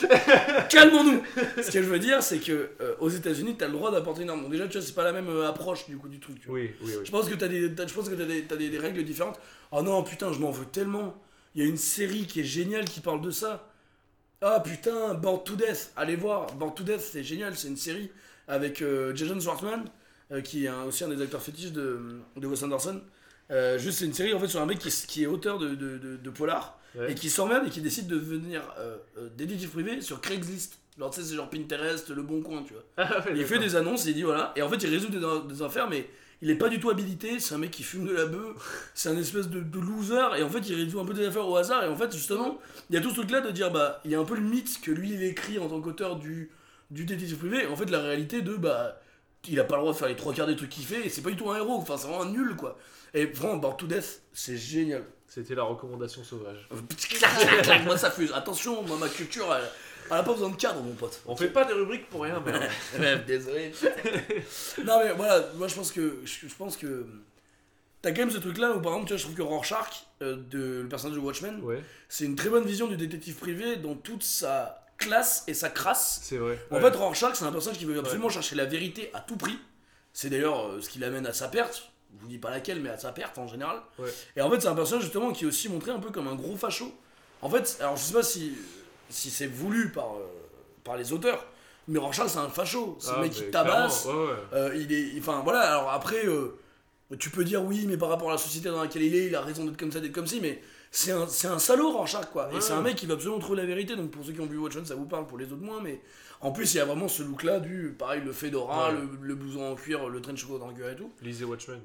[LAUGHS] calmons-nous. ce que je veux dire, c'est que euh, aux États-Unis, t'as le droit d'apporter une arme. Donc déjà, tu vois, c'est pas la même euh, approche du coup du truc. tu vois. Oui, oui, oui. Je pense que t'as des, t'as- je pense que t'as des, t'as des, des règles différentes. Oh non, putain, je m'en veux tellement. Il y a une série qui est géniale qui parle de ça. Ah putain, Bored to Death. Allez voir, Bored to Death, c'est génial. C'est une série avec euh, Jason Schwartzman, euh, qui est un- aussi un des acteurs fétiches de, de Wes Anderson. Euh, juste, c'est une série en fait sur un mec qui, est- qui est auteur de, de, de, de polar Ouais. et qui s'emmerde et qui décide de devenir euh, euh, détective privé sur Craigslist. Alors tu sais, c'est genre Pinterest, Le Bon Coin, tu vois. Ah, ouais, Il fait des annonces et il dit voilà. Et en fait, il résout des, des affaires, mais il est pas du tout habilité. C'est un mec qui fume de la bœuf. C'est un espèce de, de loser. Et en fait, il résout un peu des affaires au hasard. Et en fait, justement, il y a tout ce truc-là de dire bah, il y a un peu le mythe que lui, il écrit en tant qu'auteur du, du détective privé. Et en fait, la réalité de bah, il a pas le droit de faire les trois quarts des trucs qu'il fait. Et c'est pas du tout un héros. Enfin, c'est vraiment un nul, quoi. Et vraiment, Bored to Death, c'est génial. C'était la recommandation sauvage. clac, clac, clac, moi, ça fuse. Attention, moi, ma culture, elle, elle a pas besoin de cadre, mon pote. On fait pas des rubriques pour rien, merde. [LAUGHS] Ouais, Désolé. non mais voilà, moi je pense que je, je pense que t'as quand même ce truc là où par exemple tu vois, je trouve que Rorschach euh, de le personnage de Watchmen, Ouais, c'est une très bonne vision du détective privé dans toute sa classe et sa crasse. c'est vrai. En fait Rorschach c'est un personnage qui veut absolument chercher la vérité à tout prix. C'est d'ailleurs euh, ce qui l'amène à sa perte. Je vous dis pas laquelle mais à sa perte en général. Ouais. Et en fait c'est un personnage justement qui est aussi montré un peu comme un gros facho. En fait, alors je sais pas si si c'est voulu par euh, par les auteurs, mais Rorschach c'est un facho. C'est Ah, le mec qui tabasse. clairement, Ouais, ouais. Euh, il est, enfin voilà. Alors après, euh, tu peux dire oui, mais par rapport à la société dans laquelle il est, il a raison d'être comme ça, d'être comme ci, mais c'est un, un salaud Rorschach quoi. Et c'est un mec qui va absolument trouver la vérité. Donc pour ceux qui ont vu Watchmen, ça vous parle, pour les autres moins. Mais en plus, il y a vraiment ce look là du, pareil, le fedora, le, le blouson en cuir, le trench coat en cuir et tout. Lisez Watchmen.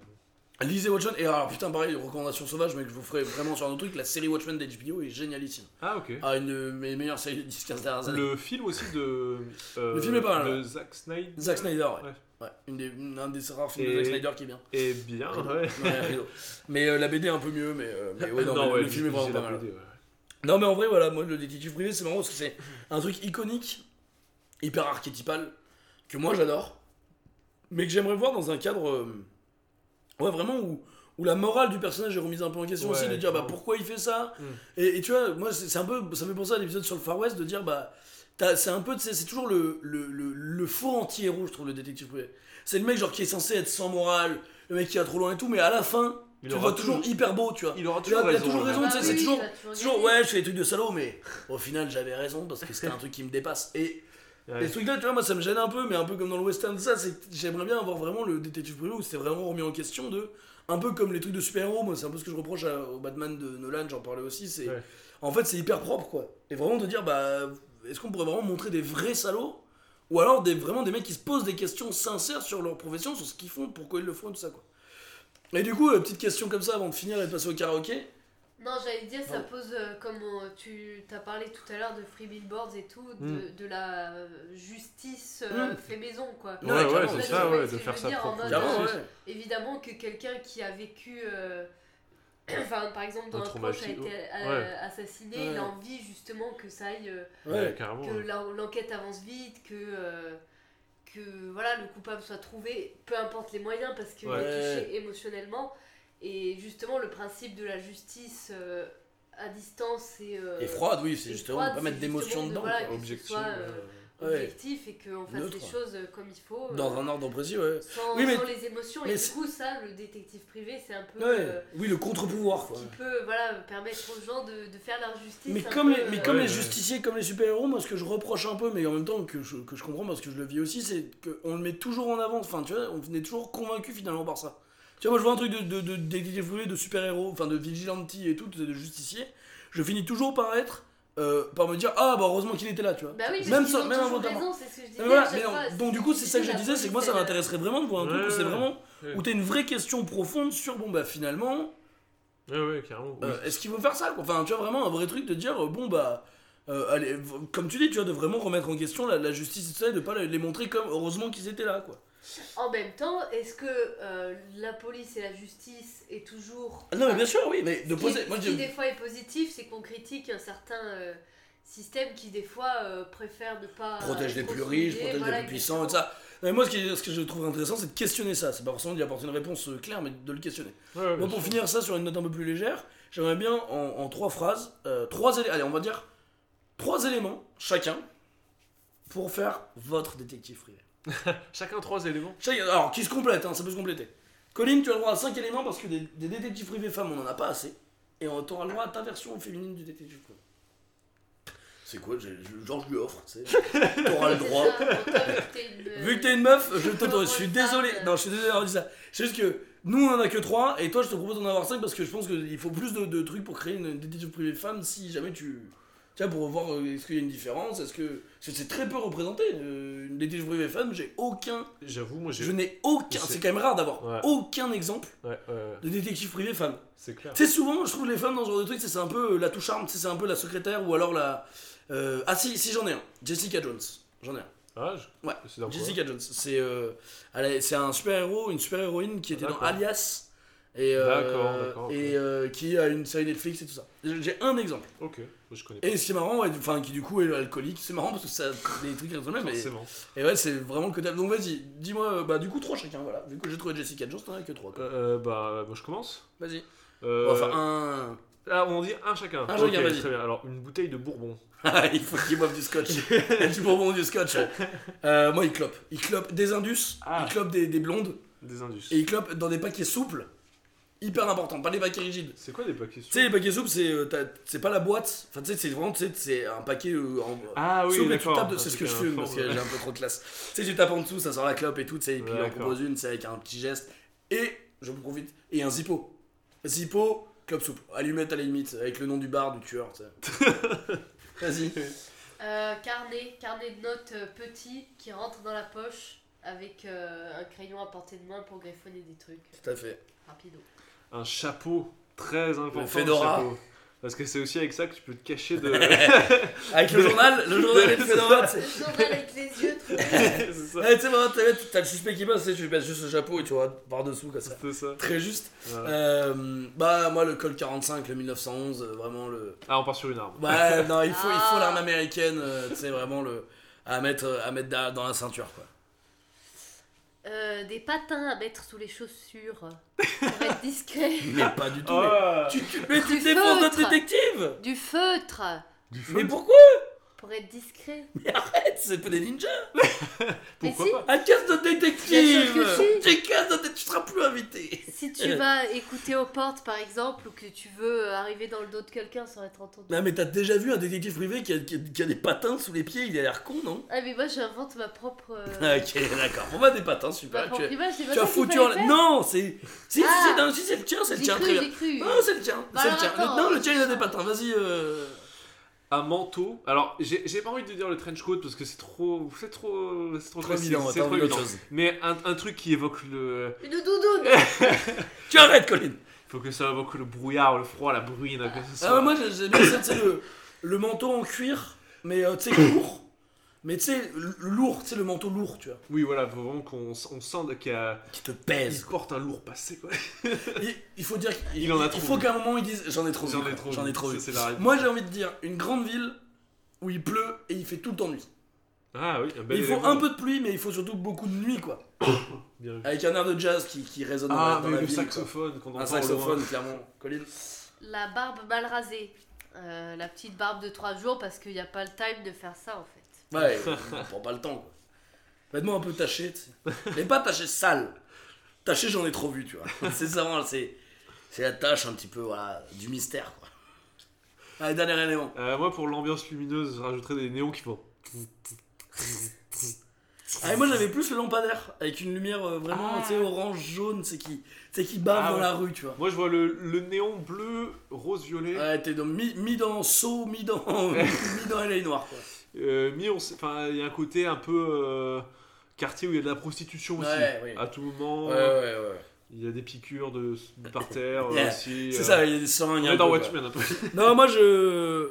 Lisez Watchmen. Et alors, putain, pareil, recommandation sauvage, mais que je vous ferai vraiment sur un autre truc. La série Watchmen d'HBO est génialissime. Ah, ok. Ah, une de mes meilleures séries des 10-15 dernières années. Le film aussi de. euh, Le film est pas mal, De Zack Snyder. Zack Snyder, ouais. Ouais. Ouais, une des, un des rares films de Zack Snyder qui est bien. Et bien, ouais. [LAUGHS] Mais euh, la BD est un peu mieux, mais, euh, mais ouais, [LAUGHS] non, mais ouais, le film est vraiment pas mal. BD. Non, mais en vrai, voilà, moi, le détective privé, c'est marrant parce que c'est un truc iconique, hyper archétypal, que moi j'adore, mais que j'aimerais voir dans un cadre. Ouais, vraiment où, où la morale du personnage est remise un peu en question Ouais, aussi, de dire bah, pourquoi il fait ça. Mm. Et, et tu vois, moi, c'est c'est un peu. Ça me fait penser à l'épisode sur le Far West de dire bah. t'as- C'est un peu, tu sais, c'est toujours le, le, le, le faux anti-héros, je trouve, le détective privé. C'est le mec, genre, qui est censé être sans morale, le mec qui va trop loin et tout, mais à la fin, Il tu le aura vois toujours hyper beau, tu vois. Il aura Il toujours il a raison. toujours raison, tu sais, Bah c'est oui, toujours- toujours ouais, je fais des trucs de salaud, mais au final, j'avais raison parce que c'était un truc qui me dépasse. Et, Ouais. et ce truc-là, tu vois, moi, ça me gêne un peu, mais un peu comme dans le western, ça, c'est que j'aimerais bien avoir vraiment le détective privé où c'était vraiment remis en question de. Un peu comme les trucs de super-héros, moi, c'est un peu ce que je reproche à- au Batman de Nolan, j'en parlais aussi. C'est Ouais. En fait, c'est hyper propre, quoi. Et vraiment de dire, bah, est-ce qu'on pourrait vraiment montrer des vrais salauds Ou alors des, vraiment des mecs qui se posent des questions sincères sur leur profession, sur ce qu'ils font, pourquoi ils le font tout ça, quoi. Et du coup, euh, petite question comme ça avant de finir et de passer au karaoké. Non, j'allais dire, ça pose, euh, comme on- tu t'as parlé tout à l'heure de Free Billboards et tout, de, Mm. de la euh, justice euh, Mm. fait maison, quoi. Ouais, Ouais, clairement, c'est ça, ouais, de que faire veux sa dire, en propre mode, Carrément, justice. ouais. Évidemment que quelqu'un qui a vécu, euh, [CLEARS THROAT] enfin par exemple, dont Un un proche a traumatisme, été euh, ouais. assassiné, Ouais. il a envie justement que ça aille, euh, Ouais. carrément. que ouais. l'en- l'enquête avance vite, que euh, que voilà le coupable soit trouvé, peu importe les moyens, parce qu'il Ouais. est touché émotionnellement. Et justement, le principe de la justice euh, à distance et, euh, Et froide, oui, c'est justement froide, de pas mettre d'émotion de- dedans. voilà, quoi. Objectif. soit, euh, Ouais. objectif et qu'on fasse Neutre. les choses comme il faut. euh, Dans un ordre précis, ouais. sans, Oui, mais- sans les émotions. mais Et c'est- du coup, ça, le détective privé, c'est un peu Ouais. euh, Oui, le contre-pouvoir, quoi. qui peut voilà, permettre aux gens de, de faire leur justice. Mais un comme, peu, les, mais euh, comme Ouais, les ouais. justiciers, comme les super-héros, moi ce que je reproche un peu, mais en même temps que je, que je comprends parce que je le vis aussi, c'est qu'on le met toujours en avant. Enfin, tu vois, on est toujours convaincu finalement par ça. Tu vois, moi je vois un truc de, de, de, de super-héros, enfin de vigilante et tout, de justicier. Je finis toujours par être. euh, par me dire, ah bah heureusement qu'il était là, tu vois. Bah oui, Même ont même involontairement. raison, c'est ce que je disais Mais voilà, donc du coup, c'est ça que je disais, c'est que moi ça m'intéresserait vraiment de voir un truc Ouais, où c'est vraiment. Ouais. où t'as une vraie question profonde sur, bon bah finalement, Ouais, ouais, carrément. oui. Euh, Est-ce qu'il faut faire ça quoi? Enfin, tu vois, vraiment un vrai truc de dire, euh, bon, bah, euh, allez, comme tu dis, tu vois, de vraiment remettre en question la, la justice et tout ça, et de pas les montrer comme heureusement qu'ils étaient là, quoi. En même temps, est-ce que euh, la police et la justice est toujours. Ah non, mais bien sûr, oui, mais de Ce qui, poser. Moi, ce je qui, des fois est positif, c'est qu'on critique un certain euh, système qui des fois euh, préfère ne pas. protège les plus riches, protège voilà, les plus puissants et tout ça. Non, mais moi, ce, qui est- ce que je trouve intéressant, c'est de questionner ça. C'est pas forcément d'y apporter une réponse euh, claire, mais de le questionner. Ouais, ouais, Moi, bien pour sûr. finir ça sur une note un peu plus légère, j'aimerais bien en, en trois phrases, euh, trois éléments, allez, on va dire trois éléments chacun pour faire votre détective privé. [LAUGHS] Chacun trois éléments. Chacun- Alors, qui se complète, hein, ça peut se compléter. Colline, tu as le droit à 5 éléments parce que des, des détectives privés femmes, on en a pas assez. Et on t'auras le droit à ta version féminine du détective privé. C'est quoi Genre, je lui offre, tu sais. [LAUGHS] T'auras le droit. [LAUGHS] vu que t'es une- meuf, je t'autorise. Je suis désolé. Non, je suis désolé d'avoir dit ça. C'est juste que nous, on en a que 3 et toi, je te propose d'en avoir 5 parce que je pense qu'il faut plus de, de trucs pour créer une détective privée femme si jamais tu. Tu vois, pour voir euh, est-ce qu'il y a une différence, est-ce que. parce que c'est très peu représenté. euh, une détective privée femme, j'ai aucun. J'avoue, moi j'ai. Je n'ai aucun. C'est- quand même rare d'avoir Ouais. aucun exemple Ouais, ouais, ouais, de détective privé femme. c'est clair. Tu sais, souvent, je trouve les femmes dans ce genre de truc, c'est un peu la touche arme, c'est un peu la secrétaire ou alors la. euh, Ah, si, si, j'en ai un. Jessica Jones. J'en ai un. Ah, je- Ouais, Jessica Jones, c'est euh, c'est un super héros, une super héroïne qui était dans. Alias et euh, et euh, qui a une série Netflix et tout ça. J'ai un exemple. Ok, je connais pas. Et ce qui est marrant, ouais, enfin qui du coup est alcoolique, c'est marrant parce que ça des trucs qui ressemblent même. Forcément. et ouais, c'est vraiment le côté. Donc vas-y, dis-moi, euh, bah du coup trois chacun, voilà. Vu que j'ai trouvé Jessica Jones, t'en as que trois. quoi. Euh, bah, moi je commence. Vas-y. Euh, va faire un. Ah, on dit un chacun. Un chacun, vas-y. Très bien. Alors, une bouteille de bourbon. [LAUGHS] Il faut qu'il boive du scotch. [LAUGHS] du bonbon du scotch. Euh, moi, il clope. Il clope des indus, Ah. il clope des, des blondes, Des indus. et il clope dans des paquets souples. Hyper important, pas des paquets rigides. C'est quoi des paquets Tu sais, les paquets souples, c'est euh, t'as- c'est pas la boîte. Enfin, tu sais, c'est vraiment tu sais, c'est un paquet euh, en. Ah oui, souple et tu tapes C'est ce que je fume parce que j'ai un peu trop de classe. Tu sais, tu tapes en dessous, ça sort la clope et tout, tu sais, et puis il en D'accord. propose une, c'est avec un petit geste. Et, je me profite, et un zippo. Zippo, clope souple. Allumette à la limite, avec le nom du bar, du tueur, tu sais. [LAUGHS] Vas-y. Euh, carnet, carnet de notes euh, petit qui rentre dans la poche avec euh, un crayon à portée de main pour griffonner des trucs. Tout à fait. Rapido. Un chapeau très important. fedora. chapeau. Parce que c'est aussi avec ça que tu peux te cacher de. [LAUGHS] Avec le journal, le journal et [LAUGHS] le Fedora. Le journal avec les yeux. [LAUGHS] Ouais, tu sais, vraiment, t'as le suspect qui passe, tu sais, tu lui passes juste le chapeau et tu vois par dessous comme ça. C'est ça. Très juste. Voilà. Euh, bah, moi, le Col 45, le 1911, euh, vraiment le. Ah, on part sur une arme. Ouais, non, il faut, il faut Ah. l'arme américaine, euh, tu sais, vraiment le. À mettre, à mettre da- dans la ceinture, quoi. Euh, des patins à mettre sous les chaussures pour être [LAUGHS] discret. Mais pas du tout. Oh mais tu, tu, mais tu défends notre feutre. détective Du feutre Du feu Mais pourquoi? Pour être discret. [LAUGHS] Mais arrête, c'est pas des ninjas [LAUGHS] Pourquoi Mais si. pas Ah, casse Bien détective sûr que Tu casses détective, tu seras plus invité Si tu vas écouter aux portes par exemple ou que tu veux euh, arriver dans le dos de quelqu'un sans être entendu. Non, mais t'as déjà vu un détective privé qui a, qui a- qui a des patins sous les pieds Il a l'air con, non? Ah mais moi j'invente ma propre. euh, [LAUGHS] Ah, Ok, d'accord. Bon, bah, des patins, super. Tu, image, as foutu en. faire Non, c'est. Si, si, Ah. si, c'est le tien, c'est le tien, cru, très bien. j'ai cru. Non, c'est le tien, Bah c'est le alors, tien. Le- attends, non, le euh, tien, il a des patins, vas-y. Euh... Un manteau. Alors, j'ai j'ai pas envie de dire le trench coat parce que c'est trop. C'est trop. C'est trop, Trop classique, c'est trop évident. chose. Mais un, un truc qui évoque le. Une doudoune [LAUGHS] Tu arrêtes, Colin Faut que ça évoque le brouillard, le froid, la bruine. Que ce Ah, soit- ouais, moi, j'ai- j'aime bien ça, tu sais, le, le manteau en cuir, mais euh, tu sais, lourd. Mais tu sais, lourd, tu sais, le manteau lourd, tu vois. Oui, voilà, faut vraiment qu'on on sent qu'il y a- Qui te il pèse. porte un lourd passé, quoi. [LAUGHS] Il, il faut dire qu'il Il en a il trop faut vu. qu'à un moment, ils disent J'en ai trop vu. J'en ai trop J'en ai trop vu. C'est la réponse. Moi, j'ai envie de dire une grande ville où il pleut et il fait tout le temps nuit. Ah oui, un bel il faut élément. un peu de pluie, mais il faut surtout beaucoup de nuit, quoi. [COUGHS] Bien. Avec un air de jazz qui, qui résonne dans la- Ah, dans mais la le ville, saxophone qu'on entend Un saxophone, loin. clairement. Colin La barbe mal rasée. Euh, la petite barbe de 3 jours parce qu'il n'y a pas le time de faire ça en fait. Ouais, on prend pas le temps, quoi. Vêtements un peu tachés, tu sais. Mais pas tachés sales. Tachés, j'en ai trop vu, tu vois. C'est ça, c'est. C'est la tâche un petit peu, voilà, du mystère, quoi. Allez, dernier élément. Euh, moi, pour l'ambiance lumineuse, je rajouterais des néons qui font. Ah, et moi j'avais plus le lampadaire avec une lumière euh, vraiment tu sais, orange jaune c'est qui c'est qui bave Ah dans ouais. la rue tu vois Moi, je vois le, le néon bleu, rose, violet. ouais t'es dans- mis, mis dans seau mis dans [LAUGHS] mis dans LA noir quoi Euh, mis, enfin, il y a un côté un peu euh, quartier où il y a de la prostitution aussi. Ouais, oui. À tout moment, ouais ouais ouais il y a des piqûres de, de par terre [LAUGHS] euh, Yeah. aussi. c'est ça il y a des seringues On est dans peu. Watchmen un peu. [LAUGHS] non moi je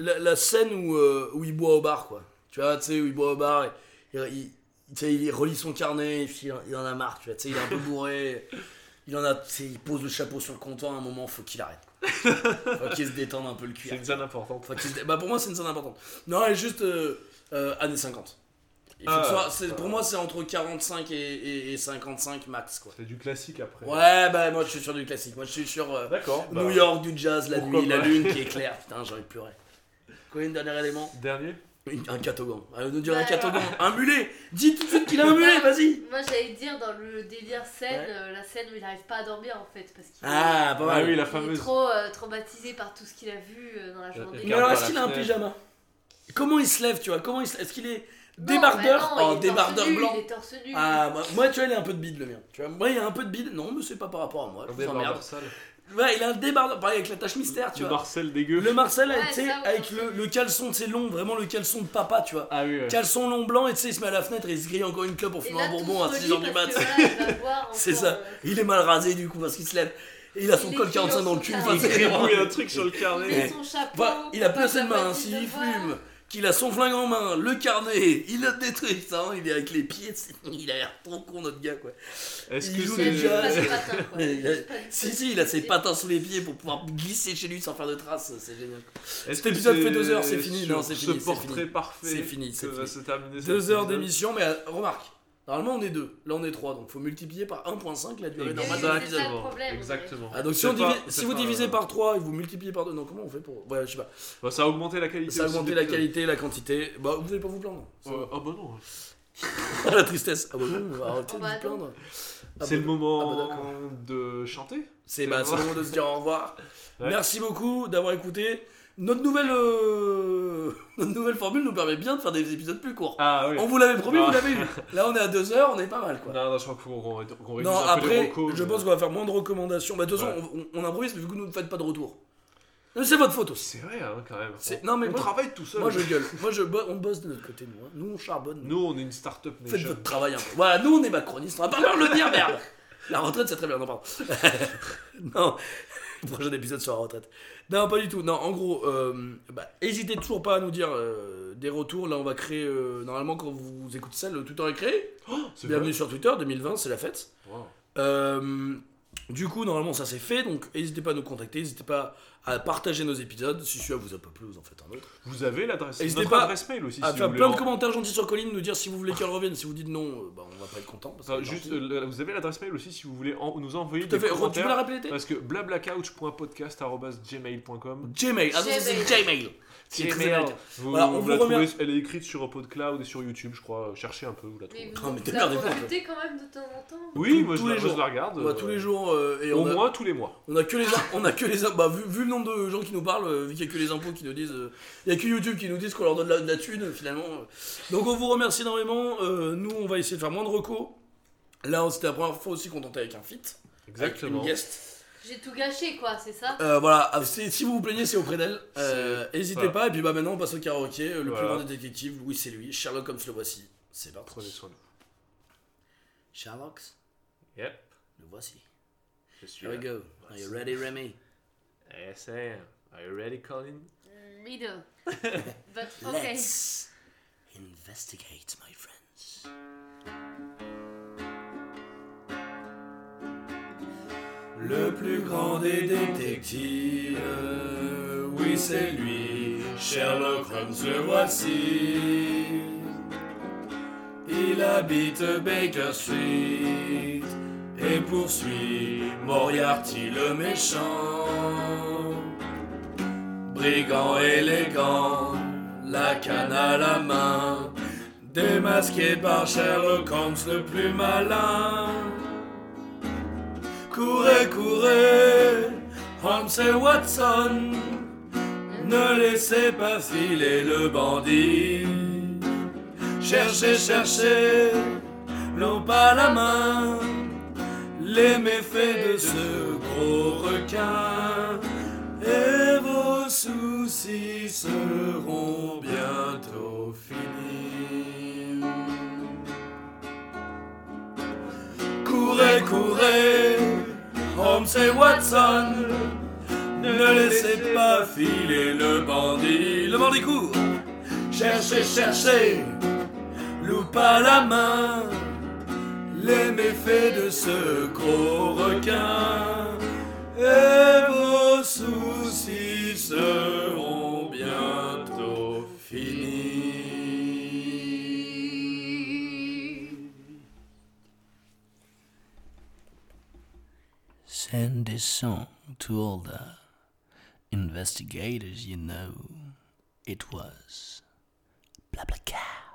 la, la scène où, où il boit au bar quoi tu vois tu sais où il boit au bar et, il, sais, il relit son carnet il, il en a marre tu vois tu sais il est un peu bourré [LAUGHS] il en a il pose le chapeau sur le comptoir à un moment faut qu'il arrête faut qu'il se détende un peu le cuir C'est une scène importante. Faut se Bah pour moi c'est une scène importante. Non, elle est juste euh, euh, années 50. Il faut Ah, que ce soit- c'est- ça pour moi c'est entre 45 et, et- et 55 max quoi. C'est du classique après. Ouais bah moi je suis sur du classique. Moi je suis sur euh, D'accord. bah, New York, du jazz, la nuit, la lune qui [LAUGHS] éclaire. Putain j'ai envie de pleurer. Quoi un dernier élément? Dernier? Un catogan. Allez, nous dire un Ouais, catogan. alors- Un mulet Dis tout de suite qu'il a un mulet, [LAUGHS] vas-y Moi j'allais dire dans le délire scène, Ouais. euh, la scène où il n'arrive pas à dormir en fait parce qu'il Ah pas Ah mal. oui, la il est fameuse. trop euh, traumatisé par tout ce qu'il a vu euh, dans la journée. Mais alors est-ce qu'il a un pyjama? Comment il se lève tu vois? Comment il se... Est-ce qu'il est Non, débardeur? bah non, Oh il est torse débardeur nu, blanc Il est torse nu. Ah, moi, moi, tu vois, il a un peu de bide le mien. Tu vois, moi, il y a un peu de bide. Non, mais c'est pas par rapport à moi. Je Ouais, il a un débardeur, pareil avec la tache mystère, tu Du vois. Marcel dégueu. Le Marcel, Ouais, tu sais, avec le, le caleçon, tu sais, long, vraiment le caleçon de papa, tu vois. Ah oui, ouais. Caleçon long blanc, et tu sais, il se met à la fenêtre et il se grille encore une clope fumant là, un bonbon à folie 6h du mat. [LAUGHS] C'est ça. euh, Il est mal rasé du coup parce qu'il se lève. Et il a son Il col est 45 dans le cul Il a un truc sur le Il carnet. il a pour plus assez de pas main, que hein, s'il fume, qu'il a son flingue en main, le carnet, il a des trucs, ça, hein, il est avec les pieds, il a l'air trop con notre gars quoi. Est-ce Il que joue c'est. pas ses patins, quoi. [LAUGHS] Il a- du Si si, il a ses patins sous les pieds pour pouvoir glisser chez lui sans faire de traces, c'est génial. Est-ce Cet que épisode fait deux heures, c'est fini. Non, c'est Ce fini, c'est portrait fini. parfait. C'est fini, c'est va fini. se terminer cet Deux heures d'émission, mais euh, remarque, normalement on est deux, là on est trois, donc faut multiplier par 1.5 la durée normale de c'est l'épisode. ça le problème, Exactement. Ah, donc si, on divi- si vous pas- divisez par 3 et vous multipliez par 2, non comment on fait pour... Ouais je sais pas. Bah, ça a augmenté la qualité. Ça a augmenté de la qualité, la quantité. Bah vous allez pas vous plaindre. Ça Euh, Ah bah non. va. [LAUGHS] la tristesse. Ah bah non, on va arrêter Oh de bah vous plaindre. Ah C'est bah- le moment ah bah de chanter. C'est bah, le moment de se dire au revoir. Ouais. Merci beaucoup d'avoir écouté. Notre nouvelle, euh, [LAUGHS] notre nouvelle formule nous permet bien de faire des épisodes plus courts. Ah oui. On vous l'avait promis, vous l'avez eu. [LAUGHS] Là on est à 2 heures, on est pas mal quoi. Non, non, je crois qu'on réduise Non, un peu les après, recos, je mais- pense qu'on va faire moins de recommandations. Bah, de toute façon, Ouais. on, on improvise, mais vu que vous ne faites pas de retour. C'est votre faute aussi. C'est vrai, hein, quand même. On- non, mais on moi- travaille tout seul. Moi, je gueule. Moi, je on bosse de notre côté, nous. hein. Nous, on charbonne. Nous, on est une start-up Faites votre travail un peu. Voilà, nous, on est macronistes. On va pas le dire, merde. La retraite, c'est très bien, non, pardon. [LAUGHS] non, [LAUGHS] prochain épisode sur la retraite. Non, pas du tout. Non, en gros, euh, bah, hésitez toujours pas à nous dire euh, des retours. Là, on va créer, euh, normalement, quand vous écoutez ça, le Twitter est créé. C'est Bienvenue vrai. sur Twitter, 2020, c'est la fête. Wow. Euh, du coup, normalement, ça c'est fait. Donc, n'hésitez pas à nous contacter. N'hésitez pas à partager nos épisodes. Si celui-là vous a pas plu, vous en faites un autre. Vous avez l'adresse, N'hésitez pas adresse mail aussi. À si faire plein de en- commentaires gentils sur Colline, nous dire si vous voulez qu'elle revienne. Si vous dites non, euh, bah, on va pas être content. parce Enfin, que juste, euh, vous avez l'adresse mail aussi si vous voulez en- nous envoyer Tout à des fait. Re- Tu commentaires. peux la répéter Parce que blablacouch.podcast.gmail.com Gmail. Ah, ça, c'est Gmail. Gmail. C'est très. Vous, Voilà, on vous vous la trouvez- remercie. elle est écrite sur PodCloud et sur YouTube, je crois. Cherchez un peu, vous la Mais trouvez. vous, Ah, mais vous t'es fois, consultez quand même de temps en temps Oui, tous- moi, tous je, la, les moi, je jours. la regarde. Euh, tous les jours euh, et Au on a, moins tous les mois. on a que les on a que les bah vu, vu le nombre de gens qui nous parlent euh, vu qu'il y a que les impôts qui nous disent euh, il y a que YouTube qui nous disent qu'on leur donne de la, de la thune finalement. Donc on vous remercie énormément. Euh, nous on va essayer de faire moins de recos. Là c'était la première fois aussi qu'on tentait avec un feat avec Exactement. une guest. J'ai tout gâché, quoi, c'est ça? Euh, voilà. Ah, si vous vous plaignez c'est auprès d'elle. Euh, n'hésitez voilà. pas. Et puis bah maintenant on passe au karaoké. Le Voilà. plus grand des détectives Louis c'est lui. Sherlock Holmes le voici. C'est parti. Prenez soin de vous. Sherlock Yep, le voici. Je suis here we là. go. Are you ready Remy? Yes, I am. Are you ready, Colin? Middle. [LAUGHS] But okay. Let's investigate, my friends. Le plus grand des détectives, oui c'est lui, Sherlock Holmes le voici. Il habite Baker Street et poursuit Moriarty le méchant. Brigand élégant, la canne à la main, démasqué par Sherlock Holmes le plus malin. Courez, courez, Holmes et Watson, ne laissez pas filer le bandit. Cherchez, cherchez, l'ont pas la main, les méfaits de ce gros requin. Et vos soucis seront bientôt finis. Courez, courez, Holmes et Watson, ne laissez pas filer le bandit. Le bandit court, cherchez, cherchez, loupe à la main, les méfaits de ce gros requin. Et vos soucis seront bientôt finis. Send this song to all the investigators you know. It was BlaBlaCar.